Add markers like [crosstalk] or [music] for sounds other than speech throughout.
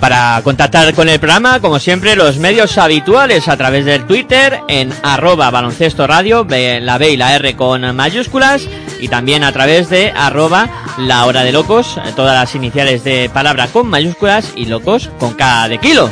Para contactar con el programa, como siempre, los medios habituales a través del Twitter en arroba baloncesto radio, la B y la R con mayúsculas, y también a través de arroba la hora de locos, todas las iniciales de palabra con mayúsculas y locos con K de kilo.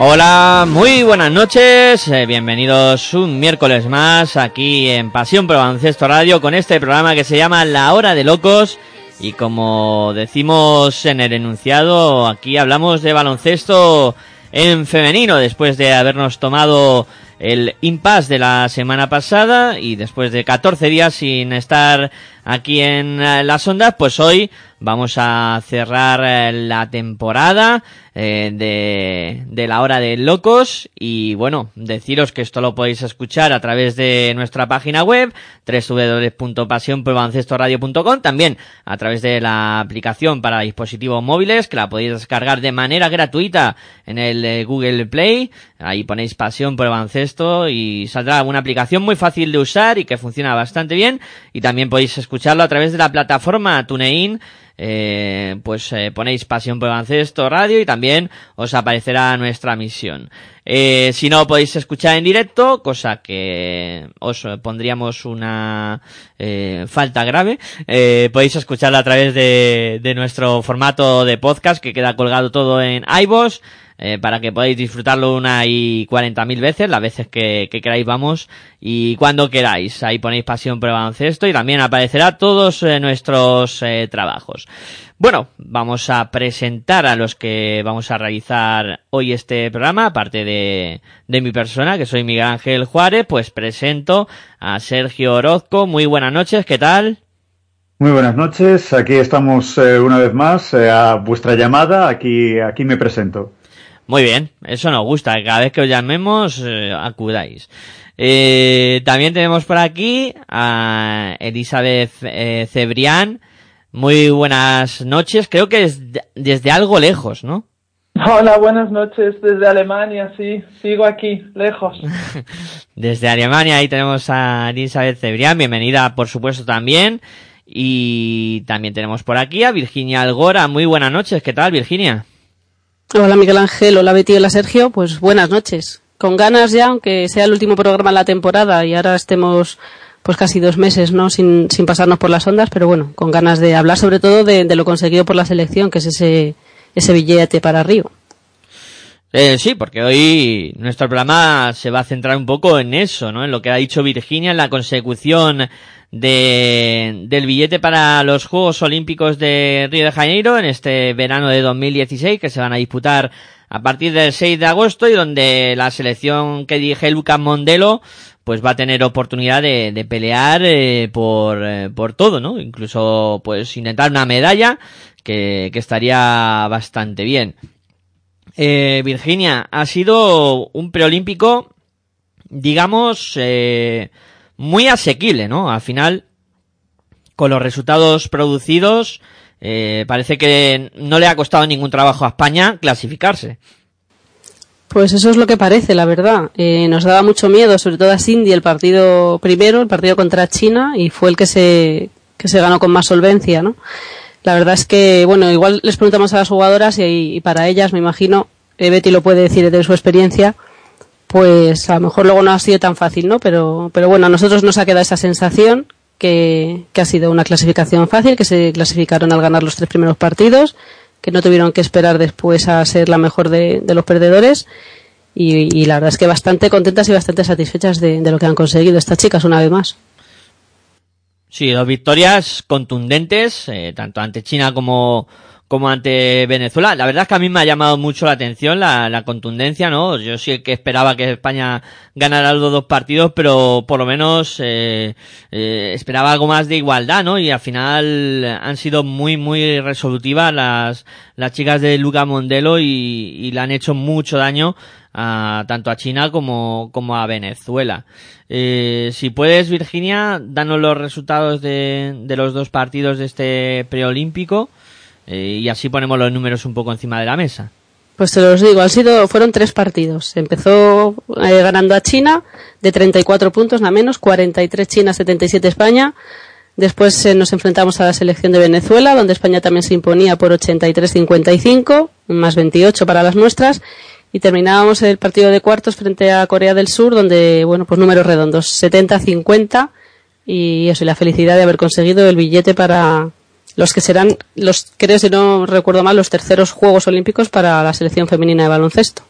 Hola, muy buenas noches, eh, bienvenidos un miércoles más aquí en Pasión por Baloncesto Radio con este programa que se llama La Hora de Locos. Y como decimos en el enunciado, aquí hablamos de baloncesto en femenino después de habernos tomado el impasse de la semana pasada y después de 14 días sin estar aquí en eh, las ondas, pues hoy vamos a cerrar eh, la temporada eh, de, de, la hora de locos. Y bueno, deciros que esto lo podéis escuchar a través de nuestra página web www.pasionprobancestoradio.com también a través de la aplicación para dispositivos móviles que la podéis descargar de manera gratuita en el Google Play. Ahí ponéis pasión por y saldrá una aplicación muy fácil de usar y que funciona bastante bien. Y también podéis escuchar escucharlo a través de la plataforma TuneIn. Eh, pues eh, ponéis Pasión por Baloncesto Radio y también os aparecerá nuestra misión. Eh, si no podéis escuchar en directo, cosa que os pondríamos una eh, falta grave, eh, podéis escucharlo a través de, de nuestro formato de podcast que queda colgado todo en iVoox eh, para que podáis disfrutarlo una y cuarenta mil veces, las veces que, que, queráis vamos y cuando queráis. Ahí ponéis pasión por el y también aparecerá todos eh, nuestros eh, trabajos. Bueno, vamos a presentar a los que vamos a realizar hoy este programa, aparte de, de mi persona, que soy Miguel Ángel Juárez, pues presento a Sergio Orozco. Muy buenas noches, ¿qué tal? Muy buenas noches, aquí estamos eh, una vez más eh, a vuestra llamada, aquí, aquí me presento. Muy bien, eso nos gusta, cada vez que os llamemos eh, acudáis. También tenemos por aquí a Elizabeth Cebrián. Muy buenas noches, creo que es desde algo lejos, ¿no? Hola, buenas noches desde Alemania, sí, sigo aquí, lejos. [laughs] desde Alemania ahí tenemos a Elizabeth Cebrián, bienvenida por supuesto también. Y también tenemos por aquí a Virginia Algora. Muy buenas noches, ¿qué tal Virginia? Hola Miguel Ángel, hola Betty, hola Sergio, pues buenas noches. Con ganas ya, aunque sea el último programa de la temporada y ahora estemos pues casi dos meses, ¿no? Sin, sin pasarnos por las ondas, pero bueno, con ganas de hablar sobre todo de, de lo conseguido por la selección, que es ese, billete para Río. Eh, sí, porque hoy nuestro programa se va a centrar un poco en eso, ¿no? En lo que ha dicho Virginia, en la consecución de, del billete para los Juegos Olímpicos de Río de Janeiro en este verano de 2016 que se van a disputar a partir del 6 de agosto y donde la selección que dirige Lucas Mondelo pues va a tener oportunidad de, de pelear eh, por, eh, por todo, ¿no? Incluso pues intentar una medalla que, que estaría bastante bien. Eh, Virginia, ha sido un preolímpico, digamos, eh, muy asequible, ¿no? Al final, con los resultados producidos, eh, parece que no le ha costado ningún trabajo a España clasificarse. Pues eso es lo que parece, la verdad. Eh, nos daba mucho miedo, sobre todo a Cindy, el partido primero, el partido contra China, y fue el que se, que se ganó con más solvencia, ¿no? La verdad es que, bueno, igual les preguntamos a las jugadoras y, para ellas, me imagino, eh, Betty lo puede decir de su experiencia, pues a lo mejor luego no ha sido tan fácil, ¿no? Pero, pero bueno, a nosotros nos ha quedado esa sensación que, que ha sido una clasificación fácil, que se clasificaron al ganar los tres primeros partidos, que no tuvieron que esperar después a ser la mejor de, los perdedores. Y, la verdad es que bastante contentas y bastante satisfechas de, de lo que han conseguido estas chicas una vez más. Sí, dos victorias contundentes, eh, tanto ante China como, como ante Venezuela. La verdad es que a mí me ha llamado mucho la atención la, la contundencia, ¿no? Yo sí que esperaba que España ganara los dos partidos, pero por lo menos eh, eh, esperaba algo más de igualdad, ¿no? Y al final han sido muy, muy resolutivas las, las chicas de Luca Mondelo y, y le han hecho mucho daño a, tanto a China como, como a Venezuela. Eh, si puedes, Virginia, danos los resultados de, de los dos partidos de este preolímpico eh, y así ponemos los números un poco encima de la mesa. Pues te los digo, han sido, fueron tres partidos. Empezó eh, ganando a China de 34 puntos, nada menos, 43 China, 77 España. Después eh, nos enfrentamos a la selección de Venezuela, donde España también se imponía por 83-55, más 28 para las nuestras y terminábamos el partido de cuartos frente a Corea del Sur, donde, bueno, pues números redondos, 70-50 y eso, y la felicidad de haber conseguido el billete para los que serán, los, creo si no recuerdo mal, los terceros Juegos Olímpicos para la selección femenina de baloncesto.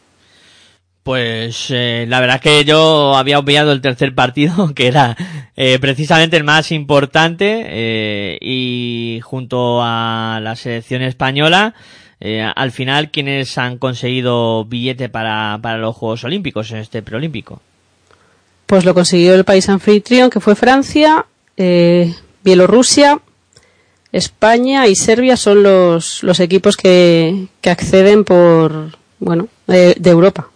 Pues eh, la verdad es que yo había obviado el tercer partido, [laughs] que era eh, precisamente el más importante, eh, y junto a la selección española, al final, ¿quiénes han conseguido billete para, para los Juegos Olímpicos en este preolímpico? Pues lo consiguió el país anfitrión, que fue Francia, Bielorrusia, España y Serbia son los, los equipos que, que acceden por, bueno, de, Europa.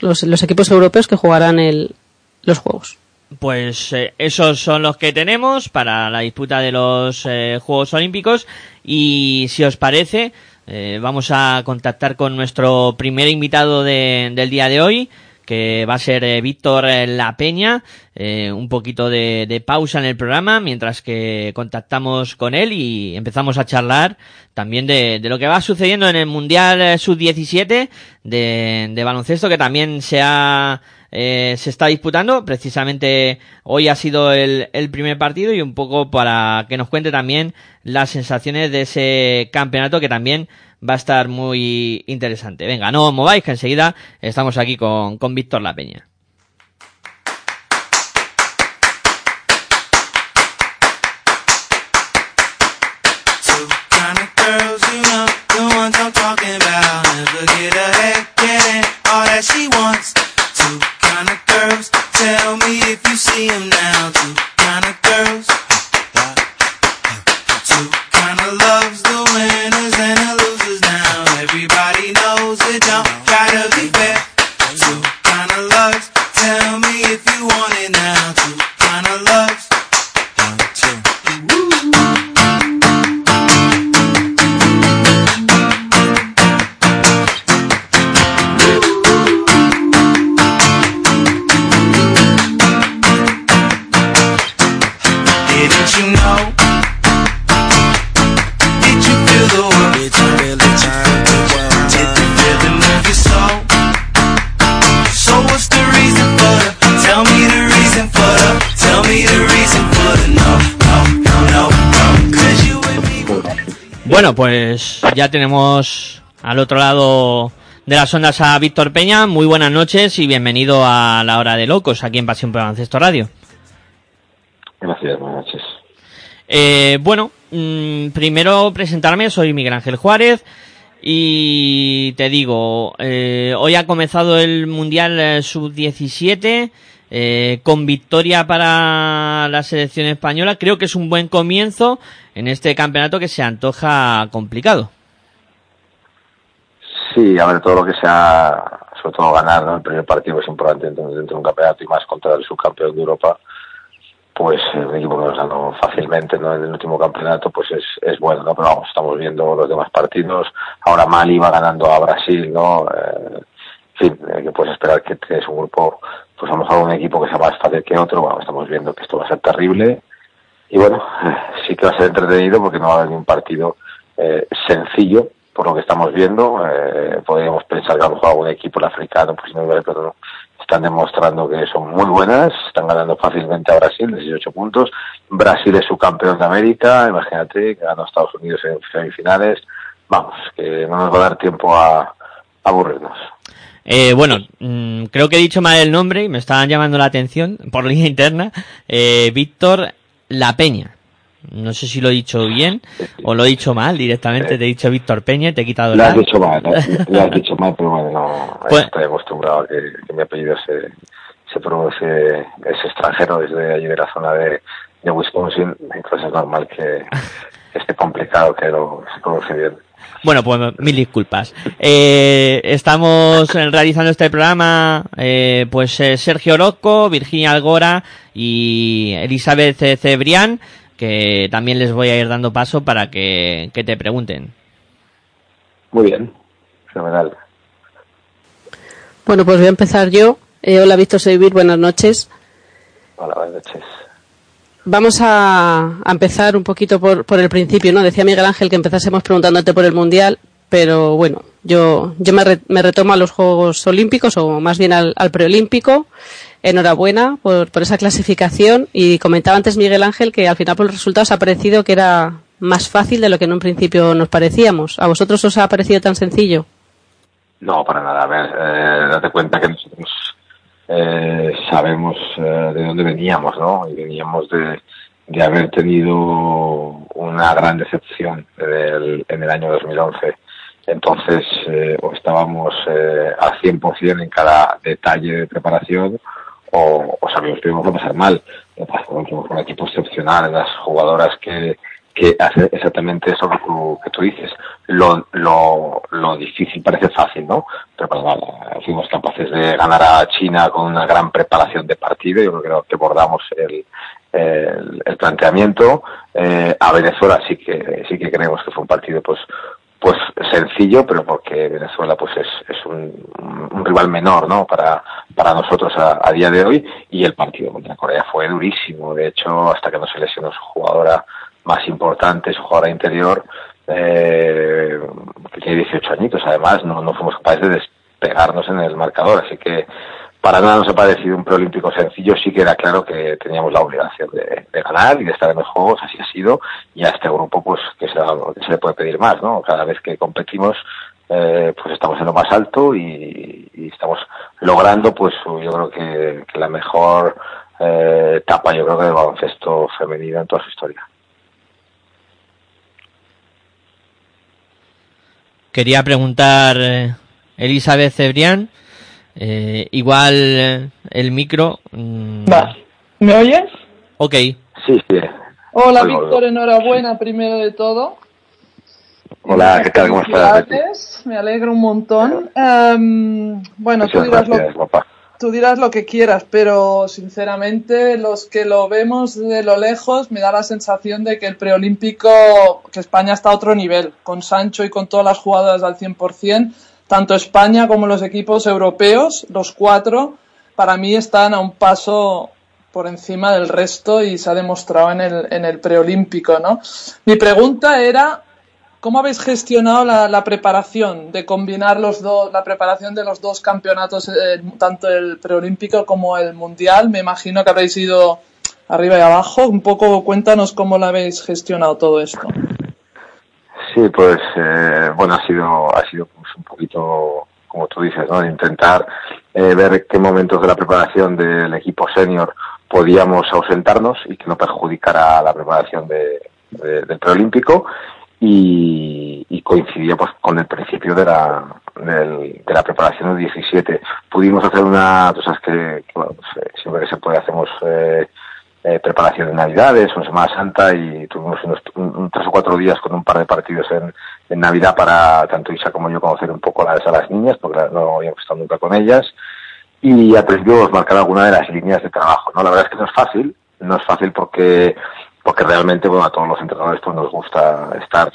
Los, los, equipos europeos que jugarán el, los Juegos. Pues eh, esos son los que tenemos para la disputa de los eh, Juegos Olímpicos y si os parece, eh, vamos a contactar con nuestro primer invitado de, del día de hoy, que va a ser eh, Víctor La Peña. Eh, un poquito de, pausa en el programa mientras que contactamos con él y empezamos a charlar también de, de lo que va sucediendo en el Mundial Sub-17 de, de baloncesto que también se ha eh, se está disputando. Precisamente hoy ha sido el, el, primer partido y un poco para que nos cuente también las sensaciones de ese campeonato que también va a estar muy interesante. Venga, no os mováis que enseguida estamos aquí con, con Víctor La Peña. See them now. Bueno, pues ya tenemos al otro lado de las ondas a Víctor Peña. Muy buenas noches y bienvenido a la hora de locos aquí en Pasión por Baloncesto Radio. Gracias, buenas noches. Eh, bueno, mm, primero presentarme, soy Miguel Ángel Juárez y te digo, eh, hoy ha comenzado el Mundial eh, Sub-17 eh, con victoria para la selección española. Creo que es un buen comienzo en este campeonato que se antoja complicado. Sí, a ver, todo lo que sea, sobre todo ganar, ¿no? El primer partido es importante dentro, de un campeonato y más contra el subcampeón de Europa, pues un equipo que nos ganó fácilmente, ¿no? En el último campeonato, pues es, es bueno, ¿no? Pero vamos, estamos viendo los demás partidos. Ahora Mali va ganando a Brasil, ¿no? Eh, en fin, eh, que puedes esperar que es un grupo, pues a lo mejor un equipo que sea más fácil que otro. Bueno, estamos viendo que esto va a ser terrible. Y bueno, [laughs] sí que va a ser entretenido porque no va a haber un partido eh, sencillo, por lo que estamos viendo. Eh, podríamos pensar que a lo mejor algún equipo el africano, pues no, pero no. Están demostrando que son muy buenas, están ganando fácilmente a Brasil, 18 puntos. Brasil es su campeón de América, imagínate, que ganó Estados Unidos en semifinales. Vamos, que no nos va a dar tiempo a aburrirnos. Eh, bueno, mm, creo que he dicho mal el nombre y me estaban llamando la atención por [laughs] línea interna. Eh, Víctor La Peña. No sé si lo he dicho bien o lo he dicho mal directamente. Te he dicho Víctor Peña y te he quitado el Lo has dicho mal, lo has dicho mal, pero bueno, no, Pues- estoy acostumbrado a que, que mi apellido se, se pronuncie, es extranjero desde allí de la zona de, de Wisconsin, entonces es normal que esté complicado que lo se pronuncie bien. Bueno, pues mil disculpas. Eh, estamos realizando este programa, eh, pues eh, Sergio Orozco, Virginia Algora y Elizabeth eh, Cebrián, que también les voy a ir dando paso para que, que te pregunten. Muy bien, fenomenal. Bueno, pues voy a empezar yo. Eh, hola, Víctor Seivir, buenas noches. Hola, buenas noches. Vamos a, empezar un poquito por, por el principio, ¿no? Decía Miguel Ángel que empezásemos preguntándote por el Mundial, pero bueno, yo, yo me, re- me retomo a los Juegos Olímpicos, o más bien al, al preolímpico. Enhorabuena por, esa clasificación. Y comentaba antes Miguel Ángel que al final por los resultados ha parecido que era más fácil de lo que en un principio nos parecíamos. ¿A vosotros os ha parecido tan sencillo? No, para nada. Eh, date cuenta que nosotros eh, sabemos eh, de dónde veníamos, ¿no? Y veníamos de, de haber tenido una gran decepción en el, en el año 2011. Entonces, eh, o estábamos eh, al 100% en cada detalle de preparación o, o sabíamos que íbamos a pasar mal. Lo que pasa es que somos un equipo excepcional, las jugadoras que, que hacen exactamente eso que tú, dices. Lo, lo, lo difícil parece fácil, ¿no? Pero para nada, fuimos capaces de ganar a China con una gran preparación de partido. Yo creo que abordamos el, el, el planteamiento. Eh, a Venezuela sí que sí que creemos que fue un partido pues pues sencillo, pero porque Venezuela pues es, es un, un rival menor, ¿no? Para, para nosotros a, a día de hoy y el partido contra Corea fue durísimo. De hecho, hasta que no se lesionó su jugadora más importante, su jugadora interior, eh, que tiene 18 añitos, además, no, no fuimos capaces de despegarnos en el marcador, así que para nada nos ha parecido un preolímpico sencillo, sí que era claro que teníamos la obligación de, de ganar y de estar en los juegos, así ha sido, y a este grupo pues que se, que se le puede pedir más, ¿no? Cada vez que competimos eh, pues estamos en lo más alto y, y estamos logrando pues yo creo que, que la mejor eh, etapa yo creo que del baloncesto femenino en toda su historia. Quería preguntar eh, Elizabeth Cebrián, eh, igual eh, el micro. mm, Va. ¿Me oyes? Ok, Sí, sí. Hola, Víctor, enhorabuena primero de todo. Hola, ¿qué tal? ¿Cómo estás? Me alegro un montón. Em, bueno, tú Muchas dirás, gracias, lo, papá. Tú dirás lo que quieras, pero sinceramente los que lo vemos de lo lejos me da la sensación de que el preolímpico, que España está a otro nivel, con Sancho y con todas las jugadoras al 100%, tanto España como los equipos europeos, los cuatro, para mí están a un paso por encima del resto y se ha demostrado en el, en el preolímpico, ¿no? Mi pregunta era, ¿cómo habéis gestionado la, la preparación de combinar los dos, la preparación de los dos campeonatos, eh, tanto el preolímpico como el mundial? Me imagino que habréis ido arriba y abajo. Un poco cuéntanos cómo lo habéis gestionado todo esto. Sí, pues eh, bueno, ha sido, ha sido pues, un poquito, como tú dices, ¿no? Intentar eh, ver qué momentos de la preparación del equipo senior podíamos ausentarnos y que no perjudicara la preparación de, de- del preolímpico y, y coincidía pues con el principio de la, del- de la preparación del 17. Pudimos hacer una, sabes que, pues, eh, siempre que se puede hacemos eh, eh, preparación de Navidades en Semana Santa y tuvimos unos un- un tres o cuatro días con un par de partidos en, en Navidad para tanto Isa como yo conocer un poco las, a las niñas porque no habíamos estado nunca con ellas y al principio marcar alguna de las líneas de trabajo. ¿no? La verdad es que no es fácil, no es fácil porque porque realmente bueno a todos los entrenadores pues nos gusta estar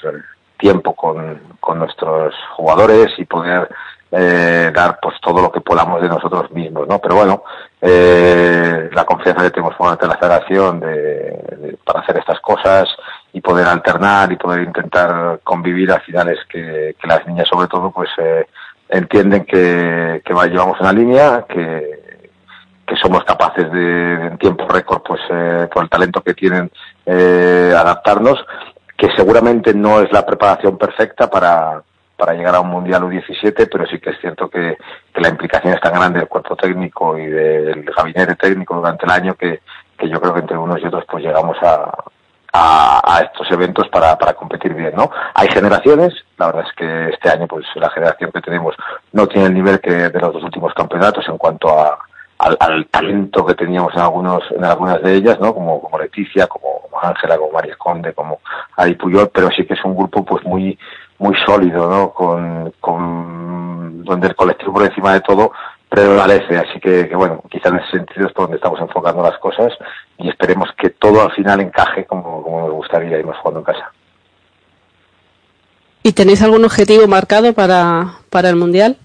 tiempo con, con nuestros jugadores y poder eh, dar pues todo lo que podamos de nosotros mismos, ¿no? Pero bueno, eh, la confianza que tenemos con la federación de, de- para hacer estas cosas y poder alternar y poder intentar convivir al final es que, que las niñas sobre todo pues eh, entienden que, que va- llevamos una línea, que, que somos capaces de, en tiempo récord, pues eh, por el talento que tienen, eh, adaptarnos, que seguramente no es la preparación perfecta para, para llegar a un Mundial U17, pero sí que es cierto que, que la implicación es tan grande del cuerpo técnico y del gabinete técnico durante el año que, que yo creo que entre unos y otros pues llegamos a, a, a estos eventos para, para competir bien, ¿no? Hay generaciones, la verdad es que este año pues la generación que tenemos no tiene el nivel que de los dos últimos campeonatos en cuanto a, al, al talento que teníamos en algunos en algunas de ellas, ¿no? Como, como Leticia, como Ángela, como María Conde, como Ari Puyol, pero sí que es un grupo pues muy muy sólido, ¿no? Con, con donde el colectivo por encima de todo prevalece, así que, bueno, quizá en ese sentido es por donde estamos enfocando las cosas y esperemos que todo al final encaje como, como nos gustaría irnos jugando en casa. ¿Y tenéis algún objetivo marcado para, para el Mundial?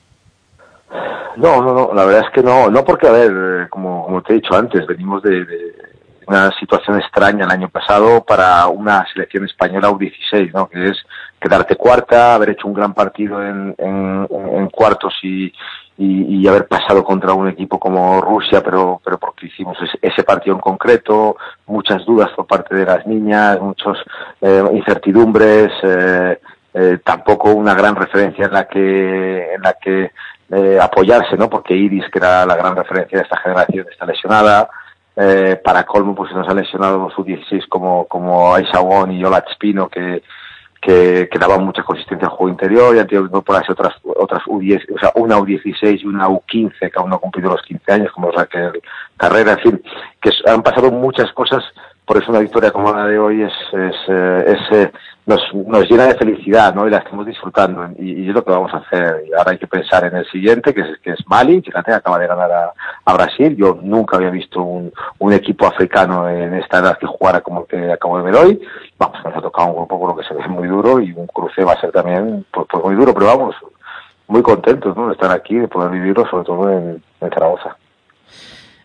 No, no, no, la verdad es que no, no porque, a ver, como, te he dicho antes, venimos de, una situación extraña el año pasado para una selección española U16, ¿no? Que es quedarte cuarta, haber hecho un gran partido en, cuartos y, y, haber pasado contra un equipo como Rusia, pero, pero porque hicimos ese, partido en concreto, muchas dudas por parte de las niñas, muchos eh, incertidumbres, eh, eh, tampoco una gran referencia en la que, en la que eh, apoyarse, ¿no? Porque Iris, que era la gran referencia de esta generación, está lesionada. Eh, para colmo, pues nos han lesionado su 16 como, como Aisha Won y Yola Espino, que, que, que daban mucha consistencia al juego interior, y han tenido que incorporarse otras, otras U10, o sea, una U16 y una U15, que aún no ha cumplido los 15 años, como Raquel Carrera, en fin, que han pasado muchas cosas, por eso una victoria como la de hoy es, es, eh, es, eh, nos, nos llena de felicidad, ¿no? Y la estamos disfrutando, y, y es lo que vamos a hacer. Y ahora hay que pensar en el siguiente, que es, que es Mali, fíjate, acaba de ganar a, Brasil. Yo nunca había visto un, un equipo africano en esta edad que jugara como el que acabo de ver hoy. Vamos, nos ha tocado un grupo por lo que se ve muy duro y un cruce va a ser también pues, pues muy duro, pero vamos, muy contentos ¿no? de estar aquí, de poder vivirlo, sobre todo en, en Zaragoza.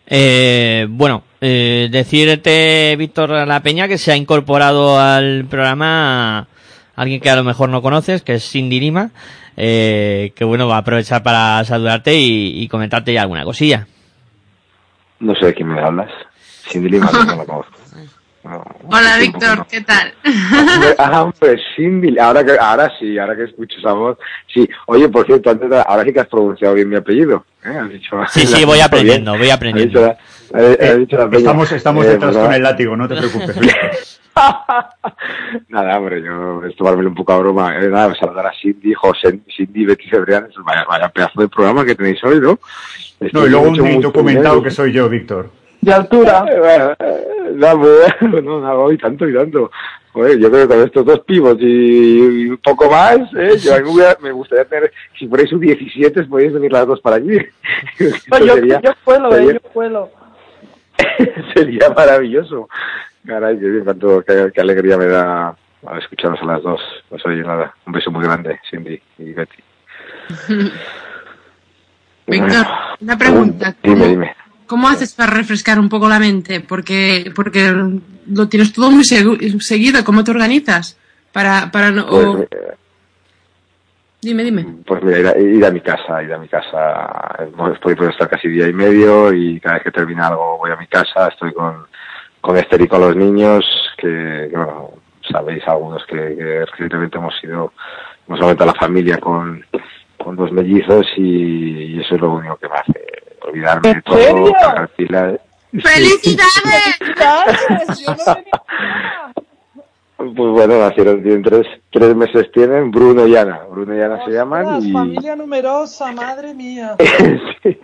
Eh, bueno, eh, decirte, Víctor La Peña, que se ha incorporado al programa alguien que a lo mejor no conoces, que es Cindy Lima, eh, que bueno, va a aprovechar para saludarte y, y comentarte ya alguna cosilla. No sé de quién me hablas. Cindy Lima, no, la conozco. No, [laughs] Hola Víctor, no. ¿qué tal? Ah, hombre, Cindy, ahora que, ahora sí, ahora que escucho esa voz, sí. Oye, por cierto, antes ahora sí que has pronunciado bien mi apellido. ¿eh? Has dicho, Sí, sí, [laughs] voy aprendiendo, voy aprendiendo. Dicho la peña. Estamos, estamos Eh, detrás con el látigo, no te preocupes. [laughs] Nada, hombre, yo es tomármelo un poco a broma. Eh, nada, saludar a Cindy, José, Cindy, Betty Cebrián, vaya, vaya pedazo de programa que tenéis hoy, ¿no? No, y luego un Mucho, documentado que soy yo, Víctor. De altura. [laughs] Eh, bueno, eh, No, pues, [laughs] no, no, hoy tanto y tanto. Joder, yo creo que con estos dos pibos y, y un poco más, ¿eh? yo a mí me gustaría tener, si fuerais un 17, podéis venir las dos para No, yo, sería, yo cuelo, eh, yo cuelo. [laughs] sería maravilloso. Caray, qué, cuánto- qué- qué alegría me da a escucharos a las dos. Pues oye, nada, un beso muy grande, Cindy y Betty. [laughs] Víctor, una pregunta. Dime, ¿Cómo, dime. cómo haces para refrescar un poco la mente? Porque, porque lo tienes todo muy segu- seguido. ¿Cómo te organizas? Para, para no, Pues, o- eh, Dime, dime. Pues mira, ir a, ir a mi casa, ir a mi casa. Estoy puedo estar casi día y medio y cada vez que termina algo voy a mi casa, estoy con, con Esther y con los niños, que, que, bueno, sabéis algunos que, que recientemente hemos sido, hemos aumentado la familia con, con dos mellizos y, y eso es lo único que me hace olvidarme de ¿En todo, cargar pilas. ¡Felicidades! [laughs] ¡Felicidades! Yo no. Pues bueno, nacieron, tienen tres, tres meses tienen, Bruno y Ana. Bruno y Ana se llaman y... familia numerosa, madre mía. [laughs] Sí.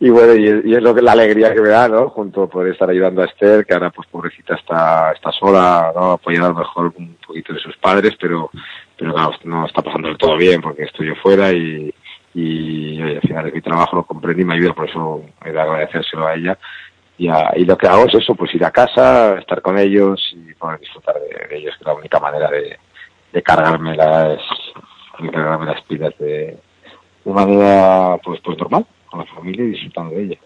Y bueno, y, es- y es lo que la alegría que me da, ¿no? Junto por estar ayudando a Esther, que ahora pues pobrecita está, está sola, ¿no? Apoyada a lo mejor un poquito de sus padres, pero, pero claro, no está pasando del todo bien porque estoy yo fuera y, y oye, al final de mi trabajo lo comprendí y me ayuda, por eso he de agradecérselo a ella. Y, a- y lo que hago es eso, pues ir a casa, estar con ellos y poder disfrutar de, ellos, que es la única manera de, de cargarme las, cargarme las pilas de, de manera pues pues normal con la familia y disfrutando de ella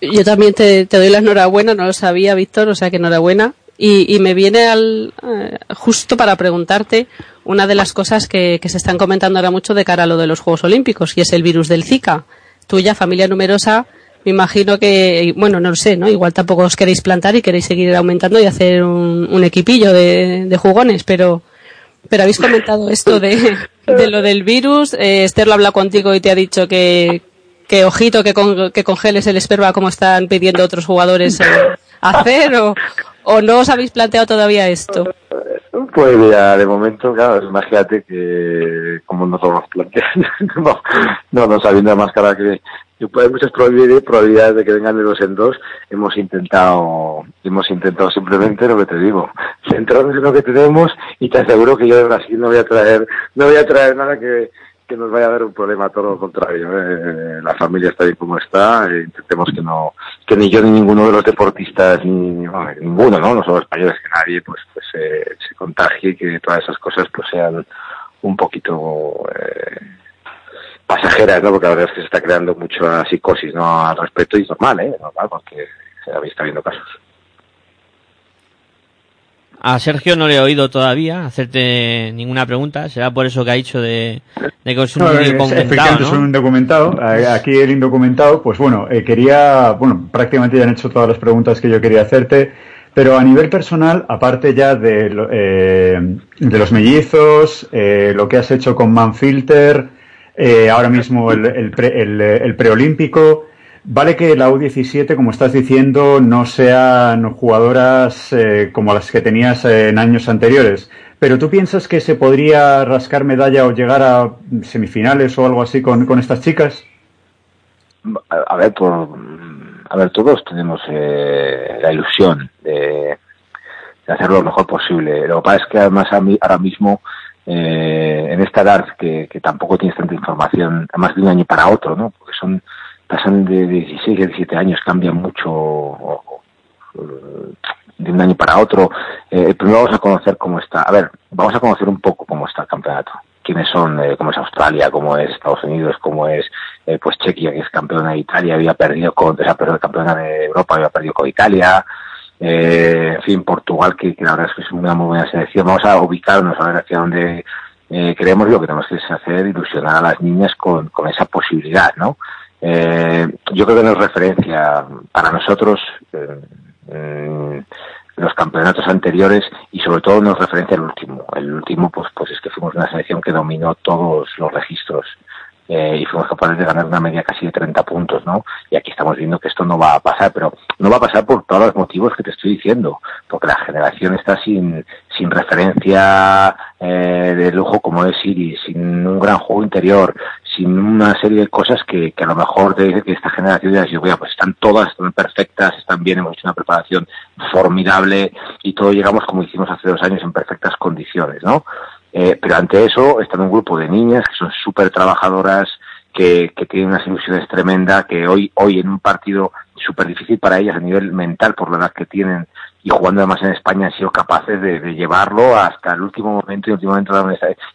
Yo también te, te doy la enhorabuena, no lo sabía, Víctor, o sea que enhorabuena. Y, y me viene al, eh, justo para preguntarte una de las cosas que, que se están comentando ahora mucho de cara a lo de los Juegos Olímpicos, y es el virus del Zika. Tuya, familia numerosa, me imagino que, bueno, no lo sé, ¿no? Igual tampoco os queréis plantar y queréis seguir aumentando y hacer un, un equipillo de, jugones, pero, pero habéis comentado esto de, de lo del virus. Eh, Esther lo habla contigo y te ha dicho que, que ojito que, con- que congeles el esperma como están pidiendo otros jugadores eh, hacer o, o no os habéis planteado todavía esto. pues ya de momento claro imagínate que como no todos plantean [laughs] no, no no sabiendo además cara que que hay muchas probabilidades, de que vengan de dos en dos hemos intentado hemos intentado simplemente lo que te digo [laughs] centrarnos en lo que tenemos y te aseguro que yo de Brasil no voy a traer no voy a traer nada que que nos vaya a dar un problema, todo lo contrario. ¿eh? La familia está bien como está, eh, intentemos que no, que ni yo ni ninguno de los deportistas, ni bueno, ninguno, ¿no? No solo españoles, que nadie pues, pues eh, se contagie y que todas esas cosas pues sean un poquito eh, pasajeras, ¿no? Porque la verdad es que se está creando mucha psicosis, ¿no? Al respecto y es normal, ¿eh? Normal, porque se está viendo casos. A Sergio no le he oído todavía hacerte ninguna pregunta. Será por eso que ha dicho de, de que es un No, vídeo es- comentado, efectivamente ¿no? es un documentado. Eh, Aquí el indocumentado, pues bueno, eh, quería, bueno, prácticamente ya han hecho todas las preguntas que yo quería hacerte, pero a nivel personal, aparte ya de, lo- eh, de los mellizos, eh, lo que has hecho con Manfilter, eh, ahora mismo el, el, pre- el, eh, preolímpico, vale que la U17, como estás diciendo, no sean jugadoras eh, como las que tenías en años anteriores, pero ¿tú piensas que se podría rascar medalla o llegar a semifinales o algo así con, estas chicas? a, ver, por, a ver, todos tenemos eh, la ilusión de, de hacer lo mejor posible. Lo que pasa es que además a mí, ahora mismo, eh, en esta edad que, que tampoco tienes tanta información, además de un año para otro, ¿no? Porque son, pasan de 16 a 17 años, cambian mucho de un año para otro. Eh, primero vamos a conocer cómo está, a ver, vamos a conocer un poco cómo está el campeonato. Quiénes son, eh, cómo es Australia, cómo es Estados Unidos, cómo es eh, pues Chequia, que es campeona de Italia, había perdido con, o sea, perdón, campeona de Europa, había perdido con Italia, en fin, Portugal, que, la verdad es que es una muy buena selección. Vamos a ubicarnos a ver hacia dónde eh, queremos y lo que tenemos que hacer, ilusionar a las niñas con, con esa posibilidad, ¿no? Eh, yo creo que no es referencia para nosotros eh, los campeonatos anteriores y sobre todo no es referencia al último. El último, pues, pues es que fuimos una selección que dominó todos los registros eh, y fuimos capaces de ganar una media casi de 30 puntos, ¿no? Y aquí estamos viendo que esto no va a pasar, pero no va a pasar por todos los motivos que te estoy diciendo, porque la generación está sin, sin referencia eh, de lujo como es Siri, sin un gran juego interior, sin una serie de cosas que, que a lo mejor de, de esta generación ya digo, pues están todas, están perfectas, están bien, hemos hecho una preparación formidable y todo llegamos como hicimos hace dos años en perfectas condiciones, ¿no? Eh, pero ante eso están un grupo de niñas que son súper trabajadoras, que, que tienen unas ilusiones tremendas, que hoy, hoy en un partido súper difícil para ellas a nivel mental por la edad que tienen y jugando además en España han sido capaces de, llevarlo hasta el último momento y el último momento.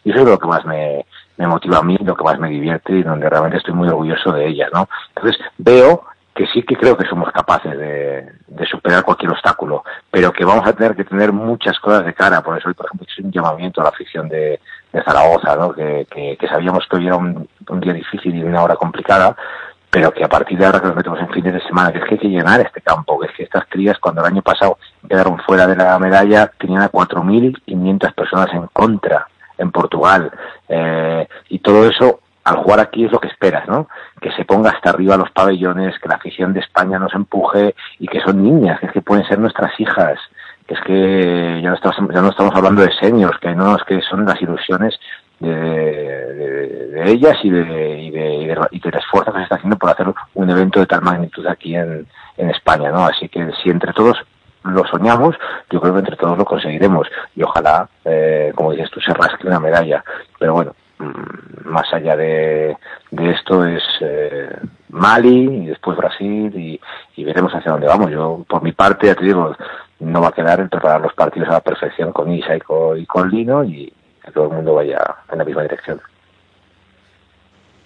Y eso es lo que más me, me motiva a mí, lo que más me divierte y donde realmente estoy muy orgulloso de ellas, ¿no? Entonces veo que sí que creo que somos capaces de, superar cualquier obstáculo, pero que vamos a tener que tener muchas cosas de cara. Por eso hoy, por ejemplo, hice un llamamiento a la afición de, Zaragoza, ¿no? que, sabíamos que hoy era un, un día difícil y una hora complicada, pero que a partir de ahora que nos metemos en fines de semana, que es que hay que llenar este campo, que es que estas crías cuando el año pasado quedaron fuera de la medalla, tenían a 4.500 personas en contra en Portugal, eh, y todo eso al jugar aquí es lo que esperas, ¿no? Que se ponga hasta arriba los pabellones, que la afición de España nos empuje y que son niñas, que es que pueden ser nuestras hijas, que es que ya no estamos, ya no estamos hablando de seniors, que no es que son las ilusiones de, de, de ellas y de, y, de, y, y del esfuerzo que se está haciendo por hacer un evento de tal magnitud aquí en, en España, ¿no? Así que si entre todos lo soñamos, yo creo que entre todos lo conseguiremos y ojalá, eh, como dices tú, se rasque una medalla. Pero bueno, más allá de, de esto es eh, Mali y después Brasil y, y, veremos hacia dónde vamos. Yo, por mi parte, ya te digo, no va a quedar en preparar los partidos a la perfección con Isa y y con Lino y que todo el mundo vaya en la misma dirección.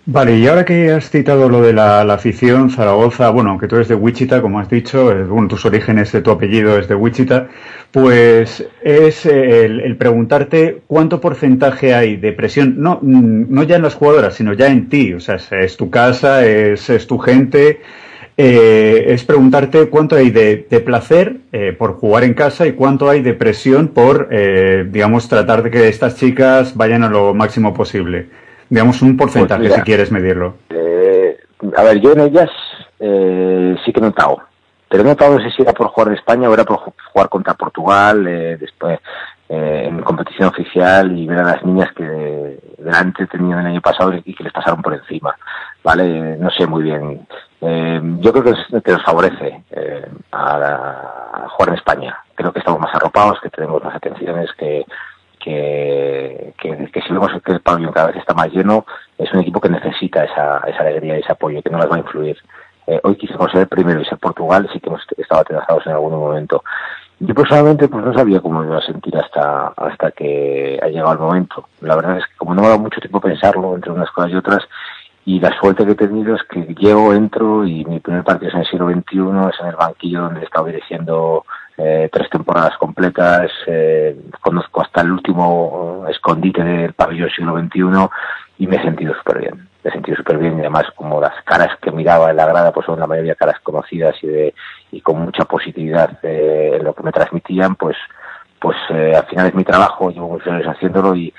Vale, y ahora que has citado lo de la, la, afición, Zaragoza, bueno, aunque tú eres de Wichita, como has dicho, eh, bueno, tus orígenes de tu apellido es de Wichita, pues es el, el, preguntarte cuánto porcentaje hay de presión, no, no ya en las jugadoras, sino ya en ti, o sea, es, tu casa, es, es tu gente, eh, es preguntarte cuánto hay de, placer eh, por jugar en casa y cuánto hay de presión por, eh, digamos, tratar de que estas chicas vayan a lo máximo posible. Digamos, un porcentaje, pues mira, si quieres medirlo. Eh, a ver, yo en ellas eh, sí que he notado. Pero he notado, no sé si era por jugar en España o era por jugar contra Portugal, eh, después en competición oficial y ver a las niñas que delante tenían el año pasado y que les pasaron por encima. ¿Vale? No sé muy bien. yo creo que, que nos favorece a, a jugar en España. Creo que estamos más arropados, que tenemos más atenciones, que que, que, que si vemos que el pabellón cada vez está más lleno, es un equipo que necesita esa, esa alegría y ese apoyo, que no las va a influir. Eh, hoy quisimos ser el primero y ser Portugal, sí que hemos estado atrasados en algún momento. Yo personalmente pues no sabía cómo me iba a sentir hasta, hasta que ha llegado el momento. La verdad es que como no me ha dado mucho tiempo pensarlo entre unas cosas y otras, y la suerte que he tenido es que llego, entro y mi primer partido es en el siglo XXI, es en el banquillo donde he estado dirigiendo eh, tres temporadas completas, eh, conozco hasta el último escondite del pabellón siglo XXI y me he sentido súper bien. Me he sentido súper bien y además como las caras que miraba en la grada pues son la mayoría caras conocidas y, de, y con mucha positividad eh, lo que me transmitían, pues pues eh, al final es mi trabajo, llevo muchos años haciéndolo y,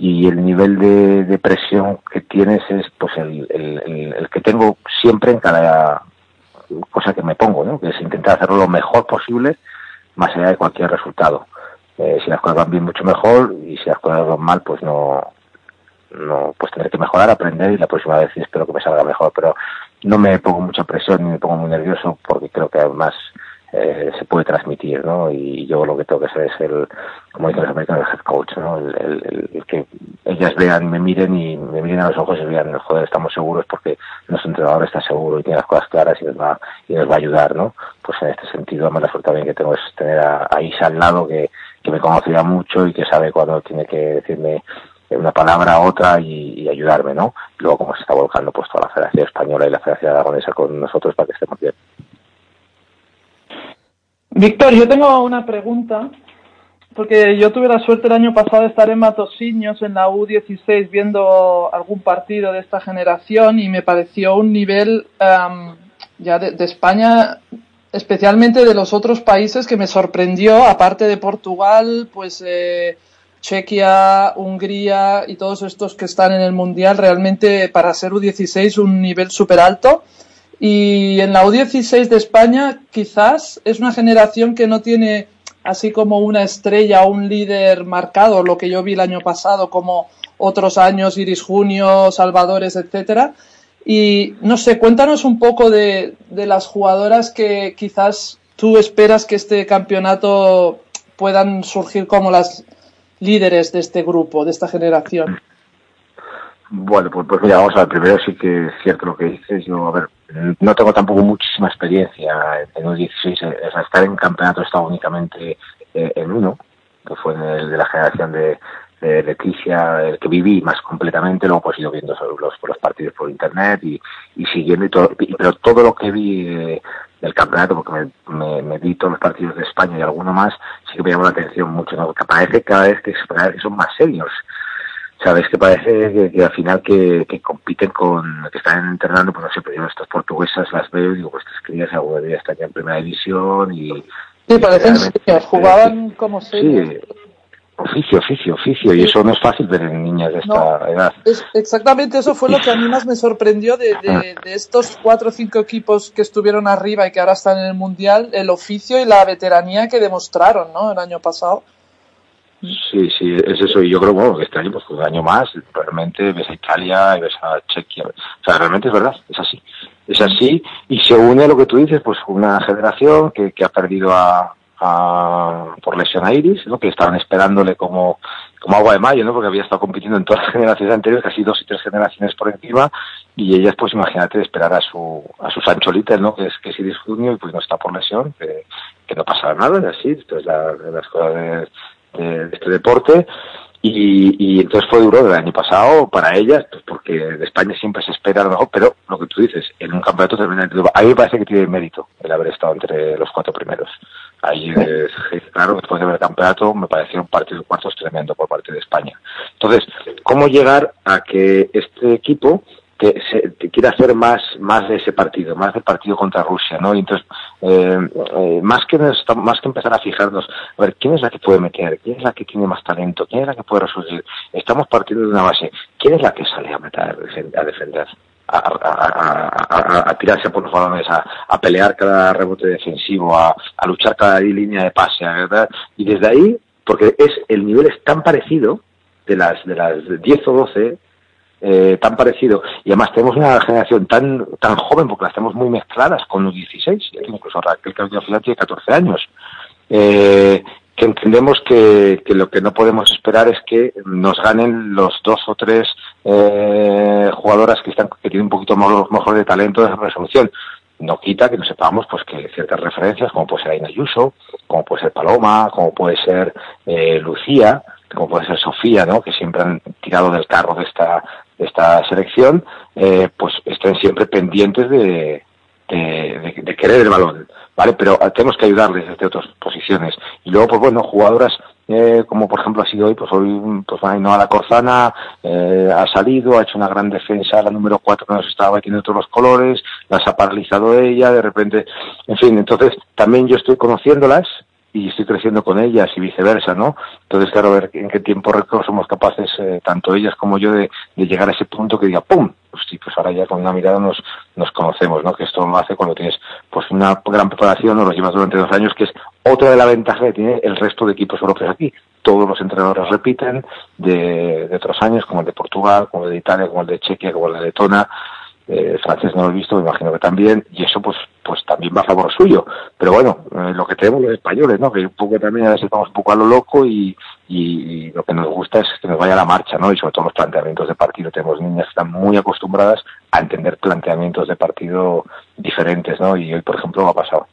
y el nivel de, de presión que tienes es pues el, el, el, el que tengo siempre en cada cosa que me pongo, ¿no? que es intentar hacerlo lo mejor posible más allá de cualquier resultado. Eh, si las cosas van bien, mucho mejor, y si las cosas van mal, pues no, no, pues tendré que mejorar, aprender y la próxima vez espero que me salga mejor, pero no me pongo mucha presión ni me pongo muy nervioso porque creo que además eh, se puede transmitir, ¿no? Y yo lo que tengo que ser es el, como dicen los americanos, el head coach, ¿no? El, el, el, que ellas vean y me miren y me miren a los ojos y vean, joder, estamos seguros porque nuestro entrenador está seguro y tiene las cosas claras y nos va, y nos va a ayudar, ¿no? Pues en este sentido, además la suerte también que tengo es tener a, a Isa al lado que, que me conoce ya mucho y que sabe cuando tiene que decirme una palabra a otra y, y, ayudarme, ¿no? Luego como se está volcando pues toda la Federación Española y la Federación Aragonesa con nosotros para que estemos bien. Víctor, yo tengo una pregunta, porque yo tuve la suerte el año pasado de estar en Matosiños, en la U16, viendo algún partido de esta generación y me pareció un nivel um, ya de, de, España, especialmente de los otros países, que me sorprendió, aparte de Portugal, pues eh, Chequia, Hungría y todos estos que están en el Mundial, realmente para ser U16 un nivel súper alto. Y en la U16 de España quizás es una generación que no tiene así como una estrella o un líder marcado, lo que yo vi el año pasado, como otros años, Iris Junio, Salvadores, etcétera. Y no sé, cuéntanos un poco de, de las jugadoras que quizás tú esperas que este campeonato puedan surgir como las líderes de este grupo, de esta generación. Bueno, pues, pues mira, vamos a ver, primero sí que es cierto lo que dices, yo, a ver, no tengo tampoco muchísima experiencia en un 16, o sea, estar en campeonato he estado únicamente eh, en uno, que fue el de la generación de, de Leticia, el que viví más completamente, luego pues he ido viendo los, los partidos por internet y, siguiendo y todo, y, pero todo lo que vi eh, del campeonato, porque me, me, me, vi todos los partidos de España y alguno más, sí que me llamó la atención mucho, ¿no? porque parece cada vez que, cada vez que son más serios sabes que parece que, que al final que, que, compiten con, que están entrenando, pues no sé, pero yo estas portuguesas las veo y digo, pues estas crías alguna día están ya en primera división y... Sí, parecen jugaban como seniors. Sí, oficio, oficio, oficio, y eso no es fácil ver en niñas de esta No, edad. es- exactamente eso fue lo que a mí más me sorprendió de, de- de estos cuatro o cinco equipos que estuvieron arriba y que ahora están en el Mundial, el oficio y la veteranía que demostraron ¿no? el año pasado. Sí, sí, es eso. Y yo creo bueno, que este año, pues un año más, realmente ves a Italia y ves a Chequia. O sea, realmente es verdad, es así. Es así y se une a lo que tú dices, pues una generación que, que ha perdido a, a- por lesión a Iris, ¿no? que estaban esperándole como, como agua de mayo, ¿no? porque había estado compitiendo en todas las generaciones anteriores, casi dos y tres generaciones por encima, y ellas, pues imagínate, esperar a su, a su Sancholitas, ¿no? que es, que es Iris Junio, y pues no está por lesión, que, que no pasa nada, es así, esto es la, las cosas de, de- este deporte. Y, y entonces fue duro del año pasado para ellas, pues porque de España siempre se espera a lo mejor, pero lo que tú dices, en un campeonato a mí me parece que tiene mérito el haber estado entre los cuatro primeros. Ahí, eh, claro, después de ver el campeonato, me pareció un partido de cuartos tremendo por parte de España. Entonces, ¿cómo llegar a que este equipo quiera hacer más más de ese partido, más del partido contra Rusia, ¿no? Y entonces, eh, eh, más que más que empezar a fijarnos, a ver, ¿quién es la que puede meter? ¿Quién es la que tiene más talento? ¿Quién es la que puede resolver? Estamos partiendo de una base. ¿Quién es la que sale a meter, a defender? A, a- a- a- tirarse por los balones, a, pelear cada rebote defensivo, a, a luchar cada línea de pase, ¿verdad? Y desde ahí, porque es el nivel es tan parecido de las de las 10 o 12 eh, tan parecido. Y además tenemos una generación tan tan joven porque las tenemos muy mezcladas con los 16 incluso Raquel Carrillo final tiene 14 años. Eh, que entendemos que, que lo que no podemos esperar es que nos ganen los dos o tres eh, jugadoras que están que tienen un poquito más, mejor de talento de resolución. No quita que no sepamos pues que ciertas referencias como puede ser Aina Ayuso como puede ser Paloma como puede ser eh, Lucía como puede ser Sofía no que siempre han tirado del carro de esta esta selección eh, pues estén siempre pendientes de, de, querer el balón, ¿vale? Pero eh, tenemos que ayudarles desde otras posiciones. Y luego, pues bueno, jugadoras eh, como por ejemplo ha sido hoy, pues hoy pues Ainhoa La Corzana eh, ha salido, ha hecho una gran defensa, la número 4 que nos estaba metiendo todos los colores, las ha paralizado ella, de repente, en fin, entonces también yo estoy conociéndolas y estoy creciendo con ellas y viceversa, ¿no? Entonces, claro, ver en qué tiempo récord somos capaces, eh, tanto ellas como yo, de, llegar a ese punto que diga ¡pum! Pues sí, pues ahora ya con una mirada nos, nos conocemos, ¿no? Que esto lo hace cuando tienes pues una gran preparación, o lo llevas durante dos años, que es otra de la ventaja que tiene el resto de equipos europeos aquí. Todos los entrenadores repiten de, de otros años, como el de Portugal, como el de Italia, como el de Chequia, como el de Letona, eh, francés no lo he visto, me imagino que también, y eso pues pues también va a favor suyo. Pero bueno, eh, lo que tenemos los españoles, ¿no? Que un poco también a veces vamos un poco a lo loco y, y, y lo que nos gusta es que nos vaya la marcha, ¿no? Y sobre todo los planteamientos de partido. Tenemos niñas que están muy acostumbradas a entender planteamientos de partido diferentes, ¿no? Y hoy, por ejemplo, ha pasado.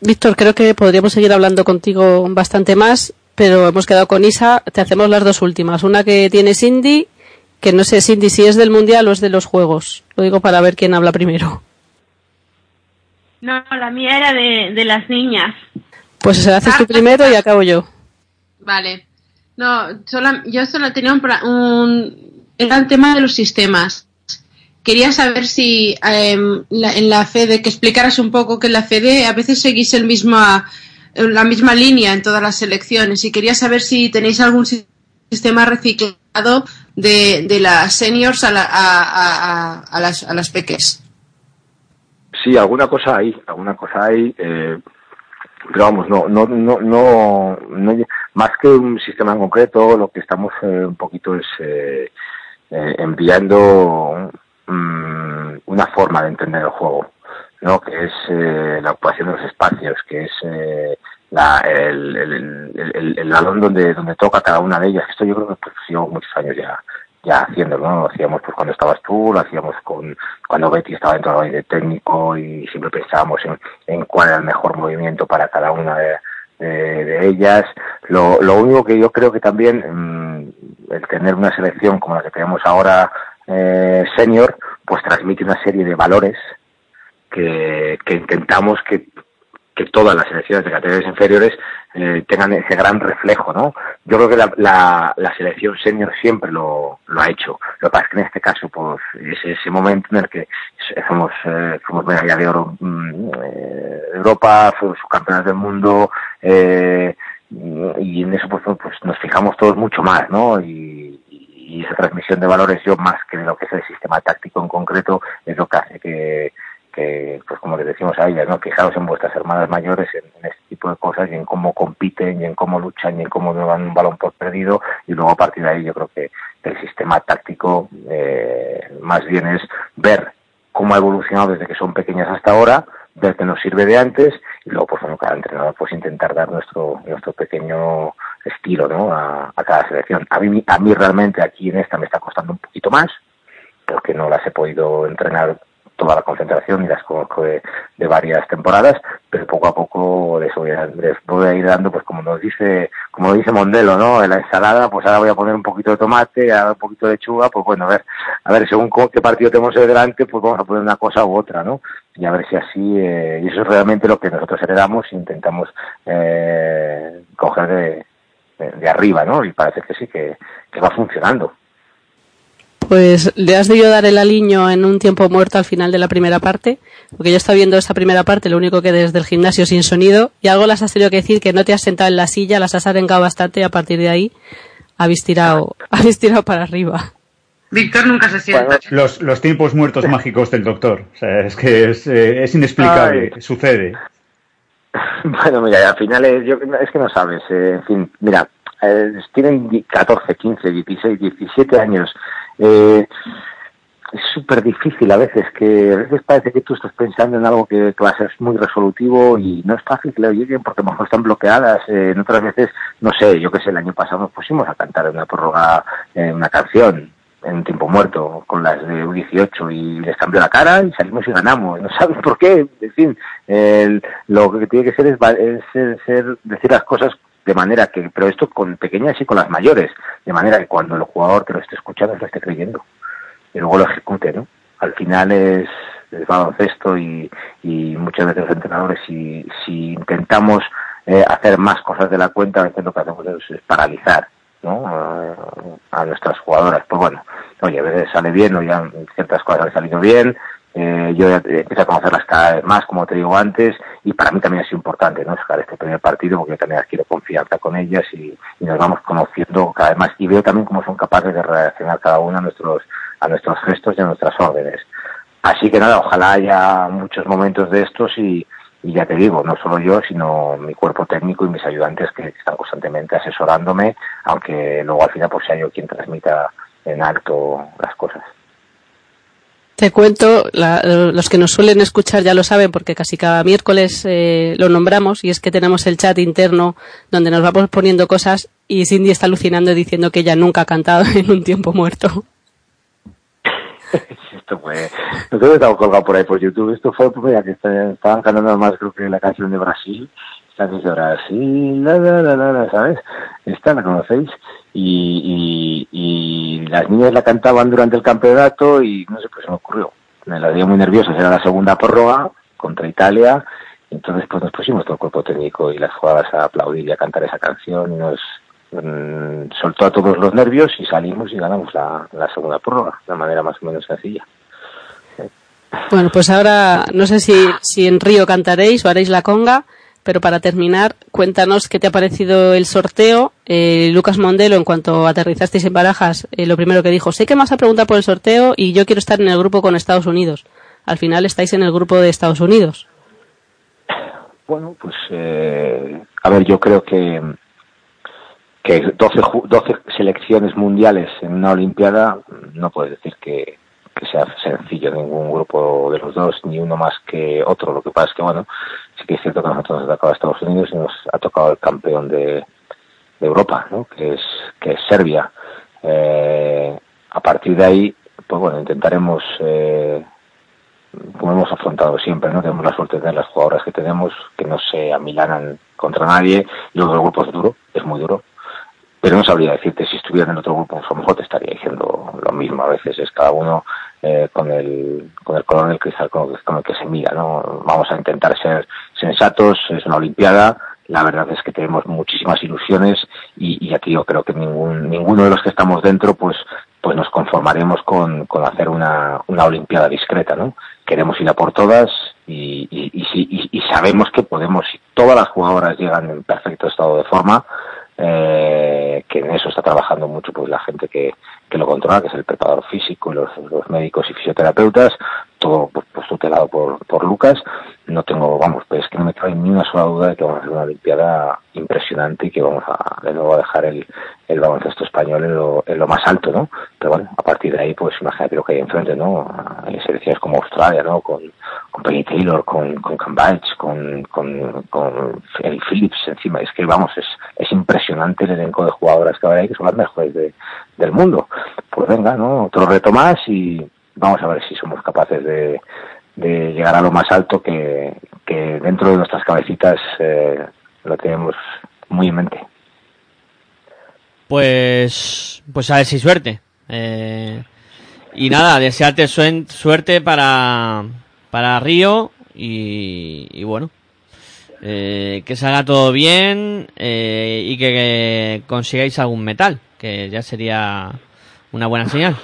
Víctor, creo que podríamos seguir hablando contigo bastante más, pero hemos quedado con Isa. Te hacemos las dos últimas. Una que tiene Cindy, que no sé, Cindy, si es del Mundial o es de los Juegos. Lo digo para ver quién habla primero. No, la mía era de, de las niñas. Pues se la haces tú Ah, primero y acabo yo. Vale. No, solo, yo solo tenía un, un... Era el tema de los sistemas. Quería saber si em, la- en la FEDE, que explicaras un poco que en la FEDE a veces seguís el misma, la misma línea en todas las selecciones y quería saber si tenéis algún si- sistema reciclado de, de las seniors a, la- a, a- a- las, a las peques. Sí, alguna cosa hay, alguna cosa hay, eh, pero vamos, no, no, no, no, no- más que un sistema en concreto, lo que estamos eh, un poquito es eh, eh, enviando mm, una forma de entender el juego, ¿no? Que es eh, la ocupación de los espacios, que es eh, la, el, el, el, el- el balón donde, donde toca cada una de ellas. Esto yo creo que pues, llevo muchos años ya ya haciéndolo, ¿no? Lo hacíamos pues cuando estabas tú, lo hacíamos con cuando Betty estaba dentro del de técnico y siempre pensábamos en, en cuál era el mejor movimiento para cada una de, de- ellas. Lo, lo único que yo creo que también mm, el tener una selección como la que tenemos ahora eh, senior, pues transmite una serie de valores que, que intentamos que que todas las selecciones de categorías inferiores eh, tengan ese gran reflejo, ¿no? Yo creo que la, la, la selección senior siempre lo, lo, ha hecho. Lo que pasa es que en este caso, pues, es ese momento en el que somos, eh, somos medalla de oro eh, Europa, fuimos subcampeones del mundo, eh, y en eso pues, pues nos fijamos todos mucho más, ¿no? Y, y esa transmisión de valores, yo más que lo que es el sistema táctico en concreto, es lo que hace que, que, pues como les decimos a ellas, ¿no? Fijaos en vuestras hermanas mayores en, este tipo de cosas y en cómo compiten y en cómo luchan y en cómo dan un balón por perdido y luego a partir de ahí yo creo que el sistema táctico eh, más bien es ver cómo ha evolucionado desde que son pequeñas hasta ahora, ver qué nos sirve de antes y luego pues bueno, cada entrenador pues intentar dar nuestro nuestro pequeño estilo ¿no? a, a cada selección. A mí, a mí realmente aquí en esta me está costando un poquito más porque no las he podido entrenar toda la concentración y las conozco de, varias temporadas, pero poco a poco les voy, a, les voy a ir dando, pues como nos dice, como dice Mondelo, ¿no? En la ensalada, pues ahora voy a poner un poquito de tomate, ahora un poquito de lechuga, pues bueno, a ver, a ver, según qué partido tenemos delante, pues vamos a poner una cosa u otra, ¿no? Y a ver si así, eh, y eso es realmente lo que nosotros heredamos e intentamos eh, coger de, de, de, arriba, ¿no? Y parece que sí, que, que va funcionando. Pues le has debido dar el aliño en un tiempo muerto al final de la primera parte, porque yo estaba viendo esa primera parte, lo único que desde el gimnasio sin sonido, y algo las has tenido que decir que no te has sentado en la silla, las has arengado bastante y a partir de ahí habéis tirado, [laughs] habéis tirado para arriba. Víctor nunca se sienta. Bueno, los, los tiempos muertos mágicos del doctor. O sea, es que es, eh, es inexplicable, Ay. sucede. Bueno, mira, al final es, yo, es que no sabes. Eh, en fin, mira, eh, tienen 14, 15, 16, 17 años. Eh, es súper difícil a veces, que a veces parece que tú estás pensando en algo que, que va a ser muy resolutivo y no es fácil que lo lleguen porque a lo mejor están bloqueadas. Eh, en otras veces, no sé, yo que sé, el año pasado nos pusimos a cantar una prórroga eh, una canción en tiempo muerto con las de U18 y les cambió la cara y salimos y ganamos. No saben por qué. En fin, el, lo que tiene que ser es, es, es, es decir las cosas de manera que, pero esto con pequeñas y con las mayores, de manera que cuando el jugador que lo esté escuchando lo esté creyendo y luego lo ejecute, ¿no? Al final es, es baloncesto y, y muchas veces los entrenadores, si, si intentamos eh, hacer más cosas de la cuenta, a veces lo que hacemos es, paralizar, ¿no? A, a, nuestras jugadoras. Pues bueno, oye, a veces sale bien, o ya ciertas cosas han salido bien, eh, yo empecé a conocerlas cada vez más, como te digo antes, y para mí también sido importante, ¿no? Sacar este primer partido, porque yo también adquiero confianza con ellas y, nos vamos conociendo cada vez más. Y veo también cómo son capaces de reaccionar cada una a nuestros, a nuestros gestos y a nuestras órdenes. Así que nada, ojalá haya muchos momentos de estos y, ya te digo, no solo yo, sino mi cuerpo técnico y mis ayudantes que están constantemente asesorándome, aunque luego al final pues sea yo quien transmita en alto las cosas. Te cuento, la, los que nos suelen escuchar ya lo saben porque casi cada miércoles eh, lo nombramos y es que tenemos el chat interno donde nos vamos poniendo cosas y Cindy está alucinando diciendo que ella nunca ha cantado [laughs] en un tiempo muerto. [laughs] esto fue, no creo que estaba colgado por ahí por YouTube, esto fue pues, ya que estaban cantando más creo que la canción de Brasil, es de Brasil, la, la, la, la, la, ¿sabes? Esta la conocéis y, las niñas la cantaban durante el campeonato y no sé, pues se me ocurrió. Me la dio muy nerviosa, era la segunda prórroga contra Italia, entonces pues nos pusimos todo el cuerpo técnico y las jugadoras a aplaudir y a cantar esa canción y nos mmm, soltó a todos los nervios y salimos y ganamos la, la segunda prórroga de manera más o menos sencilla. Bueno, pues ahora no sé si, si en Río cantaréis o haréis la conga pero para terminar, cuéntanos qué te ha parecido el sorteo. Eh, Lucas Mondelo, en cuanto aterrizasteis en Barajas, eh, lo primero que dijo, sé que me vas a preguntar por el sorteo y yo quiero estar en el grupo con Estados Unidos. Al final estáis en el grupo de Estados Unidos. Bueno, pues eh, a ver, yo creo que que 12, 12 selecciones mundiales en una Olimpiada no puedes decir que, que sea sencillo ningún grupo de los dos, ni uno más que otro. Lo que pasa es que, bueno, sí que es cierto que nosotros nos ha tocado Estados Unidos y nos ha tocado el campeón de, de Europa, ¿no? que, es, que es Serbia. Eh, a partir de ahí, pues bueno, intentaremos, eh, como hemos afrontado siempre, ¿no? tenemos la suerte de tener las jugadoras que tenemos, que no se amilanan contra nadie. Y luego el grupo es duro, es muy duro, pero no sabría decirte si estuviera en otro grupo, a lo mejor te estaría diciendo lo mismo. A veces es cada uno eh, con el con el color del cristal con, con, el que se mira, ¿no? Vamos a intentar ser sensatos, es una Olimpiada, la verdad es que tenemos muchísimas ilusiones y, y aquí yo creo que ningún, ninguno de los que estamos dentro pues pues nos conformaremos con, con hacer una, una Olimpiada discreta, ¿no? Queremos ir a por todas y, y, y- y sabemos que podemos, si todas las jugadoras llegan en perfecto estado de forma, eh, que en eso está trabajando mucho pues la gente que, que lo controla, que es el preparador físico, los, los médicos y fisioterapeutas, todo pues, tutelado por, por Lucas. No tengo, vamos, pues es que no me cabe ni una sola duda de que vamos a hacer una Olimpiada impresionante y que vamos a de nuevo a dejar el, el baloncesto español en lo, en lo más alto, ¿no? Pero bueno, a partir de ahí, pues imagínate lo que hay enfrente, ¿no? Hay selecciones como Australia, ¿no? Con, con Penny Taylor, con, con Cambridge, con, con, con Ellie Phillips encima. Es que, vamos, es, es impresionante el elenco de jugadoras que ahora hay, que son las mejores de, del mundo. Pues venga, ¿no? Otro reto más y vamos a ver si somos capaces de, de llegar a lo más alto que, dentro de nuestras cabecitas eh, lo tenemos muy en mente. Pues, pues a ver si suerte. Eh, y nada, desearte suerte para, para Río y, y bueno, eh, que salga todo bien eh, y que consigáis algún metal, que ya sería una buena señal.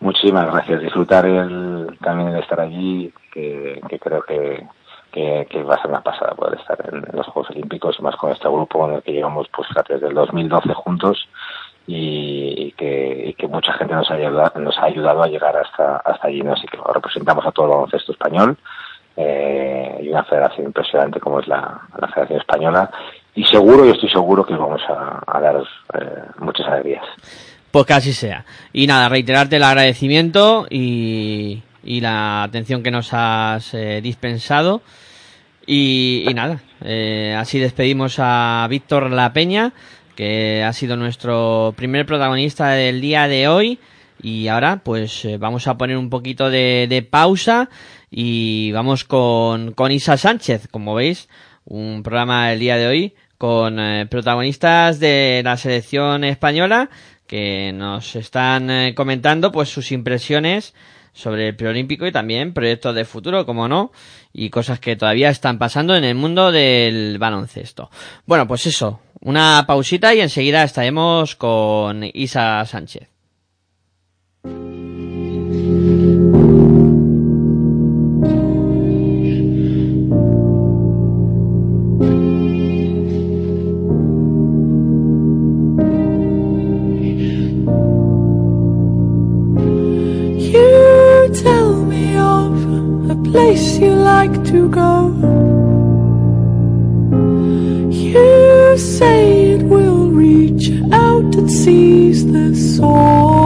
Muchísimas gracias. Disfrutar el, también el estar allí, que, que creo que, que, que va a ser una pasada poder estar en, los Juegos Olímpicos más con este grupo con el que llevamos pues desde el 2012 juntos y, y que, y que mucha gente nos ha ayudado, nos ha ayudado a llegar hasta, hasta allí. ¿no? Así que representamos a todo el baloncesto español eh, y una federación impresionante como es la, la Federación Española y seguro, yo estoy seguro que os vamos a, a dar eh, muchas alegrías. Pues que así sea. Y nada, reiterarte el agradecimiento y, la atención que nos has eh, dispensado. Y, y nada, eh, así despedimos a Víctor La Peña, que ha sido nuestro primer protagonista del día de hoy. Y ahora, pues eh, vamos a poner un poquito de, de pausa y vamos con, con Isa Sánchez, como veis, un programa del día de hoy con eh, protagonistas de la selección española que nos están eh, comentando pues sus impresiones sobre el preolímpico y también proyectos de futuro, como no, y cosas que todavía están pasando en el mundo del baloncesto. Bueno, pues eso, una pausita y enseguida estaremos con Isa Sánchez. You like to go. You say it will reach out and seize the sorrow.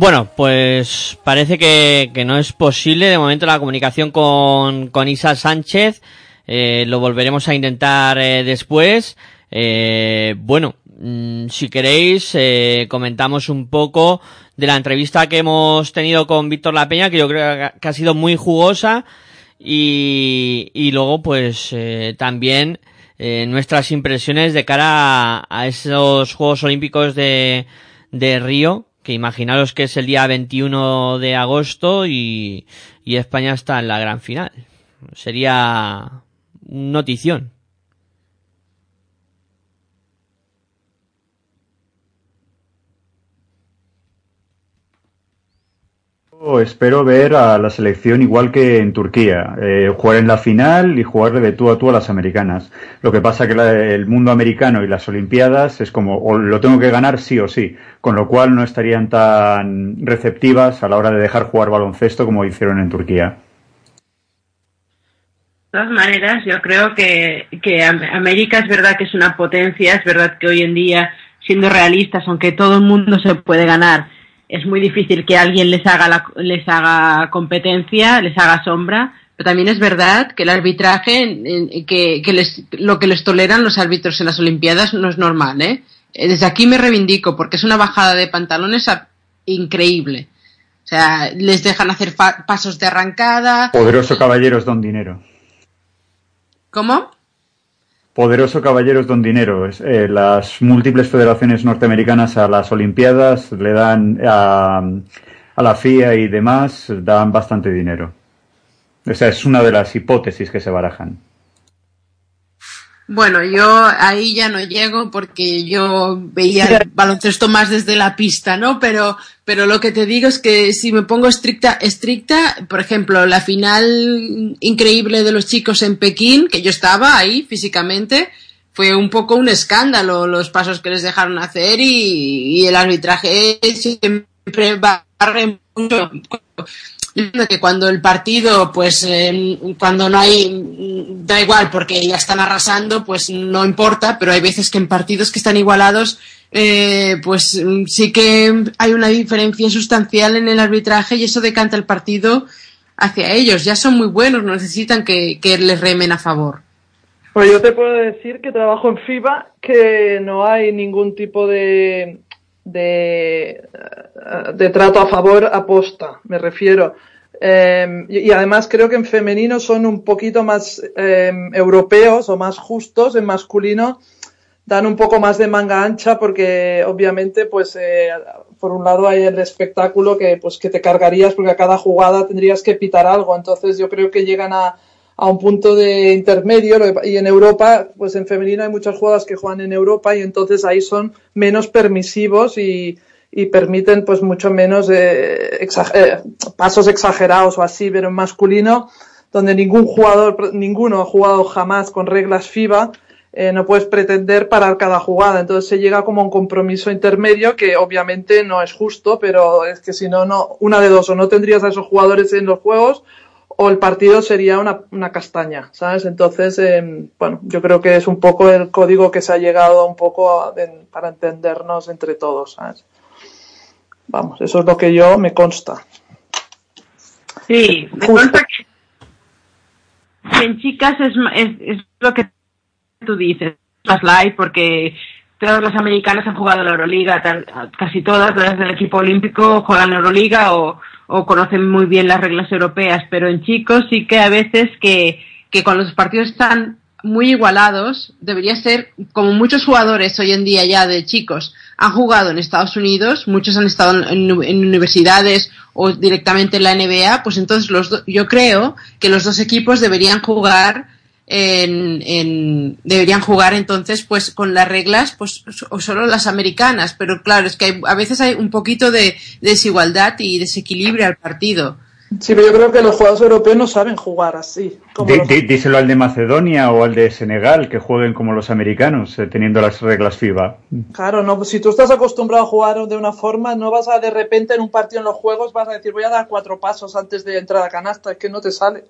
Bueno, pues parece que, que no es posible de momento la comunicación con, con Isa Sánchez. Eh, lo volveremos a intentar eh, después. Eh, bueno, mm, si queréis, eh, comentamos un poco de la entrevista que hemos tenido con Víctor La Peña, que yo creo que ha sido muy jugosa. Y, y luego, pues, eh, también eh, nuestras impresiones de cara a, a esos Juegos Olímpicos de, de Río, que imaginaros que es el día 21 de agosto y, y España está en la gran final. Sería notición. Espero ver a la selección igual que en Turquía, eh, jugar en la final y jugarle de tú a tú a las americanas. Lo que pasa que el mundo americano y las Olimpiadas es como o lo tengo que ganar sí o sí, con lo cual no estarían tan receptivas a la hora de dejar jugar baloncesto como hicieron en Turquía. De todas maneras, yo creo que, que Am- América es verdad que es una potencia, es verdad que hoy en día, siendo realistas, aunque todo el mundo se puede ganar, es muy difícil que alguien les haga, la- les haga competencia, les haga sombra, pero también es verdad que el arbitraje, que, que les, lo que les toleran los árbitros en las Olimpiadas no es normal, ¿eh? Eh, Desde aquí me reivindico porque es una bajada de pantalones a- increíble. O sea, les dejan hacer fa- pasos de arrancada. Poderoso caballeros don dinero. ¿Cómo? Poderoso caballeros don dinero. Eh, las múltiples federaciones norteamericanas a las Olimpiadas le dan a, a la FIA y demás dan bastante dinero. O sea, es una de las hipótesis que se barajan. Bueno, yo ahí ya no llego porque yo veía el [laughs] baloncesto más desde la pista, ¿no? Pero, pero lo que te digo es que si me pongo estricta, estricta, por ejemplo, la final increíble de los chicos en Pekín, que yo estaba ahí físicamente, fue un poco un escándalo los pasos que les dejaron hacer y, y el arbitraje siempre barre mucho. Que cuando el partido, pues eh, cuando no hay, da igual porque ya están arrasando, pues no importa, pero hay veces que en partidos que están igualados, eh, pues sí que hay una diferencia sustancial en el arbitraje y eso decanta el partido hacia ellos. Ya son muy buenos, no necesitan que, que les remen a favor. Pues yo te puedo decir que trabajo en FIBA, que no hay ningún tipo de, de, de trato a favor aposta, me refiero. Eh, y, además creo que en femenino son un poquito más eh, europeos o más justos, en masculino dan un poco más de manga ancha porque obviamente pues eh, por un lado hay el espectáculo que pues que te cargarías porque a cada jugada tendrías que pitar algo entonces yo creo que llegan a, a un punto de intermedio y en Europa pues en femenino hay muchas jugadas que juegan en Europa y entonces ahí son menos permisivos y, y permiten pues mucho menos eh, exa- eh, pasos exagerados o así pero en masculino donde ningún jugador ninguno ha jugado jamás con reglas FIBA eh, no puedes pretender parar cada jugada. Entonces se llega como a un compromiso intermedio que obviamente no es justo, pero es que si no, no, una de dos, o no tendrías a esos jugadores en los juegos o el partido sería una, una castaña, ¿sabes? Entonces, eh, bueno, yo creo que es un poco el código que se ha llegado un poco para entendernos entre todos, ¿sabes? Vamos, eso es lo que yo me consta. Sí, me consta que que en chicas es, es, es lo que tú dices, más light, porque todas las americanas han jugado en la Euroliga, tal- casi todas las del equipo olímpico juegan la Euroliga o, o conocen muy bien las reglas europeas, pero en chicos sí que a veces que, que cuando los partidos están muy igualados, debería ser, como muchos jugadores hoy en día ya de chicos han jugado en Estados Unidos, muchos han estado en, universidades o directamente en la NBA, pues entonces los do- yo creo que los dos equipos deberían jugar en, en- deberían jugar entonces pues con las reglas pues o solo las americanas, pero claro, es que hay- a veces hay un poquito de desigualdad y desequilibrio al partido. Sí, pero yo creo que los jugadores europeos no saben jugar así. como los- díselo al de Macedonia o al de Senegal, que jueguen como los americanos, eh, teniendo las reglas FIBA. Claro, no, pues si tú estás acostumbrado a jugar de una forma, no vas a de repente en un partido en los juegos vas a decir voy a dar cuatro pasos antes de entrar a canasta, es que no te sale.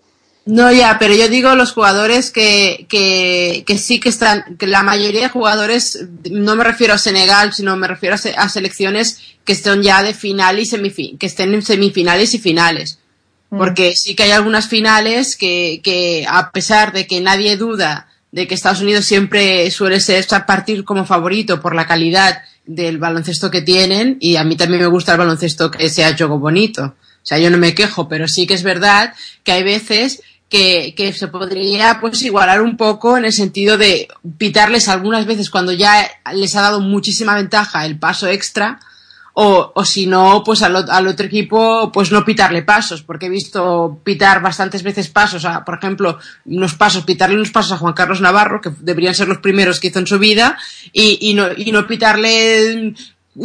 No, ya, pero yo digo los jugadores que, que, que sí que están, que la mayoría de jugadores, no me refiero a Senegal, sino me refiero a, se- a selecciones que estén ya de final y semifi- que estén en semifinales y finales. Porque sí que hay algunas finales que, que, a pesar de que nadie duda de que Estados Unidos siempre suele ser partir como favorito por la calidad del baloncesto que tienen, y a mí también me gusta el baloncesto que sea juego bonito. O sea, yo no me quejo, pero sí que es verdad que hay veces que, que se podría pues igualar un poco en el sentido de pitarles algunas veces cuando ya les ha dado muchísima ventaja el paso extra, o, o si no, pues al, al otro equipo, pues no pitarle pasos, porque he visto pitar bastantes veces pasos, a, por ejemplo, unos pasos, pitarle unos pasos a Juan Carlos Navarro, que deberían ser los primeros que hizo en su vida, y, y, no, y no pitarle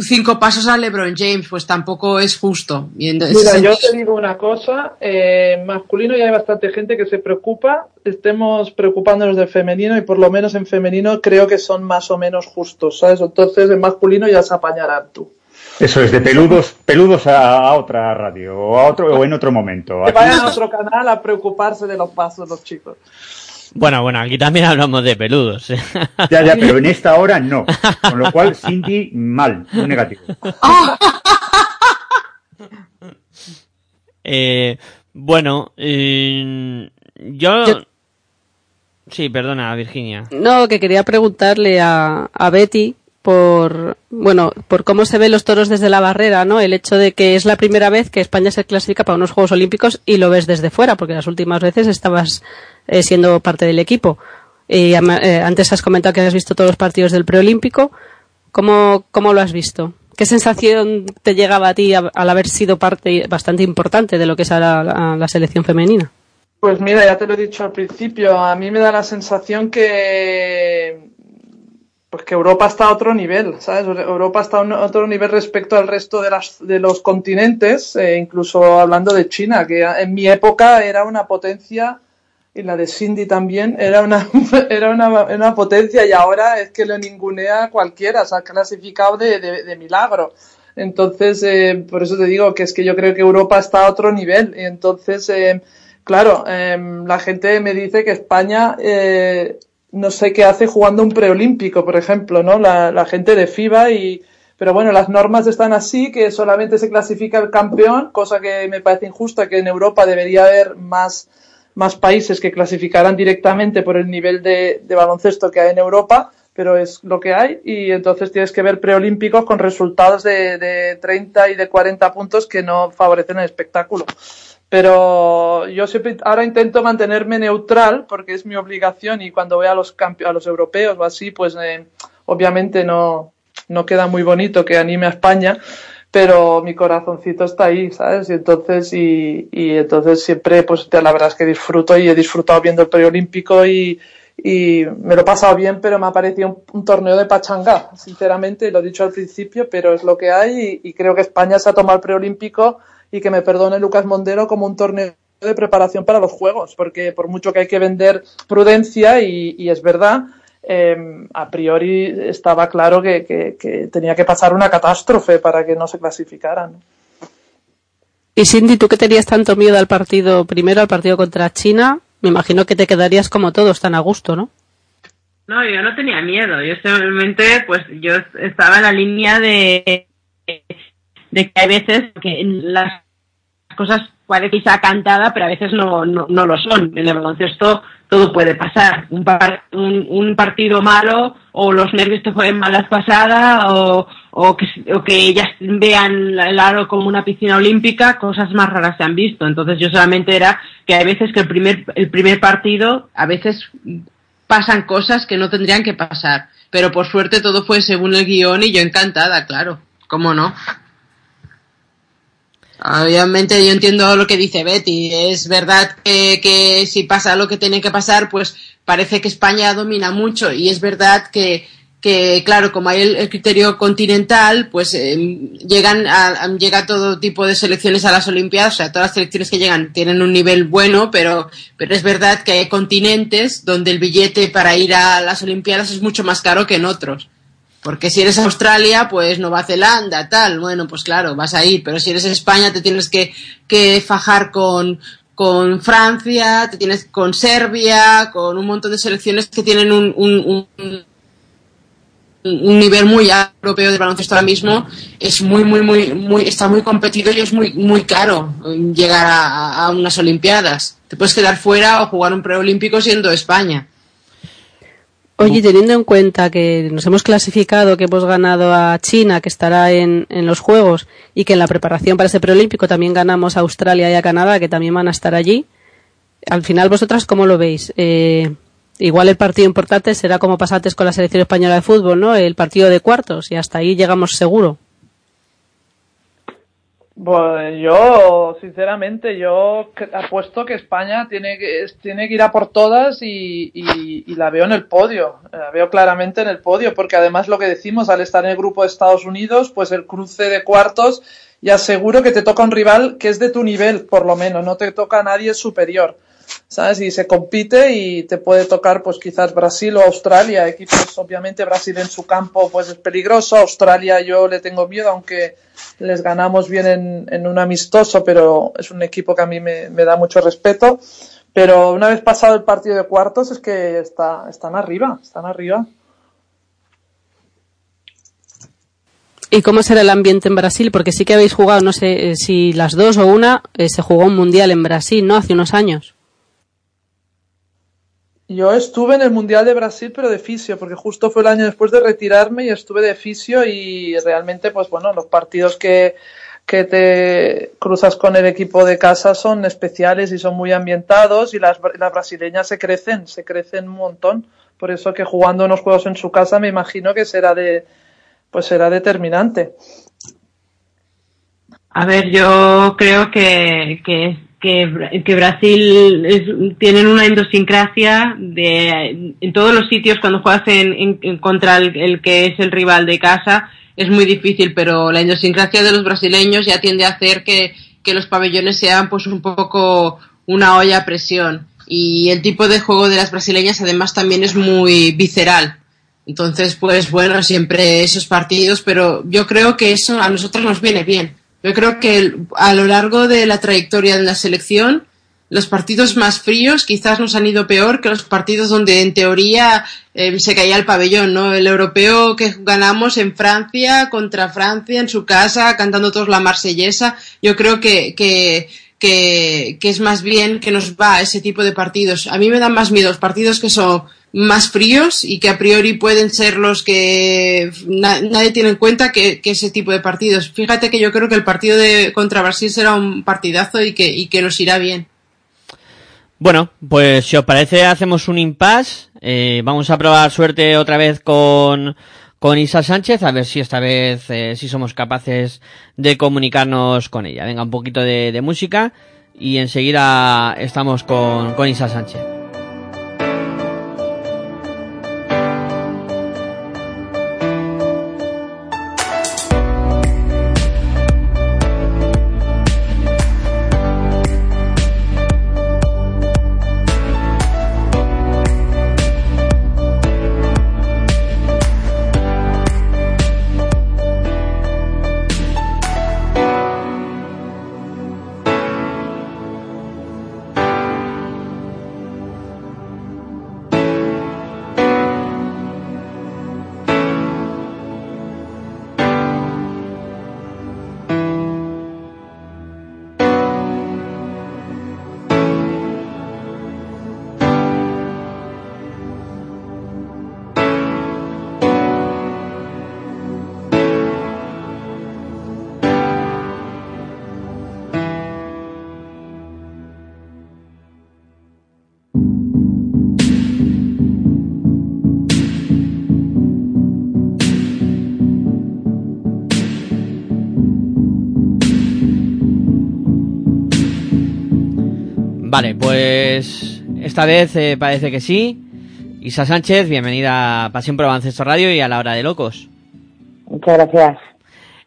cinco pasos a LeBron James, pues tampoco es justo. Y Mira, yo te digo una cosa, eh, masculino ya hay bastante gente que se preocupa, estemos preocupándonos del femenino y por lo menos en femenino creo que son más o menos justos, ¿sabes? Entonces en masculino ya se apañarán tú. Eso es, de peludos, peludos a, a otra radio o, a otro, o en otro momento. Que Aquí- vayan a otro canal a preocuparse de los pasos los chicos. Bueno, bueno, aquí también hablamos de peludos. ¿eh? Ya, ya, pero en [laughs] esta hora no. Con lo cual, Cindy, mal, muy negativo. [laughs] Eh, bueno, eh, yo... Yo- Sí, perdona, Virginia. No, que quería preguntarle a, a Betty por, bueno, por cómo se ven los toros desde la barrera, ¿no? El hecho de que es la primera vez que España se clasifica para unos Juegos Olímpicos y lo ves desde fuera, porque las últimas veces estabas eh, siendo parte del equipo. Y eh, antes has comentado que has visto todos los partidos del preolímpico. ¿Cómo, ¿Cómo lo has visto? ¿Qué sensación te llegaba a ti al haber sido parte bastante importante de lo que es ahora la- la selección femenina? Pues mira, ya te lo he dicho al principio, a mí me da la sensación que pues que Europa está a otro nivel, ¿sabes? Europa está a otro nivel respecto al resto de, las, de los continentes, eh, incluso hablando de China, que en mi época era una potencia, y la de Cindy también, era una, [laughs] era una, una potencia y ahora es que lo ningunea cualquiera, se ha clasificado de milagro. Entonces, eh, por eso te digo que es que yo creo que Europa está a otro nivel. Y entonces, eh, claro, eh, la gente me dice que España eh, no sé qué hace jugando un preolímpico, por ejemplo, ¿no? La, gente de FIBA y. Pero bueno, las normas están así, que solamente se clasifica el campeón, cosa que me parece injusta, que en Europa debería haber más, más países que clasificaran directamente por el nivel de, de baloncesto que hay en Europa, pero es lo que hay y entonces tienes que ver preolímpicos con resultados de, de 30 y de 40 puntos que no favorecen el espectáculo. Pero yo siempre ahora intento mantenerme neutral porque es mi obligación y cuando veo a los a los europeos o así, pues eh, obviamente no, no queda muy bonito que anime a España, pero mi corazoncito está ahí, ¿sabes? Y entonces, y, entonces siempre, pues la verdad es que disfruto y he disfrutado viendo el preolímpico y, y me lo he pasado bien, pero me ha parecido un, torneo de pachanga, sinceramente, lo he dicho al principio, pero es lo que hay y creo que España se ha tomado el preolímpico y que me perdone Lucas Mondero como un torneo de preparación para los Juegos, porque por mucho que hay que vender prudencia, y, y es verdad, eh, a priori estaba claro que, que- que tenía que pasar una catástrofe para que no se clasificaran. Y Cindy, tú que tenías tanto miedo al partido, primero al partido contra China, me imagino que te quedarías como todos, tan a gusto, ¿no? No, yo no tenía miedo. Yo simplemente, pues, yo estaba en la línea de, de que hay veces que las cosas parece quizá cantada, pero a veces no, no, no lo son. En el baloncesto todo puede pasar. Un, par- un, un partido malo, o los nervios te jueguen malas pasadas, o, o, que, o que ellas vean el aro como una piscina olímpica, cosas más raras se han visto. Entonces yo solamente era que hay veces que el primer, el primer partido, a veces pasan cosas que no tendrían que pasar. Pero por suerte todo fue según el guion y yo encantada, claro. ¿Cómo no? Obviamente yo entiendo lo que dice Betty. Es verdad que, que si pasa lo que tiene que pasar, pues parece que España domina mucho. Y es verdad que, que claro, como hay el, criterio continental, pues eh, llegan a, a- llega todo tipo de selecciones a las Olimpiadas. O sea, todas las selecciones que llegan tienen un nivel bueno, pero, pero es verdad que hay continentes donde el billete para ir a las Olimpiadas es mucho más caro que en otros. Porque si eres Australia, pues Nueva Zelanda, tal, bueno, pues claro, vas a ir, pero si eres España te tienes que, que fajar con, con Francia, te tienes con Serbia, con un montón de selecciones que tienen un, un, nivel muy europeo de baloncesto ahora mismo. Es muy, muy, muy, muy, está muy competido y es muy, muy caro llegar a, a unas Olimpiadas. Te puedes quedar fuera o jugar un preolímpico siendo España. Oye, teniendo en cuenta que nos hemos clasificado, que hemos ganado a China, que estará en, en los Juegos, y que en la preparación para ese preolímpico también ganamos a Australia y a Canadá, que también van a estar allí, al final vosotras, ¿cómo lo veis? Eh, igual el partido importante será como pasaste con la selección española de fútbol, ¿no? El partido de cuartos, y hasta ahí llegamos seguro. Bueno, yo, sinceramente, yo apuesto que España tiene que, tiene que ir a por todas y, y- y la veo en el podio. La veo claramente en el podio, porque además lo que decimos, al estar en el grupo de Estados Unidos, pues el cruce de cuartos, ya seguro que te toca un rival que es de tu nivel, por lo menos, no te toca a nadie superior. ¿Sabes? Y se compite y te puede tocar, pues quizás Brasil o Australia. Equipos, obviamente, Brasil en su campo, pues es peligroso. Australia yo le tengo miedo, aunque les ganamos bien en, en un amistoso, pero es un equipo que a mí me, me da mucho respeto. Pero una vez pasado el partido de cuartos, es que está, están arriba, están arriba. ¿Y cómo será el ambiente en Brasil? Porque sí que habéis jugado, no sé eh, si las dos o una, eh, se jugó un mundial en Brasil, ¿no? Hace unos años. Yo estuve en el Mundial de Brasil, pero de fisio, porque justo fue el año después de retirarme y estuve de fisio y realmente, pues bueno, los partidos que, que te cruzas con el equipo de casa son especiales y son muy ambientados y las, las brasileñas se crecen, se crecen un montón. Por eso que jugando unos juegos en su casa me imagino que será de, pues será determinante. A ver, yo creo que, que, que, Brasil es- tienen una idiosincrasia de en todos los sitios cuando juegas en, contra el, el que es el rival de casa es muy difícil, pero la idiosincrasia de los brasileños ya tiende a hacer que, que los pabellones sean pues un poco una olla a presión y el tipo de juego de las brasileñas además también es muy visceral. Entonces, pues bueno, siempre esos partidos, pero yo creo que eso a nosotros nos viene bien. Yo creo que a lo largo de la trayectoria de la selección, los partidos más fríos quizás nos han ido peor que los partidos donde en teoría eh, se caía el pabellón, ¿no? El europeo que ganamos en Francia, contra Francia, en su casa, cantando todos la marsellesa, yo creo que, que, que, que es más bien que nos va ese tipo de partidos. A mí me dan más miedo los partidos que son más fríos y que a priori pueden ser los que na- nadie tiene en cuenta que, ese tipo de partidos. Fíjate que yo creo que el partido de contra Brasil será un partidazo y que, y que nos irá bien. Bueno, pues si os parece hacemos un impasse. Eh, vamos a probar suerte otra vez con, con Isa Sánchez, a ver si esta vez eh, si somos capaces de comunicarnos con ella. Venga, un poquito de, de música y enseguida estamos con, con Isa Sánchez. Vale, pues esta vez eh, parece que sí. Isa Sánchez, bienvenida a Pasión por Baloncesto Radio y a la hora de locos. Muchas gracias.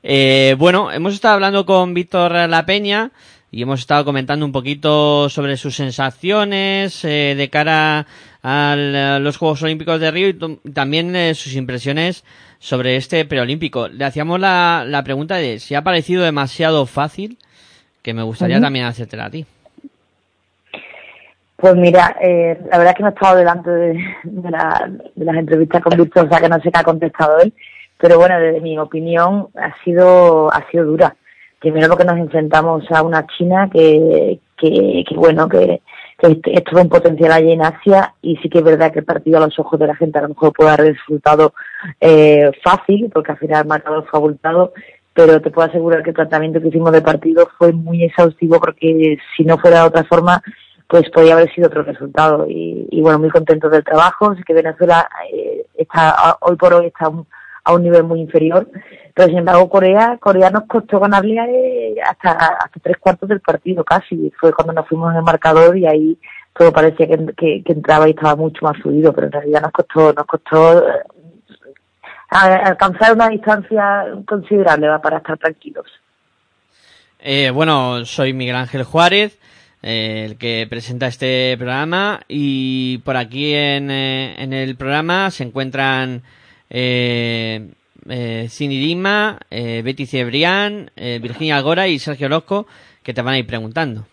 Eh, bueno, hemos estado hablando con Víctor La Peña y hemos estado comentando un poquito sobre sus sensaciones eh, de cara al- a los Juegos Olímpicos de Río y también eh, sus impresiones sobre este preolímpico. Le hacíamos la, la pregunta de si ha parecido demasiado fácil, que me gustaría también hacértela a ti. Pues mira, eh, la verdad es que no he estado delante de, de, la- de las entrevistas con Víctor, o sea que no sé qué ha contestado él, pero bueno, desde mi opinión ha sido, ha sido dura. Primero porque nos enfrentamos a una China que, que, que bueno, que, que es todo un potencial allí en Asia y sí que es verdad que el partido a los ojos de la gente a lo mejor puede dar resultado eh, fácil, porque al final el marcador fue abultado, pero te puedo asegurar que el tratamiento que hicimos de partido fue muy exhaustivo porque si no fuera de otra forma, pues podría haber sido otro resultado. Y, y bueno, muy contento del trabajo. Sé que Venezuela eh, está hoy por hoy está un, a un nivel muy inferior, pero sin embargo Corea, Corea nos costó ganarle eh, hasta, hasta tres cuartos del partido casi. Fue cuando nos fuimos en el marcador y ahí todo parecía que, que, que entraba y estaba mucho más fluido, pero en realidad nos costó, nos costó eh, alcanzar una distancia considerable para estar tranquilos. Eh, bueno, soy Miguel Ángel Juárez, eh, el que presenta este programa y por aquí en, eh, en el programa se encuentran eh, eh, Cindy Dima, eh, Betty Cebrián, eh, Virginia Algora y Sergio Losco que te van a ir preguntando.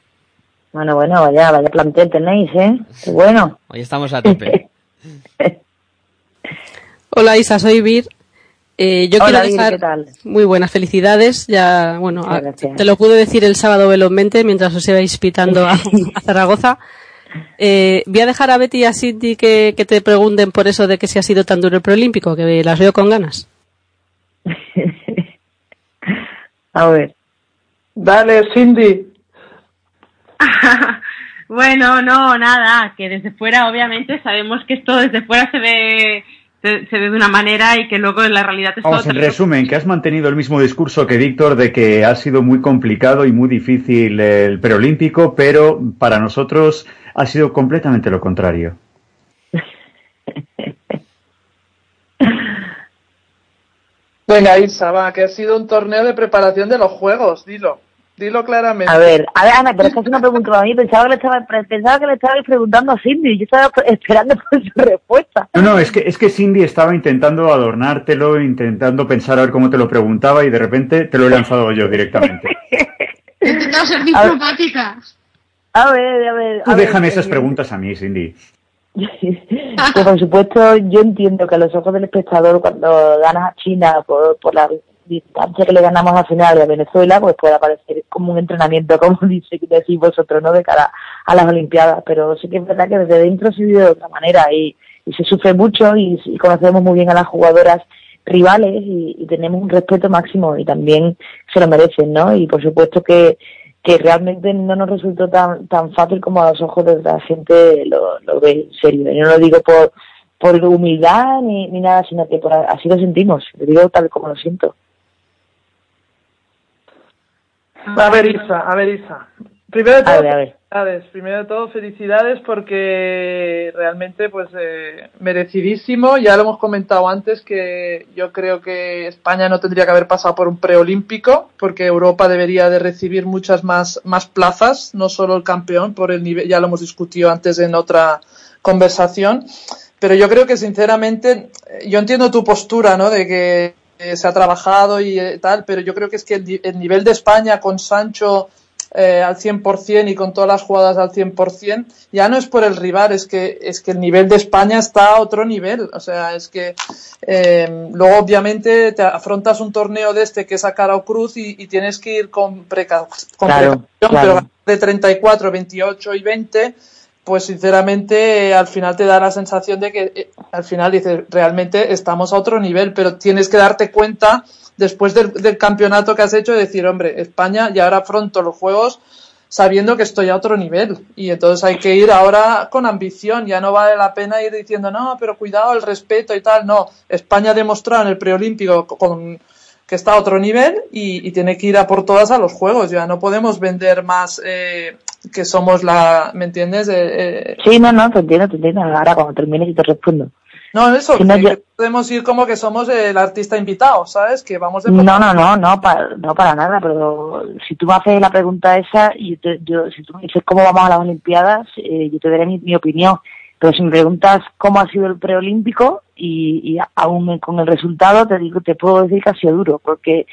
Bueno, bueno, vaya, vaya plantel tenéis, ¿eh? Qué bueno. Hoy estamos a tope. [laughs] Hola Isa, soy Vir. Eh, yo Hola, quiero dejar ¿qué tal? muy buenas felicidades. Ya, bueno, Muchas a- gracias. te lo pude decir el sábado velozmente mientras os ibais pitando a, [laughs] a Zaragoza. Eh, voy a dejar a Betty y a Cindy que, que te pregunten por eso de que si ha sido tan duro el preolímpico, que las veo con ganas. [laughs] A ver. Dale, Cindy. [laughs] bueno, no, nada, que desde fuera obviamente sabemos que esto desde fuera se ve se, se ve de una manera y que luego en la realidad es Vamos, en resumen, que has mantenido el mismo discurso que Víctor de que ha sido muy complicado y muy difícil el preolímpico, pero para nosotros ha sido completamente lo contrario. Venga, Isa, va, que ha sido un torneo de preparación de los juegos, dilo. Dilo claramente. A ver, a ver, Ana, pero es que es una pregunta para mí. Pensaba que le estaba, pensaba que le estabais preguntando a Cindy. Yo estaba [laughs] esperando por su respuesta. No, no, es que, es que Cindy estaba intentando adornártelo, intentando pensar a ver cómo te lo preguntaba y de repente te lo he lanzado yo directamente. [laughs] He intentado ser A ver. diplomática. A ver, a ver. Tú a ver, déjame esas eh, preguntas a mí, Cindy. [laughs] Pues por supuesto, yo entiendo que a los ojos del espectador, cuando ganas a China por, por la distancia que le ganamos al final a Venezuela, pues puede parecer como un entrenamiento, [laughs] como dice, decís vosotros, ¿no? De cara a las Olimpiadas. Pero sí que es verdad que desde dentro se vive de otra manera y, y se sufre mucho y, conocemos muy bien a las jugadoras rivales y, tenemos un respeto máximo y también se lo merecen, ¿no? Y por supuesto que, que realmente no nos resultó tan tan fácil como a los ojos de la gente lo, lo ve en serio. Y no lo digo por por humildad ni, ni nada, sino que por, así lo sentimos. Lo digo tal como lo siento. A ver, Isa, a ver, Isa. Primero de A todo, ver, a ver. felicidades. Primero de todo, felicidades porque realmente, pues, eh, merecidísimo. Ya lo hemos comentado antes que yo creo que España no tendría que haber pasado por un preolímpico porque Europa debería de recibir muchas más, más plazas, no solo el campeón, por el nivel, ya lo hemos discutido antes en otra conversación. Pero yo creo que, sinceramente, eh, yo entiendo tu postura, ¿no? De que eh, se ha trabajado y eh, tal, pero yo creo que es que el, el nivel de España con Sancho eh, al 100% y con todas las jugadas al 100%, ya no es por el rival, es que, es que el nivel de España está a otro nivel. O sea, es que eh, luego obviamente te afrontas un torneo de este que es a cara o cruz y, y tienes que ir con, preca- con Claro, precaución, claro. pero de 34, 28 y 20 pues sinceramente al final te da la sensación de que eh, al final dices realmente estamos a otro nivel, pero tienes que darte cuenta después del, del campeonato que has hecho de decir, hombre, España y ahora afronto los juegos sabiendo que estoy a otro nivel. Y entonces hay que ir ahora con ambición, ya no vale la pena ir diciendo, no, pero cuidado, el respeto y tal, no, España ha demostrado en el preolímpico con, que está a otro nivel y, y tiene que ir a por todas a los juegos, ya no podemos vender más eh, que somos la, ¿me entiendes? Eh, eh, Sí, no, no, te entiendo, te entiendo. Ahora cuando termines y te respondo. no, eso, Sí, no, que, yo- que podemos ir como que somos el artista invitado, ¿sabes? Que vamos de No, no, no, no, para, no para nada, pero si tú me haces la pregunta esa, y yo te- yo, si tú me dices cómo vamos a las Olimpiadas, eh, yo te daré mi, mi opinión. Pero si me preguntas cómo ha sido el preolímpico y, y aún con el resultado, te digo, te puedo decir que ha sido duro, porque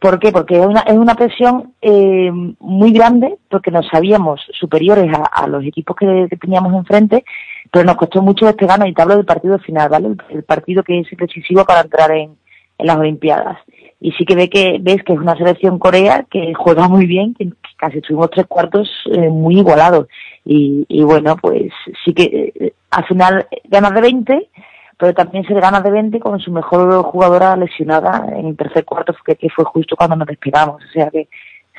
¿Por qué? Porque es una, es una presión eh, muy grande, porque nos sabíamos superiores a, a los equipos que, teníamos enfrente, pero nos costó mucho despegarnos y te hablo del partido final, ¿vale? El, partido que es decisivo para entrar en, las Olimpiadas. Y sí que ve que ves que es una selección Corea que juega muy bien, que casi tuvimos tres cuartos eh, muy igualados. Y, y bueno, pues sí que eh, al final ganas de 20, pero también se le gana de 20 con su mejor jugadora lesionada en el tercer cuarto, que, que fue justo cuando nos despegamos. O sea que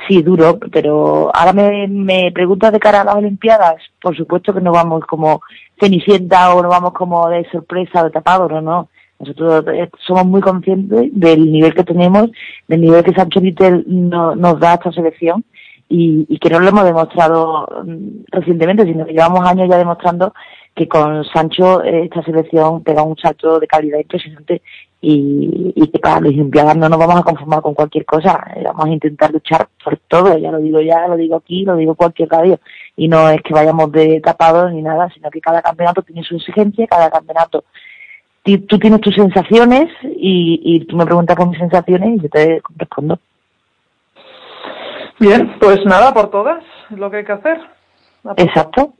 sí, duro, pero ahora me, me preguntas de cara a las Olimpiadas, por supuesto que no vamos como Cenicienta o no vamos como de sorpresa o de tapado, no, no. Nosotros eh, somos muy conscientes del nivel que tenemos, del nivel que Sancho Vitel no, nos da a esta selección y, y que no lo hemos demostrado mm, recientemente, sino que llevamos años ya demostrando que con Sancho eh, esta selección pega un salto de calidad impresionante y, y que para las Olimpiadas no nos vamos a conformar con cualquier cosa, eh, vamos a intentar luchar por todo, ya lo digo ya, lo digo aquí, lo digo cualquier radio, y no es que vayamos de tapados ni nada, sino que cada campeonato tiene su exigencia, cada campeonato tú tienes tus sensaciones y, y tú me preguntas por mis sensaciones y yo te respondo. Bien, pues nada, por todas, es lo que hay que hacer. Exacto,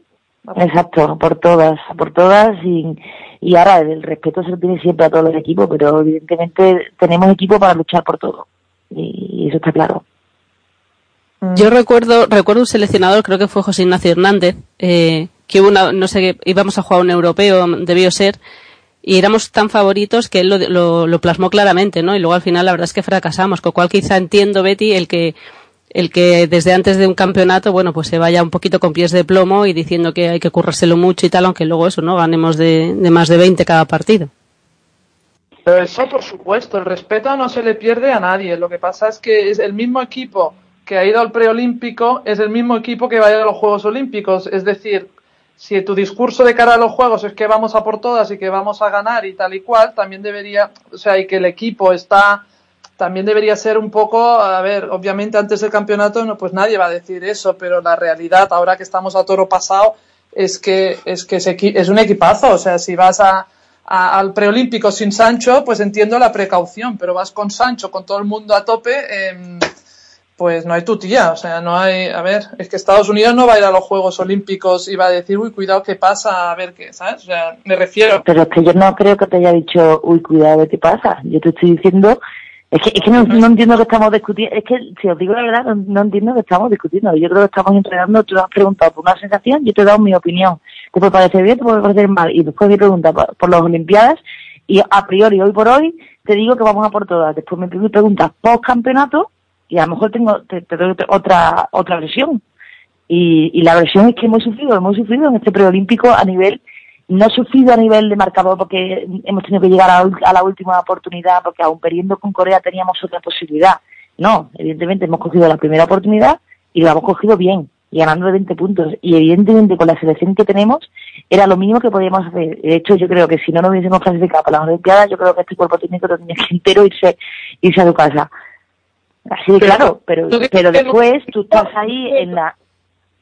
exacto, por todas, por todas y, y ahora el respeto se lo tiene siempre a todos los equipos, pero evidentemente tenemos equipo para luchar por todo y eso está claro. Yo recuerdo, recuerdo un seleccionador, creo que fue José Ignacio Hernández, eh, que hubo una, no sé, qué, íbamos a jugar un europeo, debió ser, y éramos tan favoritos que él lo, lo, lo plasmó claramente, ¿no? Y luego al final la verdad es que fracasamos, con lo cual quizá entiendo, Betty, el que, el que desde antes de un campeonato, bueno, pues se vaya un poquito con pies de plomo y diciendo que hay que currárselo mucho y tal, aunque luego eso, ¿no? Ganemos de, más de 20 cada partido. Pero eso, por supuesto, el respeto no se le pierde a nadie. Lo que pasa es que es el mismo equipo que ha ido al preolímpico, es el mismo equipo que va a ir a los Juegos Olímpicos. Es decir, si tu discurso de cara a los Juegos es que vamos a por todas y que vamos a ganar y tal y cual, también debería, o sea, y que el equipo está, también debería ser un poco, a ver, obviamente antes del campeonato, no, pues nadie va a decir eso, pero la realidad, ahora que estamos a toro pasado, es que es que es, un equipazo. O sea, si vas a, al preolímpico sin Sancho, pues entiendo la precaución, pero vas con Sancho, con todo el mundo a tope, em, pues no hay tu tía. O sea, no hay. A ver, es que Estados Unidos no va a ir a los Juegos Olímpicos y va a decir, uy, cuidado, ¿qué pasa? A ver qué, ¿sabes? O sea, me refiero. Pero es que yo no creo que te haya dicho, uy, cuidado, ¿qué pasa? Yo te estoy diciendo, es que, es que no, no entiendo que estamos discutiendo, es que si os digo la verdad, no, no entiendo que estamos discutiendo. Yo creo que estamos entrenando, tú has preguntado por una sensación, yo te he dado mi opinión. Te puede parecer bien, te puede parecer mal. Y después me pregunta por, por las Olimpiadas y a priori, hoy por hoy, te digo que vamos a por todas. Después me preguntas post campeonato y a lo mejor tengo, te, te doy otra, otra versión. Y, y la versión es que hemos sufrido, hemos sufrido en este preolímpico a nivel, no he sufrido a nivel de marcador porque hemos tenido que llegar a, a la última oportunidad porque aún perdiendo con Corea teníamos otra posibilidad. No, evidentemente hemos cogido la primera oportunidad y la hemos cogido bien y ganando de 20 puntos. Y evidentemente con la selección que tenemos era lo mínimo que podíamos hacer. De hecho, yo creo que si no nos hubiésemos clasificado para las Olimpiadas, yo creo que este cuerpo técnico tendría que entero irse, irse a su casa. Así de claro, pero, ¿tú dices pero después tú estás ahí en la...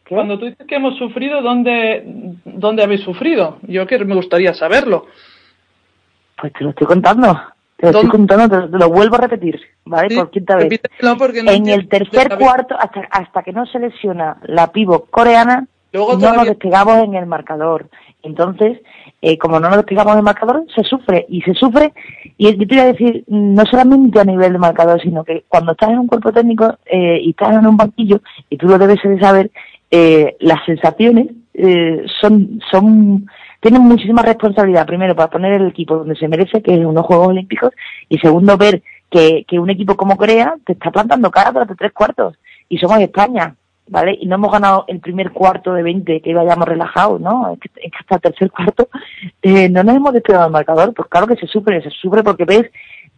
¿Qué? Cuando tú dices que hemos sufrido, ¿dónde, ¿dónde habéis sufrido? Yo que me gustaría saberlo. Pues te lo estoy contando. Te lo estoy contando, te lo, te lo vuelvo a repetir, ¿vale? Sí, Por quinta vez. no en el tercer cuarto, hasta, hasta que no se lesiona la pivo coreana, Luego no todavía- nos despegamos en el marcador. Entonces, eh, como no nos despegamos en el marcador, se sufre. Y se sufre, y yo te voy a decir, no solamente a nivel de marcador, sino que cuando estás en un cuerpo técnico eh, y estás en un banquillo, y tú lo debes de saber, eh, las sensaciones eh, son, son, tienen muchísima responsabilidad. Primero, para poner el equipo donde se merece, que es unos Juegos Olímpicos, y segundo, ver que, que un equipo como Corea te está plantando cara durante tres cuartos. Y somos España, ¿vale? Y no hemos ganado el primer cuarto de 20 que vayamos relajados, ¿no? Es que, es que hasta el tercer cuarto eh, no nos hemos despegado del marcador. Pues claro que se sufre, se sufre porque ves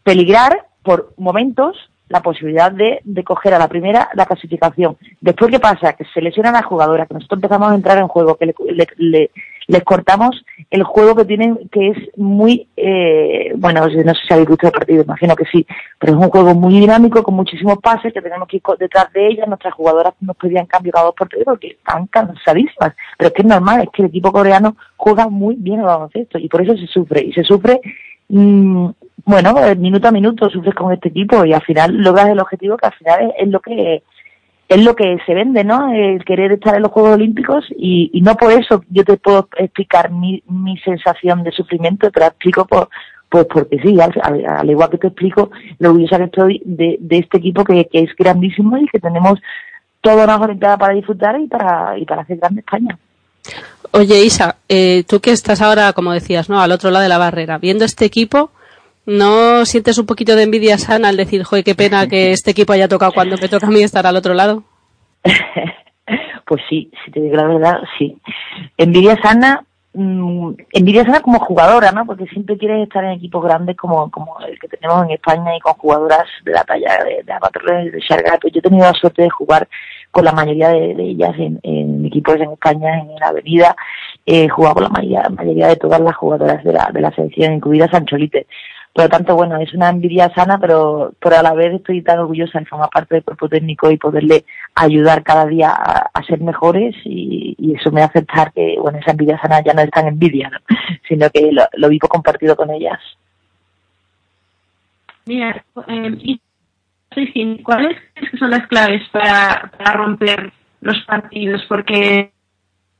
peligrar por momentos la posibilidad de, de coger a la primera la clasificación. Después, ¿qué pasa? Que se lesionan las jugadoras, que nosotros empezamos a entrar en juego, que le, le- le- les cortamos el juego que tienen, que es muy, eh, bueno, no sé si habéis visto el partido, imagino que sí, pero es un juego muy dinámico, con muchísimos pases, que tenemos que ir detrás de ellas, nuestras jugadoras nos pedían cambio cada dos por tres porque están cansadísimas, pero es que es normal, es que el equipo coreano juega muy bien el baloncesto y por eso se sufre, y se sufre mm, bueno, eh, minuto a minuto sufres con este equipo y al final logras el objetivo que al final es, lo que es lo que se vende, ¿no? El querer estar en los Juegos Olímpicos y, no por eso yo te puedo explicar mi, mi sensación de sufrimiento, te la explico por, pues porque sí, al, al- al igual que te explico lo orgullosa que estoy de, de este equipo que, que es grandísimo y que tenemos toda una Olimpiada para disfrutar y para, y para hacer grande España. Oye, Isa, eh, tú que estás ahora, como decías, ¿no? Al otro lado de la barrera, viendo este equipo, ¿no sientes un poquito de envidia sana al decir, joder, qué pena que este equipo haya tocado cuando me toca a mí estar al otro lado? [laughs] Pues sí, si te digo la verdad, sí. Envidia sana, mm, envidia sana como jugadora, ¿no? Porque siempre quieres estar en equipos grandes como, como el que tenemos en España y con jugadoras de la talla de, de Amatorres, de Shargato. Yo he tenido la suerte de jugar con la mayoría de, de ellas en, en equipos en España, en la Avenida. He jugado con la mayoría, mayoría de todas las jugadoras de la, de la selección, incluida Sancholite. Por lo tanto, bueno, es una envidia sana, pero, pero a la vez estoy tan orgullosa de formar parte del cuerpo técnico y poderle ayudar cada día a, ser mejores y, y eso me hace aceptar que, bueno, esa envidia sana ya no es tan envidia, ¿no? [laughs] sino que lo, lo vivo compartido con ellas. Mira, eh, ¿cuáles son las claves para, para romper los partidos? Porque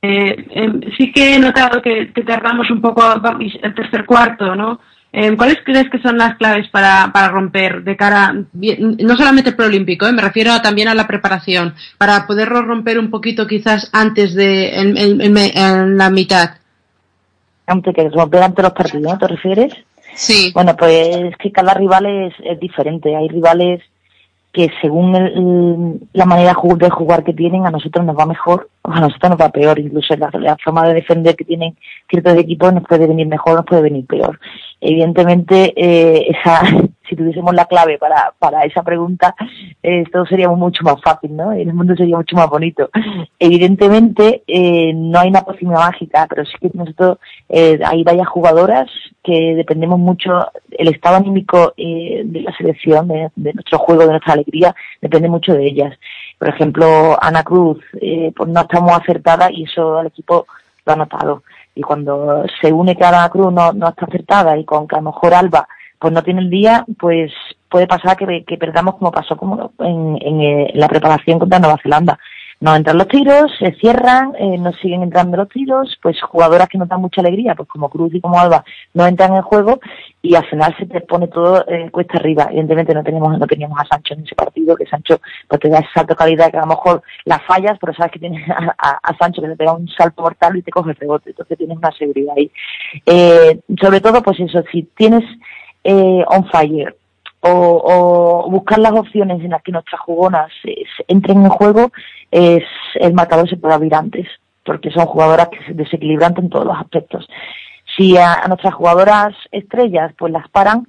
eh, eh, sí que he notado que, que tardamos un poco el tercer cuarto, ¿no? Eh, ¿Cuáles crees que son las claves para, para romper de cara, no solamente el preolímpico, eh, me refiero también a la preparación, para poderlo romper un poquito quizás antes de, en, en- en- en la mitad? Antes que romper ante los partidos. ¿Te refieres? Sí. Bueno, pues es que cada rival es, es diferente. Hay rivales que según el- la manera de ju- de jugar que tienen, a nosotros nos va mejor o a nosotros nos va peor. Incluso la, la forma de defender que tienen ciertos equipos nos puede venir mejor, nos puede venir peor. Evidentemente, eh, esa, si tuviésemos la clave para, para esa pregunta, eh, todo sería mucho más fácil, ¿no? El mundo sería mucho más bonito. Evidentemente, eh, no hay una pócima mágica, pero sí que nosotros, eh, hay varias jugadoras que dependemos mucho, el estado anímico eh, de la selección, de, nuestro juego, de nuestra alegría, depende mucho de ellas. Por ejemplo, Ana Cruz, eh, pues no estamos acertada y eso al equipo lo ha notado. Y cuando se une que Ana Cruz no, no está acertada y con que a lo mejor Alba pues no tiene el día, pues puede pasar que, perdamos como pasó como en, en, eh, la preparación contra Nueva Zelanda. No entran los tiros, se cierran, eh, no siguen entrando los tiros, pues jugadoras que no dan mucha alegría, pues como Cruz y como Alba, no entran en juego y al final se te pone todo eh, cuesta arriba. Evidentemente no tenemos, no teníamos a Sancho en ese partido, que Sancho pues te da ese salto de calidad que a lo mejor la fallas, pero sabes que tienes [laughs] a Sancho que te pega un salto mortal y te coge el rebote, entonces tienes una seguridad ahí. Eh, sobre todo, pues eso, si tienes eh, on fire o, o buscar las opciones en las que nuestras jugonas eh, entren en juego, es, el marcador se puede abrir antes, porque son jugadoras que se desequilibran en todos los aspectos. Si a, a nuestras jugadoras estrellas pues las paran,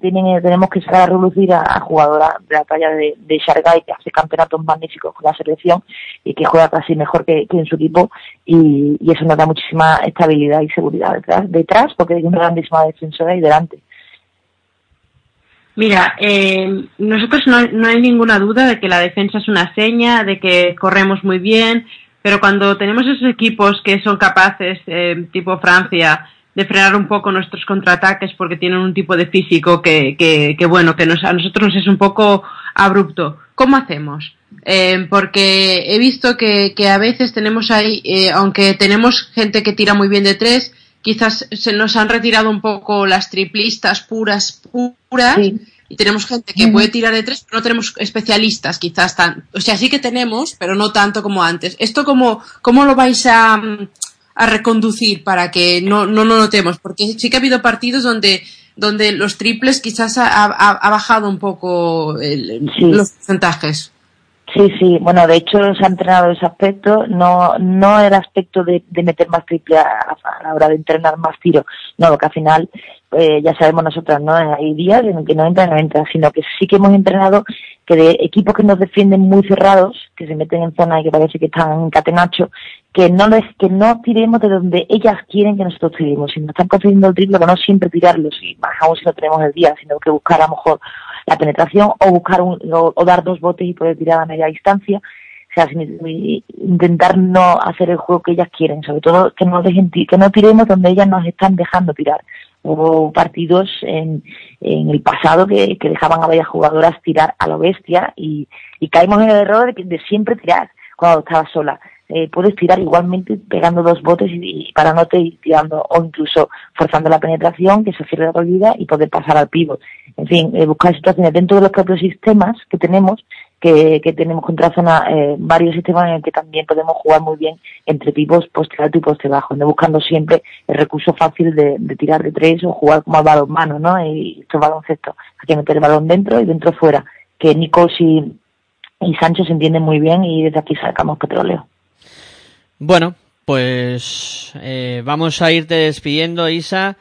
tienen, tenemos que sacar a relucir a, a jugadoras de la talla de, de Shargay, que hace campeonatos magníficos con la selección y que juega casi mejor que, que en su equipo, y, y eso nos da muchísima estabilidad y seguridad detrás, detrás porque hay una grandísima defensora y delante. Mira, eh, nosotros no, no hay ninguna duda de que la defensa es una seña, de que corremos muy bien, pero cuando tenemos esos equipos que son capaces, eh, tipo Francia, de frenar un poco nuestros contraataques porque tienen un tipo de físico que, que, que bueno, que nos, a nosotros nos es un poco abrupto. ¿Cómo hacemos? Eh, porque he visto que, que a veces tenemos ahí, eh, aunque tenemos gente que tira muy bien de tres, quizás se nos han retirado un poco las triplistas puras, puras, y tenemos gente que Ujú. puede tirar de tres, pero no tenemos especialistas, quizás tan, o sea, sí que tenemos, pero no tanto como antes. ¿Esto cómo, cómo lo vais a, mm, a reconducir para que no, no lo notemos? Porque sí que ha habido partidos donde, donde los triples quizás ha, ha- ha bajado un poco el- Sí. los porcentajes. Sí, sí, bueno, de hecho se ha entrenado ese aspecto, no no el aspecto de, de meter más triple a, a la hora de entrenar más tiro, no, que al final eh, ya sabemos nosotras, ¿no? Hay días en que no entra, no entra, sino que sí que hemos entrenado que de equipos que nos defienden muy cerrados, que se meten en zona y que parece que están en catenacho, que no les, que no tiremos de donde ellas quieren que nosotros tiremos. Si nos están concediendo el triple, no siempre tirarlos, y más aún si no tenemos el día, sino que buscar a lo mejor la penetración o buscar un, o, o dar dos botes y poder tirar a media distancia. O sea, intentar no hacer el juego que ellas quieren, sobre todo que no dejen que no tiremos donde ellas nos están dejando tirar. Hubo partidos en, en el pasado que, que dejaban a varias jugadoras tirar a lo bestia y, y caímos en el error de, de siempre tirar cuando estabas sola. Eh, puedes tirar igualmente pegando dos botes y, y parándote y tirando o incluso forzando la penetración, que se cierre la rodilla y poder pasar al pivot. En fin, eh, buscar situaciones dentro de los propios sistemas que tenemos, que, que tenemos contra zona eh, varios sistemas en el que también podemos jugar muy bien entre pivos poste alto y poste bajo, no buscando siempre el recurso fácil de, de tirar de tres o jugar como al balonmano, ¿no? Y estos baloncesto, hay que meter el balón dentro y dentro fuera, que Nicos y, y Sancho se entienden muy bien y desde aquí sacamos petróleo. Bueno, pues eh, vamos a irte despidiendo, Isa,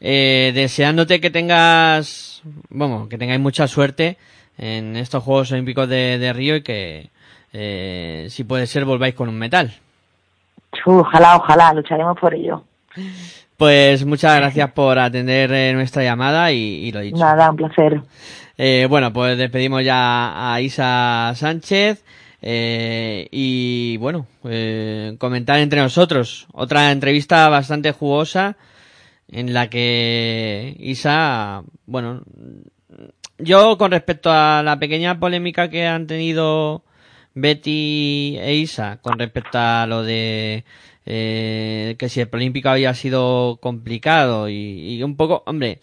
eh, deseándote que tengas, bueno, que tengáis mucha suerte en estos Juegos Olímpicos de, de Río y que, eh, si puede ser, volváis con un metal. Ojalá, ojalá, lucharemos por ello. Pues muchas gracias por atender eh, nuestra llamada y, y lo dicho. Nada, un placer. Eh, bueno, pues despedimos ya a Isa Sánchez. Eh, y bueno, eh, comentar entre nosotros. Otra entrevista bastante jugosa en la que Isa, bueno, yo con respecto a la pequeña polémica que han tenido Betty e Isa con respecto a lo de eh, que si el olímpico había sido complicado y un poco, hombre,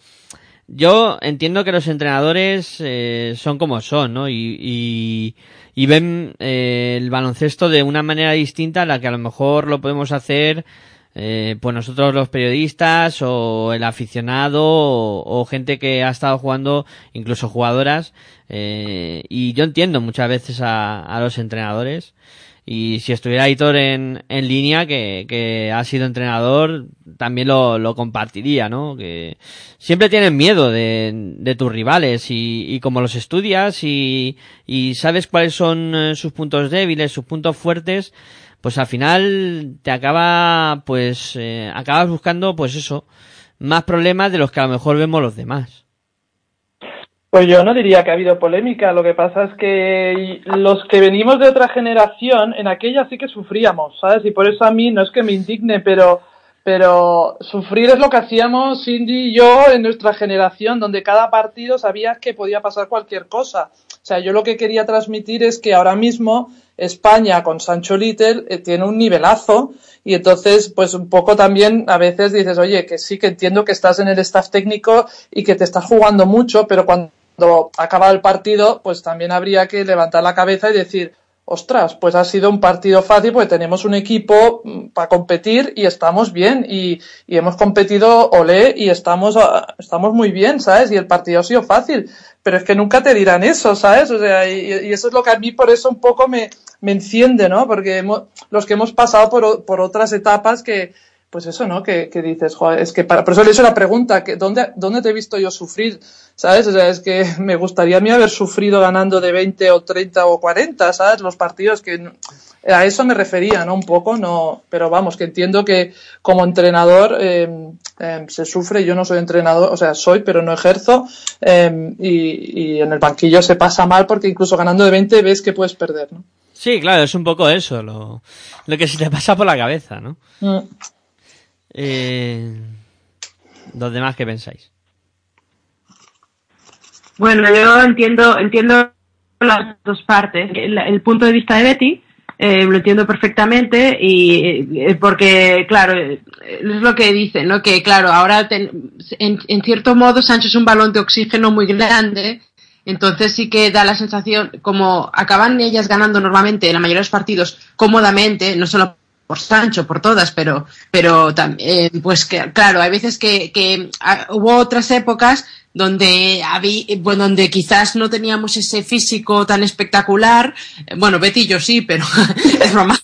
yo entiendo que los entrenadores eh, son como son, ¿no? Y, y, y ven eh, el baloncesto de una manera distinta a la que a lo mejor lo podemos hacer eh, pues nosotros los periodistas o el aficionado o, o gente que ha estado jugando, incluso jugadoras. eh, y yo entiendo muchas veces a, a los entrenadores. Y si estuviera Aitor en, en línea, que, que ha sido entrenador, también lo, lo compartiría, ¿no? Que siempre tienen miedo de, de tus rivales y, y como los estudias y, y sabes cuáles son eh, sus puntos débiles, sus puntos fuertes, pues al final te acaba, pues, eh, acabas buscando, pues eso, más problemas de los que a lo mejor vemos los demás. Pues yo no diría que ha habido polémica, lo que pasa es que los que venimos de otra generación, en aquella sí que sufríamos, ¿sabes? Y por eso a mí no es que me indigne, pero, pero sufrir es lo que hacíamos Cindy y yo en nuestra generación, donde cada partido sabías que podía pasar cualquier cosa. O sea, yo lo que quería transmitir es que ahora mismo España con Sancho Little eh, tiene un nivelazo y entonces pues un poco también a veces dices, oye, que sí que entiendo que estás en el staff técnico y que te estás jugando mucho, pero cuando acaba el partido pues también habría que levantar la cabeza y decir, ostras, pues ha sido un partido fácil porque tenemos un equipo para competir y estamos bien y, hemos competido olé y estamos, ah, estamos muy bien, ¿sabes? Y el partido ha sido fácil, pero es que nunca te dirán eso, ¿sabes? O sea, y, eso es lo que a mí por eso un poco me, me enciende, ¿no? Porque hemos, los que hemos pasado por, por otras etapas que, pues eso, ¿no? Que, que dices, joder, es que para, por eso le hice la pregunta, que ¿dónde, ¿dónde te he visto yo sufrir? ¿Sabes? O sea, es que [laughs] me gustaría a mí haber sufrido ganando de 20 o 30 o 40, ¿sabes? Los partidos que a eso me refería, ¿no? Un poco, no, pero vamos, que entiendo que como entrenador eh, eh, se sufre, yo no soy entrenador, o sea, soy, pero no ejerzo, eh, y, y en el banquillo se pasa mal porque incluso ganando de 20 ves que puedes perder, ¿no? Sí, claro, es un poco eso, lo, lo que se te pasa por la cabeza, ¿no? Mm. Eh, los demás, ¿qué pensáis? Bueno, yo entiendo, entiendo las dos partes. El, el punto de vista de Betty eh, lo entiendo perfectamente y eh, porque, claro, eh, es lo que dice, ¿no? Que, claro, ahora en, en cierto modo Sancho es un balón de oxígeno muy grande. Entonces sí que da la sensación, como acaban ellas ganando normalmente en la mayoría de los partidos cómodamente, no solo por Sancho, por todas, pero, pero pues que, claro, hay veces que, que ah, hubo otras épocas donde había, bueno, donde quizás no teníamos ese físico tan espectacular. Bueno, Betty y yo sí, pero [laughs] es broma.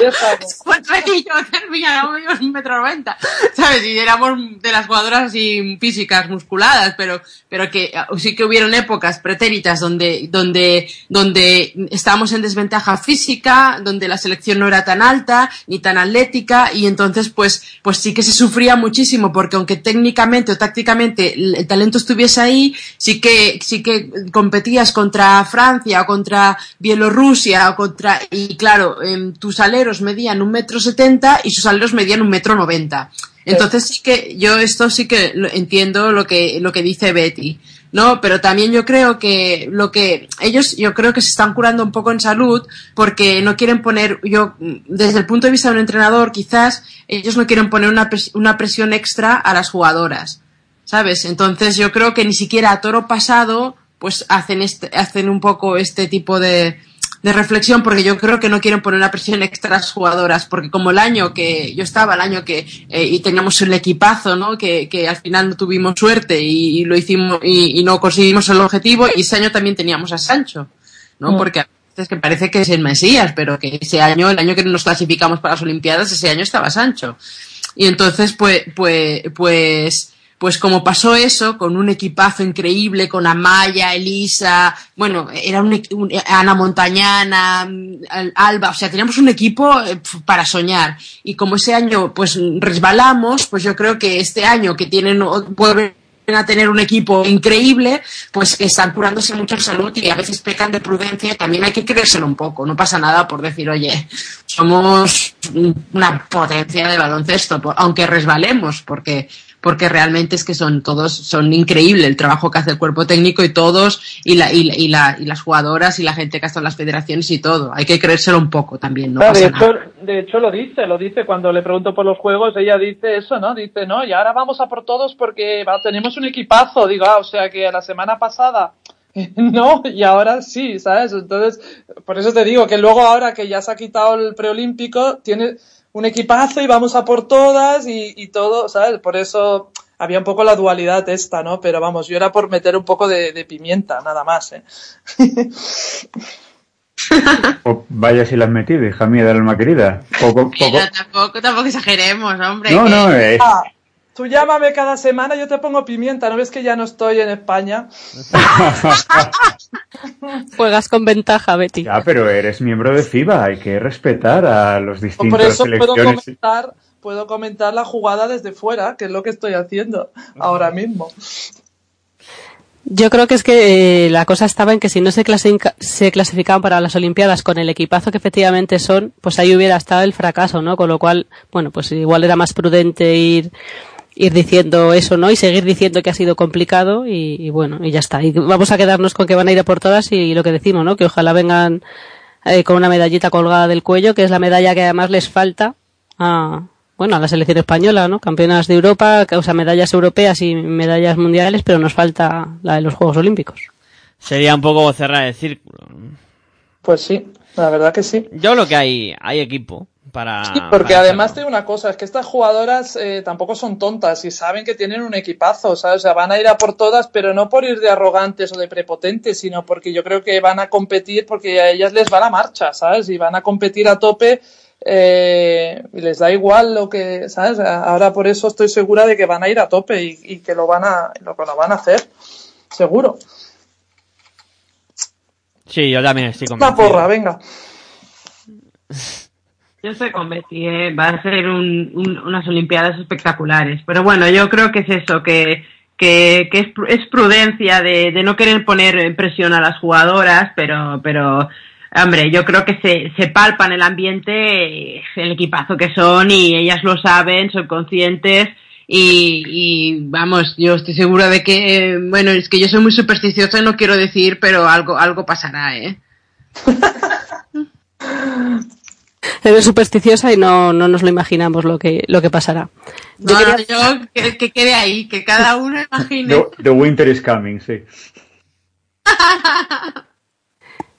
Yo, mira, éramos un metro noventa, ¿sabes? Y éramos de las jugadoras así físicas, musculadas, pero, pero que ah, sí que hubieron épocas pretéritas donde, donde, donde estábamos en desventaja física, donde la selección no era tan alta, ni tan atlética, y entonces pues, pues sí que se sufría muchísimo, porque aunque técnicamente o tácticamente el talento estuviese ahí, sí que, sí que competías contra Francia o contra Bielorrusia o contra, y claro, tus aleros medían un metro setenta y sus aleros medían un metro noventa. Entonces sí que yo esto sí que lo- entiendo lo que lo que dice Betty, ¿no? Pero también yo creo que lo que ellos yo creo que se están curando un poco en salud porque no quieren poner yo desde el punto de vista de un entrenador quizás ellos no quieren poner una pres- una presión extra a las jugadoras, ¿sabes? Entonces yo creo que ni siquiera a toro pasado pues hacen este hacen un poco este tipo de de reflexión porque yo creo que no quieren poner una presión extra a las jugadoras porque como el año que yo estaba el año que eh, y teníamos el equipazo no que, que al final no tuvimos suerte y, y lo hicimos y, y no conseguimos el objetivo y ese año también teníamos a Sancho no Mm. porque a veces que parece que es el Mesías pero que ese año el año que nos clasificamos para las Olimpiadas ese año estaba Sancho. Y entonces pues pues pues pues como pasó eso, con un equipazo increíble, con Amaya, Elisa, bueno, era un, un- Ana Montañana, mm, Al- Alba, o sea, teníamos un equipo eh, para soñar. Y como ese año, pues resbalamos, pues yo creo que este año que tienen, vuelven a tener un equipo increíble, pues que están curándose mucho en salud y a veces pecan de prudencia, también hay que creérselo un poco, no pasa nada por decir, oye, somos una potencia de baloncesto, aunque resbalemos, porque porque realmente es que son todos, son increíble el trabajo que hace el cuerpo técnico y todos, y, la, y, la- y, la- y las jugadoras y la gente que está en las federaciones y todo. Hay que creérselo un poco también, no pasa de, nada. hecho, de hecho lo dice, lo dice cuando le pregunto por los juegos, ella dice eso, ¿no? Dice, no, y ahora vamos a por todos porque va, tenemos un equipazo, digo, ah, o sea que la semana pasada [laughs] no, y ahora sí, ¿sabes? Entonces, por eso te digo que luego ahora que ya se ha quitado el preolímpico, tiene un equipazo y vamos a por todas y, y todo, ¿sabes? Por eso había un poco la dualidad esta, ¿no? Pero vamos, yo era por meter un poco de, de pimienta, nada más, ¿eh? [laughs] O vaya si la has metido, hija mía del alma querida. Poco, poco. Pero tampoco, tampoco exageremos, hombre. No, que- no, eh. Ah, tú llámame cada semana, yo te pongo pimienta, ¿no ves que ya no estoy en España? [laughs] Juegas con ventaja, Betty. Ya, pero eres miembro de FIBA, hay que respetar a los Por distintos eso puedo comentar, puedo comentar la jugada desde fuera, que es lo que estoy haciendo ahora mismo. Yo creo que es que eh, la cosa estaba en que si no se, clasifica- se clasificaban para las Olimpiadas con el equipazo que efectivamente son, pues ahí hubiera estado el fracaso, ¿no? Con lo cual, bueno, pues igual era más prudente ir ir diciendo eso, ¿no? Y seguir diciendo que ha sido complicado y, y bueno, y ya está. Y vamos a quedarnos con que van a ir a por todas y, lo que decimos, ¿no? Que ojalá vengan eh, con una medallita colgada del cuello, que es la medalla que además les falta a, bueno, a la selección española, ¿no? Campeonas de Europa, o sea, medallas europeas y medallas mundiales, pero nos falta la de los Juegos Olímpicos. Sería un poco cerrar el círculo. Pues sí, la verdad que sí. Yo lo que hay, hay equipo para... Sí, porque para además hacerlo. te digo una cosa, es que estas jugadoras eh, tampoco son tontas y saben que tienen un equipazo, ¿sabes? O sea, van a ir a por todas, pero no por ir de arrogantes o de prepotentes, sino porque yo creo que van a competir porque a ellas les va la marcha, ¿sabes? Y van a competir a tope eh, y les da igual lo que, ¿sabes? Ahora por eso estoy segura de que van a ir a tope y, y que lo van a, lo que lo van a hacer, seguro. Sí, yo también estoy Una convencido. porra, venga. [laughs] Yo estoy con Betty, ¿eh? va a ser un- un- unas Olimpiadas espectaculares. Pero bueno, yo creo que es eso, que, que, que es, es prudencia de, de no querer poner presión a las jugadoras, pero, pero hombre, yo creo que se, se palpan el ambiente, eh, el equipazo que son y ellas lo saben, son conscientes. Y, y vamos, yo estoy segura de que, eh, bueno, es que yo soy muy supersticiosa y no quiero decir, pero algo, algo pasará, ¿eh? [laughs] Eres supersticiosa y no, no nos lo imaginamos lo que, lo que pasará. Yo No, quería- yo que, que quede ahí, que cada uno imagine. The, the winter is coming, sí.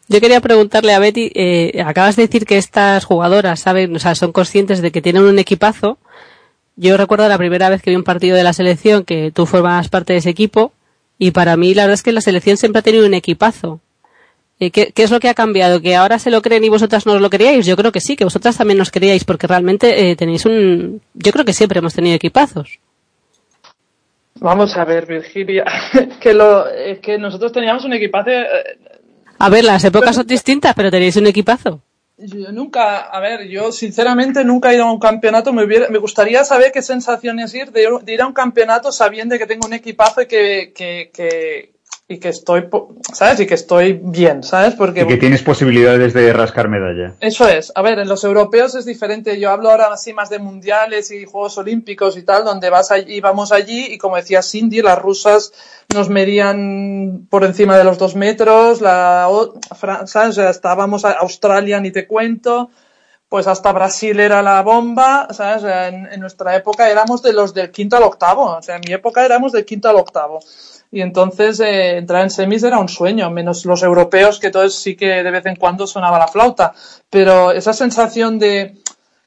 Yo quería preguntarle a Betty, eh, acabas de decir que estas jugadoras saben, o sea, son conscientes de que tienen un equipazo. Yo recuerdo la primera vez que vi un partido de la selección que tú formabas parte de ese equipo y para mí la verdad es que la selección siempre ha tenido un equipazo. Eh, ¿qué, qué es lo que ha cambiado? ¿Que ahora se lo creen y vosotras no os lo creíais? Yo creo que sí, que vosotras también nos creíais porque realmente eh, tenéis un... Yo creo que siempre hemos tenido equipazos. Vamos a ver, Virgilia, [laughs] que lo, es que nosotros teníamos un equipazo eh, A ver, las épocas son distintas, pero tenéis un equipazo. Yo nunca, a ver, yo sinceramente nunca he ido a un campeonato. Me, hubiera- me gustaría saber qué sensación es ir de, de ir a un campeonato sabiendo que tengo un equipazo y que, que, que, y que estoy, ¿sabes? Y que estoy bien, ¿sabes? Porque Y que tienes posibilidades de rascar medalla. eso es. A ver, en los europeos es diferente. Yo hablo ahora así más de mundiales y Juegos Olímpicos y tal, donde vas allí, vamos allí y como decía Cindy, las rusas nos medían por encima de los dos metros, la, ¿sabes? O sea, estábamos a Australia, ni te cuento. Pues hasta Brasil era la bomba, ¿sabes? En, en nuestra época éramos de los del quinto al octavo. O sea, en mi época éramos del quinto al octavo. Y entonces eh, entrar en semis era un sueño, menos los europeos, que todos sí que de vez en cuando sonaba la flauta. Pero esa sensación de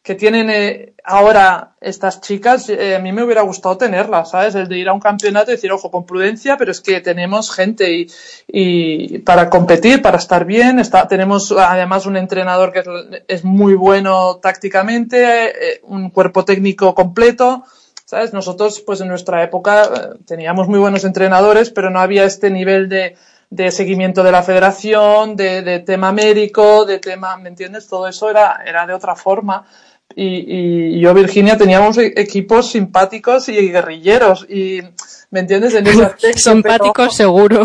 que tienen eh, ahora estas chicas, eh, a mí me hubiera gustado tenerla, ¿sabes? El de ir a un campeonato y decir, ojo, con prudencia, pero es que tenemos gente y, y para competir, para estar bien, está, tenemos además un entrenador que es, es muy bueno tácticamente, eh, un cuerpo técnico completo. ¿Sabes? Nosotros, pues en nuestra época teníamos muy buenos entrenadores, pero no había este nivel de, de seguimiento de la federación, de, de tema médico, de tema, ¿me entiendes? Todo eso era, era de otra forma. Y, y yo, Virginia, teníamos e- equipos simpáticos y guerrilleros. Y, ¿me entiendes? En ese [laughs] aspecto. Simpático, pero- seguro.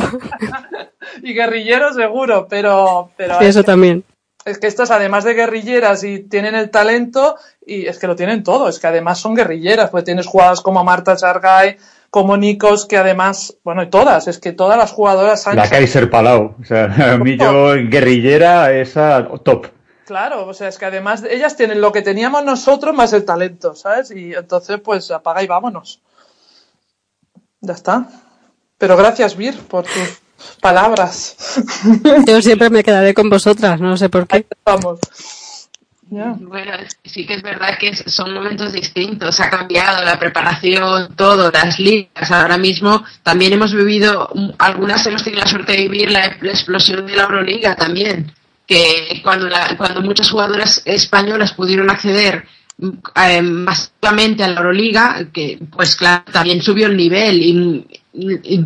[laughs] y guerrilleros seguro, pero, pero Sí, eso también. es que estas, además de guerrilleras y tienen el talento, y es que lo tienen todo, es que además son guerrilleras, pues tienes jugadoras como Marta Chargay, como Nikos, que además, bueno, y todas, es que todas las jugadoras han La Kaiser Palau. O sea, [laughs] a mí yo, guerrillera, esa top. Claro, o sea, es que además ellas tienen lo que teníamos nosotros más el talento, ¿sabes? Y entonces, pues apaga y vámonos. Ya está. Pero gracias, Vir, por tus palabras. [laughs] Yo siempre me quedaré con vosotras, no sé por qué. Vamos. Ya. Bueno, sí que es verdad que son momentos distintos. Ha cambiado la preparación, todo, las ligas. Ahora mismo también hemos vivido, mm, algunas hemos tenido la suerte de vivir la, la explosión de la Euroliga también. Que cuando, la- cuando muchas jugadoras españolas pudieron acceder eh, masivamente a la Euroliga, que pues claro, también subió el nivel. Y,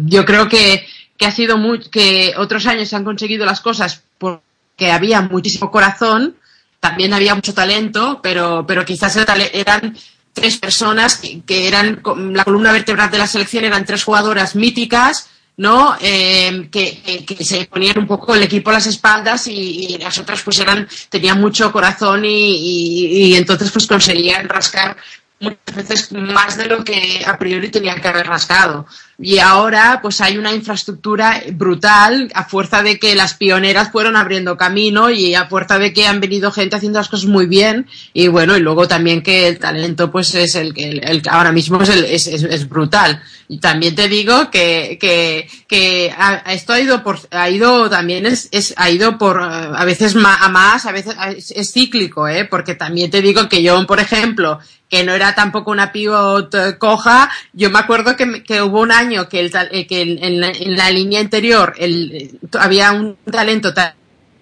yo creo que, que ha sido que otros años se han conseguido las cosas porque había muchísimo corazón también había mucho talento, pero, pero quizás eran tres personas que, eran la columna vertebral de la selección, eran tres jugadoras míticas, ¿no? Que, que- que se ponían un poco el equipo a las espaldas y, y las otras pues eran, tenían mucho corazón y, y- y entonces pues conseguían rascar muchas veces más de lo que a priori tenían que haber rascado. Y ahora pues hay una infraestructura brutal a fuerza de que las pioneras fueron abriendo camino y a fuerza de que han venido gente haciendo las cosas muy bien y bueno, y luego también que el talento pues es el que el, el ahora mismo es, el- es, es- es brutal. Y también te digo que, que, que a- esto ha ido por, ha ido también es, es ha ido por a veces a más, a veces a- es cíclico, eh, porque también te digo que yo, por ejemplo, que no era tampoco una pivot eh, coja, yo me acuerdo que, que hubo un año que, el, eh, que en, la, línea interior el, eh, había un talento tan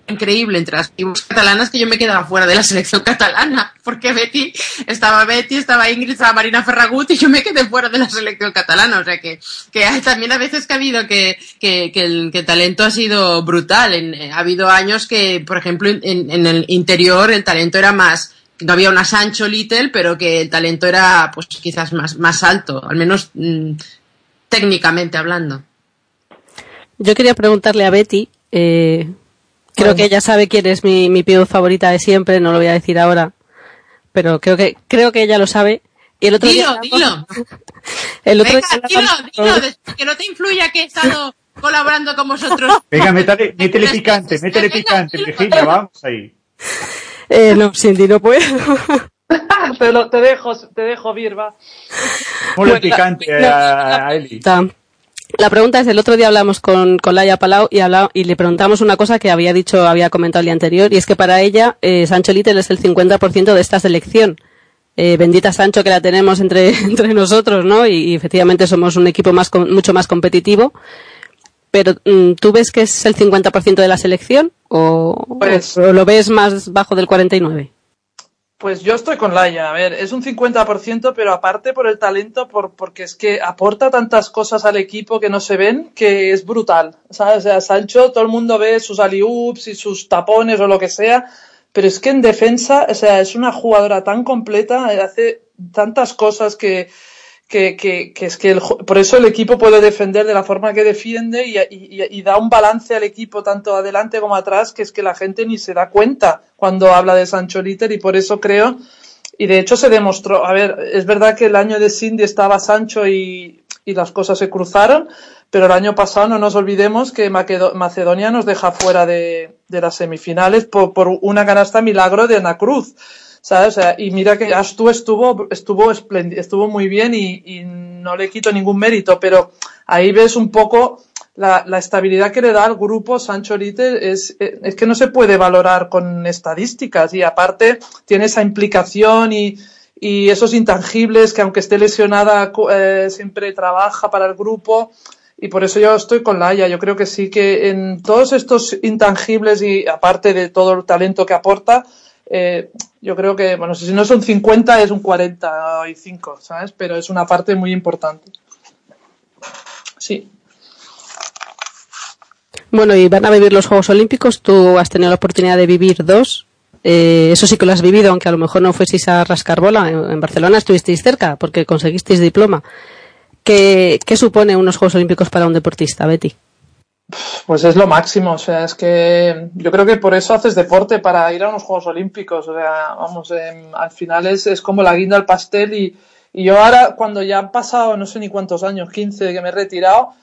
increíble entre las pivots catalanas que yo me quedaba fuera de la selección catalana, porque Betty, estaba Betty, estaba Ingrid, estaba Marina Ferragut y yo me quedé fuera de la selección catalana, o sea que, que hay también a veces que ha habido que, que, que el, talento ha sido brutal, En- ha habido años que, por ejemplo, en, en el interior el talento era más, no había una Sancho Little, pero que el talento era pues quizás más, más alto, al menos mm, técnicamente hablando. Yo quería preguntarle a Betty, eh, creo Bueno. que ella sabe quién es mi, mi pivot favorita de siempre, no lo voy a decir ahora, pero creo que creo que ella lo sabe. Y el otro Dilo, día, dilo. [laughs] el otro Venga, día dilo, hablamos dilo, des- que no te influya que he estado colaborando con vosotros. Venga, [laughs] métele, métele picante, métele picante, Virginia, vamos ahí. Eh, no, Cindy, no puedo. [laughs] te, lo- te dejo, te dejo, Vir, va. Ponle Bueno, picante la- a, a Eli. La pregunta es, el otro día hablamos con, con Laia Palau y, y le preguntamos una cosa que había dicho, había comentado el día anterior, y es que para ella eh, Sancho Little es el 50% de esta selección. Eh, bendita Sancho que la tenemos entre, [laughs] entre nosotros, ¿no? Y, y efectivamente somos un equipo más mucho más competitivo. Pero mm, ¿tú ves que es el 50% de la selección o, Pues- o lo ves más bajo del 49%? Pues yo estoy con Laia. A ver, es un 50%, pero aparte por el talento, por, porque es que aporta tantas cosas al equipo que no se ven, que es brutal. ¿Sabes? O sea, Sancho, todo el mundo ve sus aliups y sus tapones o lo que sea, pero es que en defensa, o sea, es una jugadora tan completa, eh, hace tantas cosas que, que, que, que es que el, por eso el equipo puede defender de la forma que defiende y, y- y da un balance al equipo tanto adelante como atrás que es que la gente ni se da cuenta cuando habla de Sancho Litter y por eso creo y de hecho se demostró, a ver, es verdad que el año de Cindy estaba Sancho y, y las cosas se cruzaron, pero el año pasado no nos olvidemos que Macedonia nos deja fuera de, de las semifinales por, por una canasta milagro de Ana Cruz. ¿Sabes? O sea, y mira que Astu estuvo, estuvo estuvo muy bien y, y no le quito ningún mérito, pero ahí ves un poco la, la estabilidad que le da al grupo Sancho Lite es, es que no se puede valorar con estadísticas y aparte tiene esa implicación y, y esos intangibles que aunque esté lesionada eh, siempre trabaja para el grupo y por eso yo estoy con Laia. Yo creo que sí que en todos estos intangibles y aparte de todo el talento que aporta, eh, yo creo que, bueno, si no son 50 es un 45, ¿sabes? Pero es una parte muy importante. Sí. Bueno, y van a vivir los Juegos Olímpicos. Tú has tenido la oportunidad de vivir dos. Eh, eso sí que lo has vivido, aunque a lo mejor no fueseis a rascar bola. En, en Barcelona estuvisteis cerca porque conseguisteis diploma. ¿Qué, ¿Qué supone unos Juegos Olímpicos para un deportista, Betty? Pues es lo máximo, o sea, es que yo creo que por eso haces deporte, para ir a unos Juegos Olímpicos, o sea, vamos, em, al final es, es como la guinda al pastel y, y yo ahora, cuando ya han pasado no sé ni cuántos años, 15 de que me he retirado,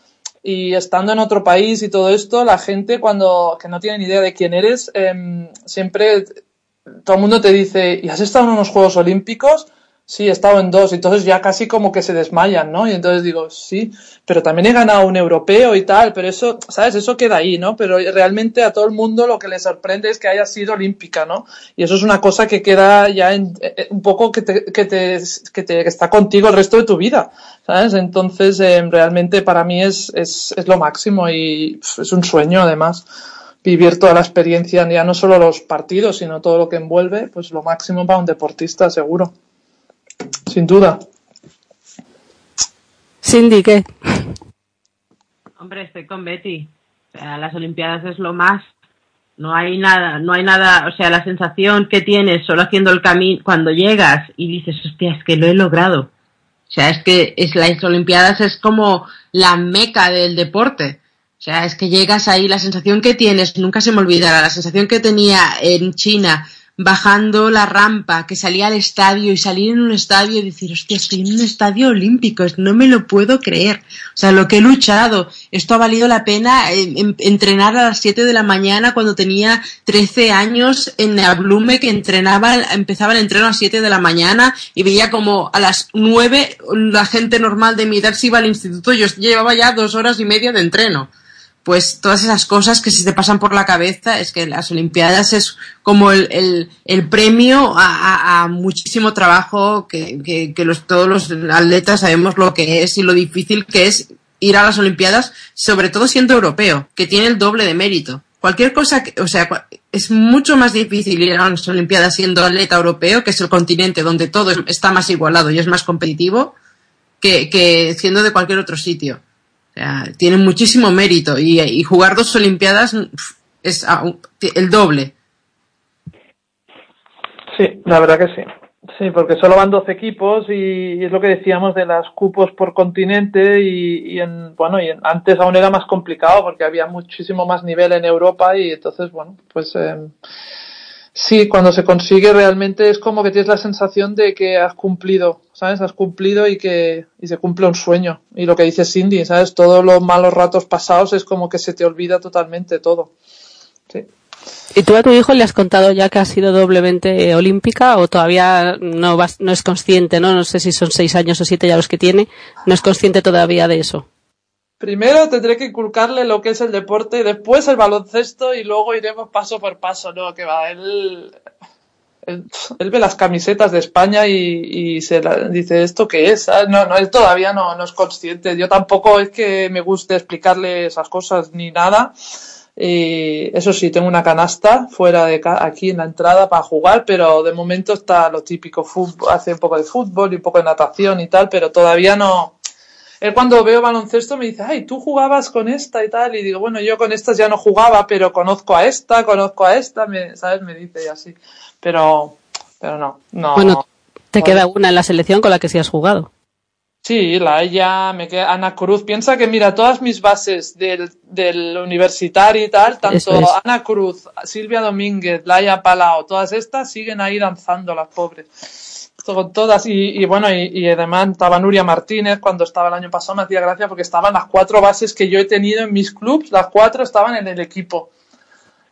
y estando en otro país y todo esto, la gente cuando, que no tiene ni idea de quién eres, em, siempre todo el mundo te dice, ¿y has estado en unos Juegos Olímpicos? Sí, he estado en dos, entonces ya casi como que se desmayan, ¿no? Y entonces digo, sí, pero también he ganado un europeo y tal, pero eso, ¿sabes? Eso queda ahí, ¿no? Pero realmente a todo el mundo lo que le sorprende es que haya sido olímpica, ¿no? Y eso es una cosa que queda ya en, eh, un poco que te, que te, que te que está contigo el resto de tu vida, ¿sabes? Entonces, eh, realmente para mí es, es, es lo máximo y es un sueño además vivir toda la experiencia, ya no solo los partidos, sino todo lo que envuelve, pues lo máximo para un deportista, seguro. Sin duda. Cindy, ¿qué? Hombre, estoy con Betty. O sea, las Olimpiadas es lo más. No hay nada, no hay nada, o sea, la sensación que tienes solo haciendo el camino, cuando llegas y dices, hostia, es que lo he logrado. O sea, es que es, las Olimpiadas es como la meca del deporte. O sea, es que llegas ahí, la sensación que tienes, nunca se me olvidará, la sensación que tenía en China, bajando la rampa, que salía al estadio y salir en un estadio y decir, hostia, estoy en un estadio olímpico, no me lo puedo creer. O sea, lo que he luchado, esto ha valido la pena eh, en- entrenar a las 7 de la mañana cuando tenía 13 años en la Blume, que entrenaba, empezaba el entreno a las 7 de la mañana y veía como a las 9 la gente normal de mi edad se iba al instituto, yo llevaba ya dos horas y media de entreno pues todas esas cosas que se te pasan por la cabeza es que las Olimpiadas es como el, el, premio a, muchísimo trabajo que, que, los, todos los atletas sabemos lo que es y lo difícil que es ir a las Olimpiadas, sobre todo siendo europeo, que tiene el doble de mérito. Cualquier cosa, que, o sea, es mucho más difícil ir a las Olimpiadas siendo atleta europeo, que es el continente donde todo es- está más igualado y es más competitivo, que, que siendo de cualquier otro sitio. Sea, tiene muchísimo mérito y, jugar dos Olimpiadas pf, es el doble. Sí, la verdad que sí. Sí, porque solo van 12 equipos y, es lo que decíamos de las cupos por continente y, y en, bueno, y en- antes aún era más complicado porque había muchísimo más nivel en Europa y entonces, bueno, pues eh, sí, cuando se consigue realmente es como que tienes la sensación de que has cumplido, ¿sabes? Has cumplido y que y se cumple un sueño. Y lo que dice Cindy, ¿sabes? Todos los malos ratos pasados es como que se te olvida totalmente todo. Sí. ¿Y tú a tu hijo le has contado ya que ha sido doblemente olímpica o todavía no, vas, no es consciente, ¿no? No sé si son seis años o siete ya los que tiene, no es consciente todavía de eso. Primero tendré que inculcarle lo que es el deporte, después el baloncesto y luego iremos paso por paso, ¿no? Que va, él, él, ve las camisetas de España y, se la- dice, ¿esto qué es? ¿sabes? No, no, él todavía no, es consciente. Yo tampoco es que me guste explicarle esas cosas ni nada. Y eso sí, tengo una canasta fuera de ca- aquí en la entrada para jugar, pero de momento está lo típico, hace un poco de fútbol y un poco de natación y tal, pero todavía no, él cuando veo baloncesto me dice, ay, tú jugabas con esta y tal, y digo, bueno, yo con estas ya no jugaba, pero conozco a esta, conozco a esta, me, ¿sabes? Me dice y así. Pero, pero no, no. Bueno, te queda una en la selección con la que sí has jugado. Sí, la ella, me queda Ana Cruz. Piensa que, mira, todas mis bases del, del universitario y tal, tanto es. Ana Cruz, Silvia Domínguez, Laia Palau, todas estas siguen ahí danzando, las pobres. Con todas, y, y bueno, y, y además estaba Nuria Martínez cuando estaba el año pasado, me hacía gracia porque estaban las cuatro bases que yo he tenido en mis clubs, las cuatro estaban en el equipo.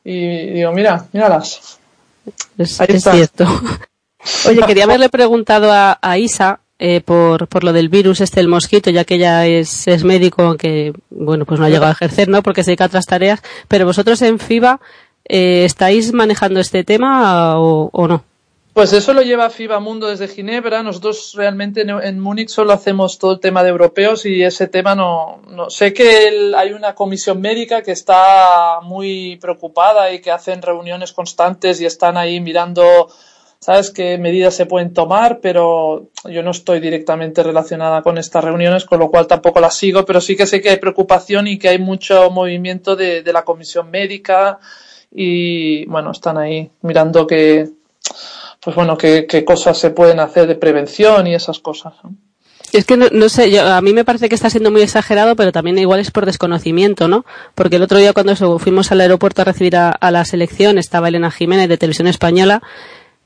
Y digo, mira, míralas. Es, Ahí es está. cierto. [laughs] Oye, quería haberle preguntado a, a Isa eh, por, por lo del virus este del mosquito, ya que ella es, es médico, aunque, bueno, pues no ha llegado a ejercer, ¿no? Porque se dedica a otras tareas. Pero vosotros en FIBA, eh, ¿estáis manejando este tema o, o no? Pues eso lo lleva FIBA Mundo desde Ginebra. Nosotros realmente en, Múnich solo hacemos todo el tema de europeos y ese tema no. no. Sé que el- hay una comisión médica que está muy preocupada y que hacen reuniones constantes y están ahí mirando, ¿sabes?, qué medidas se pueden tomar, pero yo no estoy directamente relacionada con estas reuniones, con lo cual tampoco las sigo, pero sí que sé que hay preocupación y que hay mucho movimiento de, de la comisión médica y, bueno, están ahí mirando que pues bueno, qué, qué cosas se pueden hacer de prevención y esas cosas. ¿no? Es que no, no sé, yo, a mí me parece que está siendo muy exagerado, pero también igual es por desconocimiento, ¿no? Porque el otro día cuando fuimos al aeropuerto a recibir a, a la selección, estaba Elena Jiménez de Televisión Española,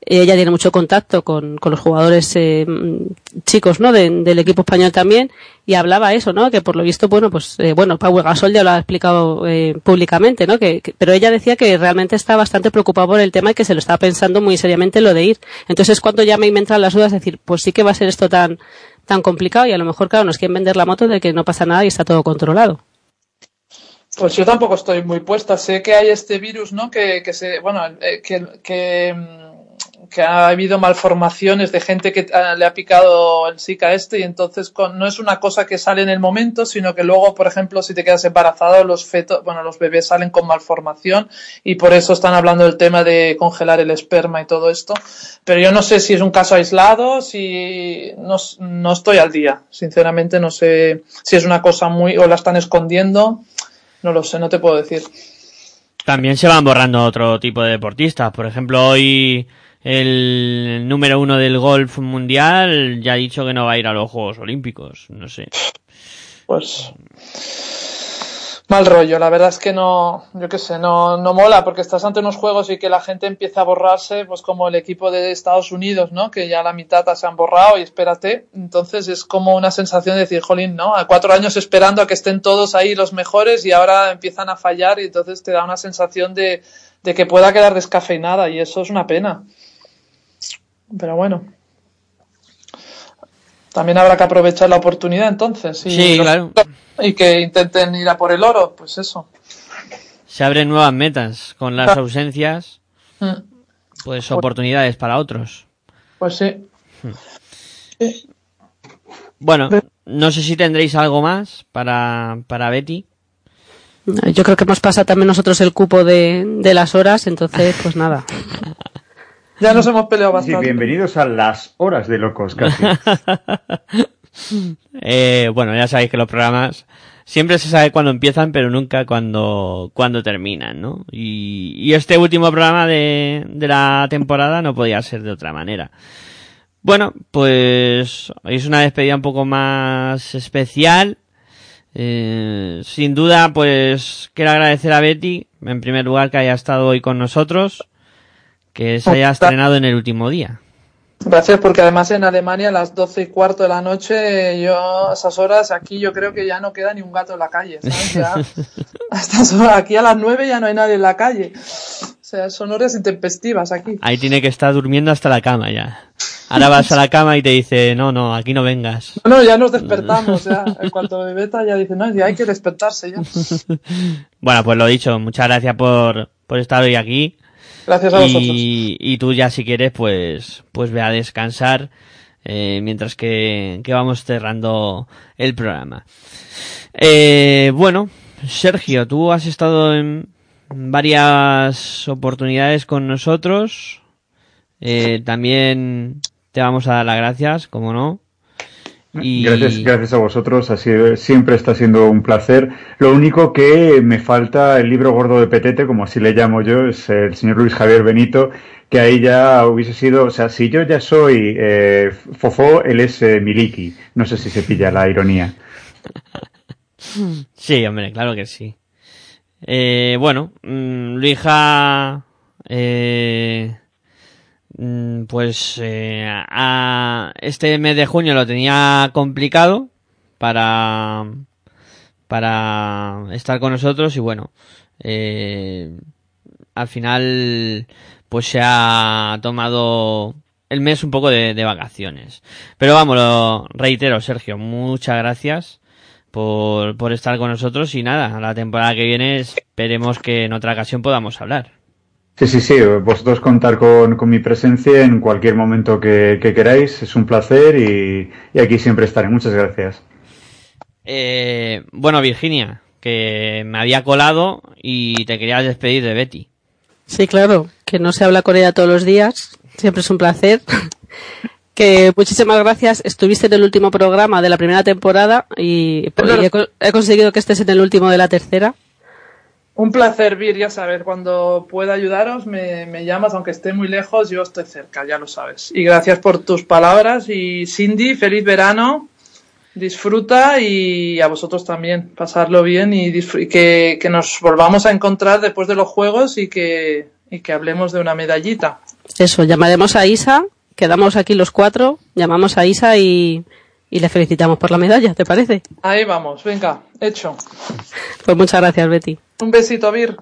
ella tiene mucho contacto con, con los jugadores eh, mm, chicos, ¿no? De- del equipo español también, y hablaba eso, ¿no? Que por lo visto, bueno, pues, eh, bueno, Pau Gasol ya lo ha explicado eh, públicamente, ¿no? Que, pero ella decía que realmente está bastante preocupada por el tema y que se lo estaba pensando muy seriamente lo de ir. Entonces es cuando ya me entran las dudas, de decir, pues sí que va a ser esto tan, tan complicado y a lo mejor, claro, nos quieren vender la moto de que no pasa nada y está todo controlado. Pues yo tampoco estoy muy puesta. Sé que hay este virus, ¿no? Que, que se, bueno, eh, que, que, mm, que ha habido malformaciones de gente que ah, le ha picado el Zika este y entonces con- no es una cosa que sale en el momento, sino que luego, por ejemplo, si te quedas embarazado, los fetos, bueno, los bebés salen con malformación y por eso están hablando del tema de congelar el esperma y todo esto. Pero yo no sé si es un caso aislado, si no, no estoy al día. Sinceramente no sé si es una cosa muy o la están escondiendo. No lo sé, no te puedo decir. También se van borrando otro tipo de deportistas. Por ejemplo, hoy el número uno del golf mundial ya ha dicho que no va a ir a los Juegos Olímpicos. No sé. Pues mal rollo, la verdad es que no, yo qué sé, no, no mola porque estás ante unos juegos y que la gente empieza a borrarse, pues como el equipo de Estados Unidos, ¿no? Que ya la mitad se han borrado y espérate, entonces es como una sensación de decir, jolín, ¿no? A cuatro años esperando a que estén todos ahí los mejores y ahora empiezan a fallar y entonces te da una sensación de, de que pueda quedar descafeinada y eso es una pena. Pero bueno. También habrá que aprovechar la oportunidad entonces. Y Sí, los- claro. Y que intenten ir a por el oro, pues eso. Se abren nuevas metas. Con las ausencias, Mm, pues oportunidades para otros. Pues sí. Bueno, no sé si tendréis algo más para, para Betty. Yo creo que hemos pasado también nosotros el cupo de, de las horas, entonces, pues nada. [laughs] Ya nos hemos peleado Sí, bastante. bienvenidos a las horas de locos casi. [laughs] Eh, bueno, ya sabéis que los programas siempre se sabe cuándo empiezan, pero nunca cuándo, cuándo terminan, ¿no? Y, y este último programa de, de la temporada no podía ser de otra manera. Bueno, pues es una despedida un poco más especial. Eh, sin duda, pues quiero agradecer a Betty, en primer lugar, que haya estado hoy con nosotros, que se haya estrenado en el último día. Gracias, porque además en Alemania a las doce y cuarto de la noche, yo a esas horas aquí yo creo que ya no queda ni un gato en la calle. ¿sabes? Ya, a estas horas, aquí a las nueve ya no hay nadie en la calle. O sea, son horas intempestivas aquí. Ahí tiene que estar durmiendo hasta la cama ya. Ahora vas a la cama y te dice, no, no, aquí no vengas. No, ya nos despertamos. Ya. En cuanto me beta ya dice, no, ya hay que despertarse ya. [laughs] Bueno, pues lo dicho, muchas gracias por, por estar hoy aquí. Gracias a vosotros. Y, y tú ya si quieres, pues, pues ve a descansar eh, mientras que, que vamos cerrando el programa. Eh, bueno, Sergio, tú has estado en varias oportunidades con nosotros. Eh, también te vamos a dar las gracias, como no. Y... Gracias, gracias a vosotros, así siempre está siendo un placer. Lo único que me falta el libro gordo de Petete, como así le llamo yo, es el señor Luis Javier Benito, que ahí ya hubiese sido, o sea, si yo ya soy eh, Fofó, él es eh, Miliki. No sé si se pilla la ironía. [laughs] Sí, hombre, claro que sí. Eh, bueno, mm, Luija, eh, pues eh, este mes de junio lo tenía complicado para para estar con nosotros y bueno, eh, al final pues se ha tomado el mes un poco de, de vacaciones. Pero vamos, lo reitero, Sergio, muchas gracias por, por estar con nosotros y nada, la temporada que viene esperemos que en otra ocasión podamos hablar. Sí, sí, sí, vosotros contar con, con mi presencia en cualquier momento que, que queráis, es un placer y, y aquí siempre estaré. Muchas gracias. Eh, bueno, Virginia, que me había colado y te quería despedir de Betty. Sí, claro, que no se habla con ella todos los días, siempre es un placer. [laughs] que muchísimas gracias, estuviste en el último programa de la primera temporada y, pues, y he, he conseguido que estés en el último de la tercera. Un placer, Vir, ya sabes, cuando pueda ayudaros me, me llamas, aunque esté muy lejos, yo estoy cerca, ya lo sabes. Y gracias por tus palabras y Cindy, feliz verano, disfruta y a vosotros también, pasarlo bien y, y que, que nos volvamos a encontrar después de los juegos y que, y que hablemos de una medallita. Eso, llamaremos a Isa, quedamos aquí los cuatro, llamamos a Isa y, y le felicitamos por la medalla, ¿te parece? Ahí vamos, venga, hecho. Pues muchas gracias, Betty. Un besito, Vir.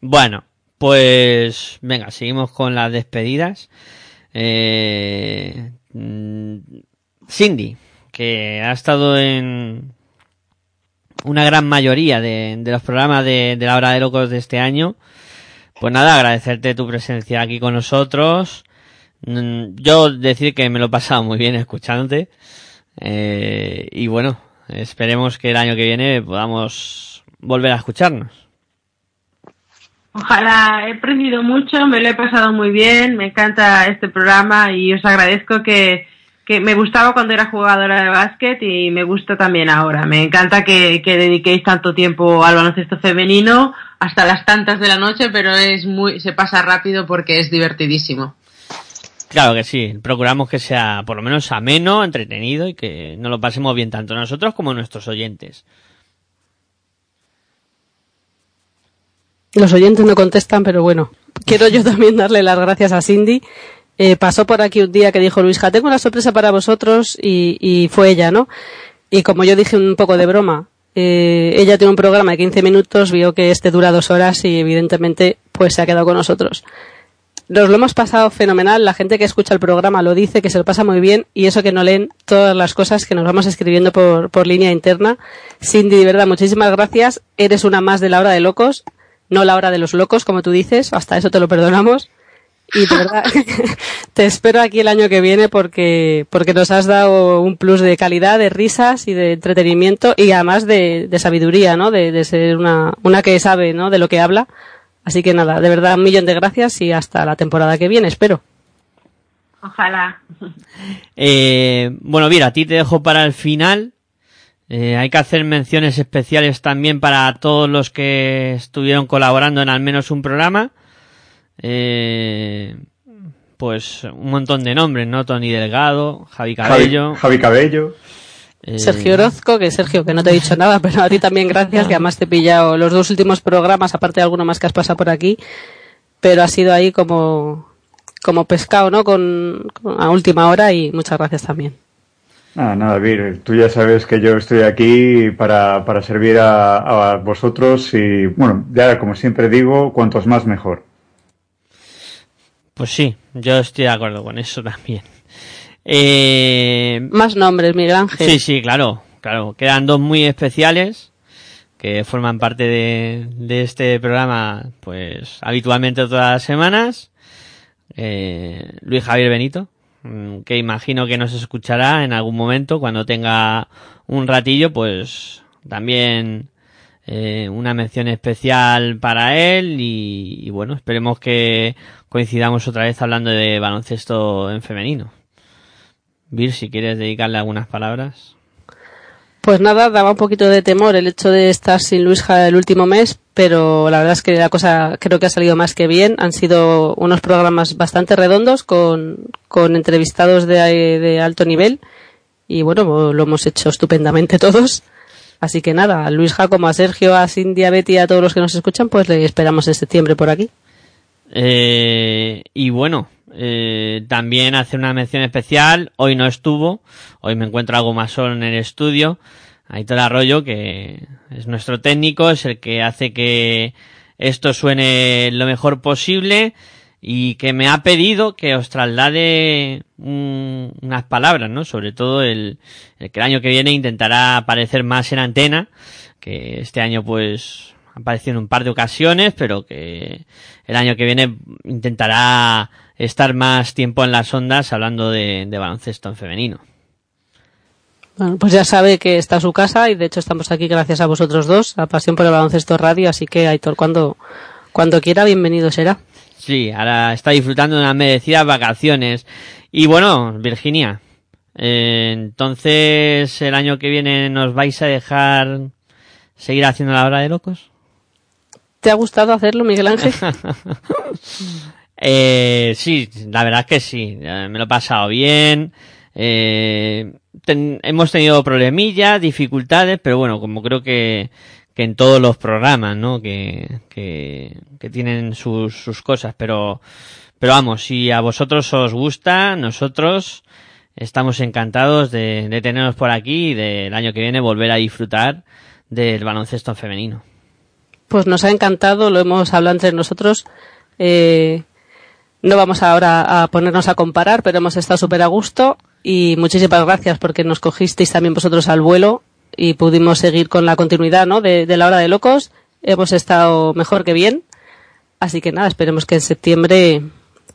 Bueno, pues venga, seguimos con las despedidas. Eh, Cindy, que ha estado en una gran mayoría de, de los programas de, de la hora de locos de este año. Pues nada, agradecerte tu presencia aquí con nosotros. Mm, Yo decir que me lo he pasado muy bien escuchándote. Eh, y bueno, esperemos que el año que viene podamos volver a escucharnos. Ojalá, he aprendido mucho, me lo he pasado muy bien, me encanta este programa y os agradezco que, que me gustaba cuando era jugadora de básquet y me gusta también ahora. Me encanta que, que dediquéis tanto tiempo al baloncesto femenino hasta las tantas de la noche, pero es muy, se pasa rápido porque es divertidísimo. Claro que sí, procuramos que sea por lo menos ameno, entretenido y que nos lo pasemos bien tanto nosotros como nuestros oyentes. Los oyentes no contestan, pero bueno, quiero yo también darle las gracias a Cindy. Eh, pasó por aquí un día que dijo Luisja, tengo una sorpresa para vosotros y, fue ella, ¿no? Y como yo dije un poco de broma, eh, ella tiene un programa de 15 minutos, vio que este dura dos horas y evidentemente pues se ha quedado con nosotros. Nos lo hemos pasado fenomenal, la gente que escucha el programa lo dice, que se lo pasa muy bien y eso que no leen todas las cosas que nos vamos escribiendo por, por línea interna. Cindy, de verdad, muchísimas gracias. Eres una más de la hora de locos, no la hora de los locos, como tú dices, hasta eso te lo perdonamos. Y de verdad, [laughs] te espero aquí el año que viene porque, porque nos has dado un plus de calidad, de risas y de entretenimiento y además de, de sabiduría, ¿no? De, de ser una, una que sabe, ¿no? De lo que habla. Así que nada, de verdad, un millón de gracias y hasta la temporada que viene, espero. Ojalá. Eh, bueno, mira, a ti te dejo para el final. Eh, hay que hacer menciones especiales también para todos los que estuvieron colaborando en al menos un programa. Eh, pues un montón de nombres, ¿no? Tony Delgado, Javi Cabello. Javi, Javi Cabello. eh, Sergio Orozco, que Sergio, que no te he dicho nada, [laughs] pero a ti también gracias, que además te he pillado los dos últimos programas, aparte de alguno más que has pasado por aquí, pero ha sido ahí como, como pescado, ¿no? Con, con- a última hora y muchas gracias también. Ah, nada, Vir, tú ya sabes que yo estoy aquí para, para servir a, a vosotros y, bueno, ya como siempre digo, cuantos más mejor. Pues sí, yo estoy de acuerdo con eso [laughs] también. Eh, Más nombres, Miguel Ángel. Sí, sí, claro, claro. Quedan dos muy especiales que forman parte de, de este programa, pues habitualmente todas las semanas. Eh, Luis Javier Benito, que imagino que nos escuchará en algún momento cuando tenga un ratillo, pues también eh, una mención especial para él y, y bueno, esperemos que coincidamos otra vez hablando de baloncesto en femenino. Vir, si quieres dedicarle algunas palabras. Pues nada, daba un poquito de temor el hecho de estar sin Luisja el último mes, pero la verdad es que la cosa creo que ha salido más que bien. Han sido unos programas bastante redondos con, con entrevistados de, de alto nivel y bueno, lo hemos hecho estupendamente todos. Así que nada, a Luisja como a Sergio, a Cindy, a Betty, a todos los que nos escuchan, pues le esperamos en septiembre por aquí. Eh, y bueno, eh, también hacer una mención especial. Hoy no estuvo. Hoy me encuentro algo más solo en el estudio. Aitor Arroyo, que es nuestro técnico, es el que hace que esto suene lo mejor posible y que me ha pedido que os traslade un- unas palabras, ¿no? Sobre todo el, el que el año que viene intentará aparecer más en antena, que este año pues ha aparecido en un par de ocasiones, pero que el año que viene intentará estar más tiempo en las ondas hablando de, de baloncesto en femenino. Bueno, pues ya sabe que está a su casa y de hecho estamos aquí gracias a vosotros dos, a Pasión por el Baloncesto Radio, así que Aitor, cuando, cuando quiera, bienvenido será. Sí, ahora está disfrutando de unas merecidas vacaciones. Y bueno, Virginia, eh, entonces el año que viene nos vais a dejar seguir haciendo la hora de locos. ¿Te ha gustado hacerlo, Miguel Ángel? [laughs] Eh, sí, la verdad es que sí, eh, me lo he pasado bien. Eh, ten- hemos tenido problemillas, dificultades, pero bueno, como creo que, que en todos los programas, ¿no? Que, que, que tienen sus, sus cosas, pero, pero vamos, si a vosotros os gusta, nosotros estamos encantados de, de teneros por aquí y del año que viene volver a disfrutar del baloncesto femenino. Pues nos ha encantado, lo hemos hablado entre nosotros. Eh, no vamos ahora a ponernos a comparar, pero hemos estado súper a gusto y muchísimas gracias porque nos cogisteis también vosotros al vuelo y pudimos seguir con la continuidad ¿no? de, de la hora de locos. Hemos estado mejor que bien. Así que nada, esperemos que en septiembre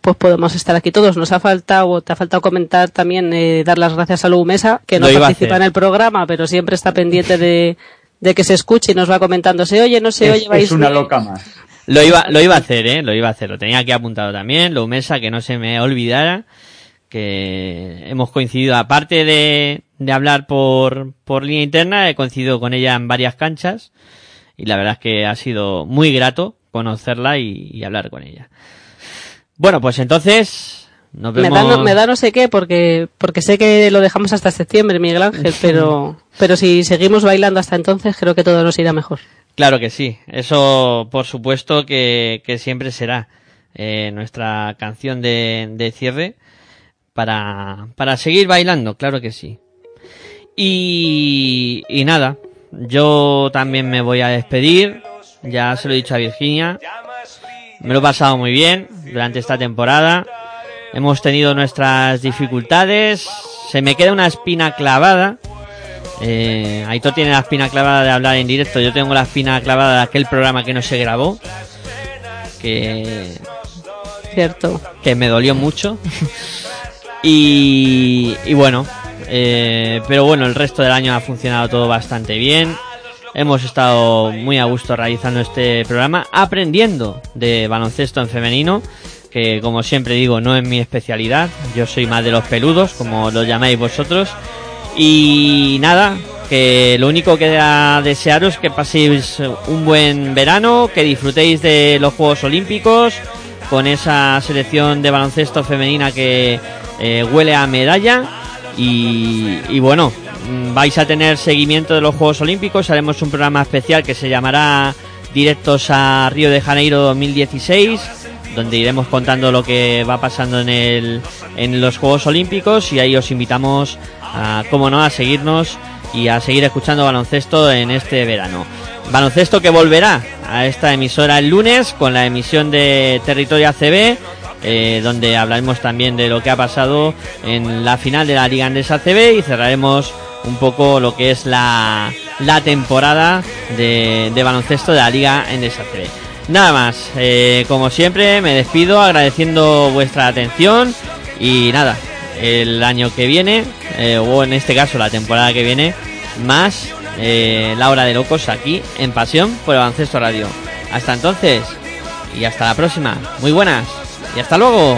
pues podemos estar aquí todos. Nos ha faltado, te ha faltado comentar también, eh, dar las gracias a Lu Mesa, que no participa en el programa, pero siempre está pendiente de, de que se escuche y nos va comentando, se oye, no se Es, oye, vais es una bien". loca más. Lo iba, lo iba a hacer, eh, lo iba a hacer, lo tenía aquí apuntado también, lo mesa que no se me olvidara, que hemos coincidido, aparte de, de hablar por, por línea interna, he coincidido con ella en varias canchas, y la verdad es que ha sido muy grato conocerla y, y hablar con ella. Bueno, pues entonces, nos Me da, no, me da no sé qué, porque, porque sé que lo dejamos hasta septiembre, Miguel Ángel, [laughs] pero, pero si seguimos bailando hasta entonces, creo que todo nos irá mejor. Claro que sí, eso por supuesto que, siempre será eh, nuestra canción de, de cierre para, para seguir bailando, claro que sí. Y, y nada, yo también me voy a despedir, ya se lo he dicho a Virginia, me lo he pasado muy bien durante esta temporada, hemos tenido nuestras dificultades, se me queda una espina clavada, eh, Aitor tiene la espina clavada de hablar en directo. Yo tengo la espina clavada de aquel programa que no se grabó. Que, Cierto. que me dolió mucho. y, y bueno, eh, pero bueno, el resto del año ha funcionado todo bastante bien. Hemos estado muy a gusto realizando este programa, aprendiendo de baloncesto en femenino, que como siempre digo, no es mi especialidad. Yo soy más de los peludos, como lo llamáis vosotros. Y nada, que lo único que queda desearos es que paséis un buen verano, que disfrutéis de los Juegos Olímpicos con esa selección de baloncesto femenina que eh, huele a medalla. Y, y bueno, vais a tener seguimiento de los Juegos Olímpicos, haremos un programa especial que se llamará Directos a Río de Janeiro 2016 donde iremos contando lo que va pasando en el en los Juegos Olímpicos. Y ahí os invitamos a como no a seguirnos y a seguir escuchando baloncesto en este verano. Baloncesto que volverá a esta emisora el lunes con la emisión de Territorio ACB eh, donde hablaremos también de lo que ha pasado en la final de la Liga Andesa ACB y cerraremos un poco lo que es la, la temporada de, de baloncesto de la Liga Endesa ACB. Nada más, eh, como siempre me despido agradeciendo vuestra atención y nada, el año que viene, eh, o en este caso la temporada que viene, más eh, la hora de locos aquí en Pasión por el Baloncesto Radio. Hasta entonces y hasta la próxima. Muy buenas y hasta luego.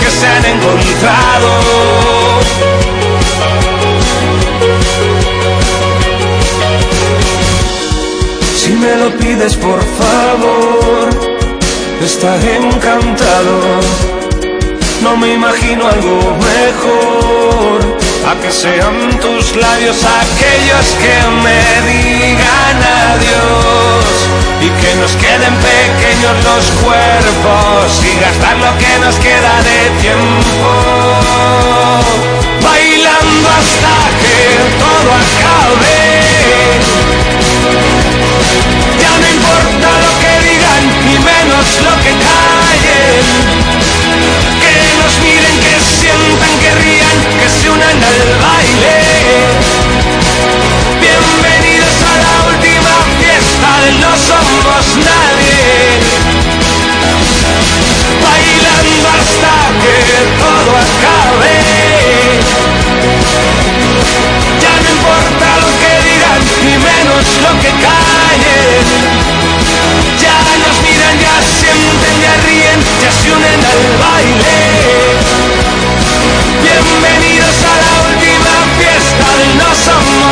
que se han encontrado. Si me lo pides por favor, estaré encantado. No me imagino algo mejor, a que sean tus labios aquellos que me digan adiós y que nos queden pequeños los cuerpos y gastar lo que nos queda de tiempo. Bailando hasta que todo acabe. Ya no importa lo que digan, ni menos lo que callen. Unan al baile. Bienvenidos a la última fiesta No Somos Nadie. Bailando hasta que todo acabe. Ya no importa lo que digan, ni menos lo que callen. Ya nos miran, ya sienten, ya ríen, ya se unen al baile.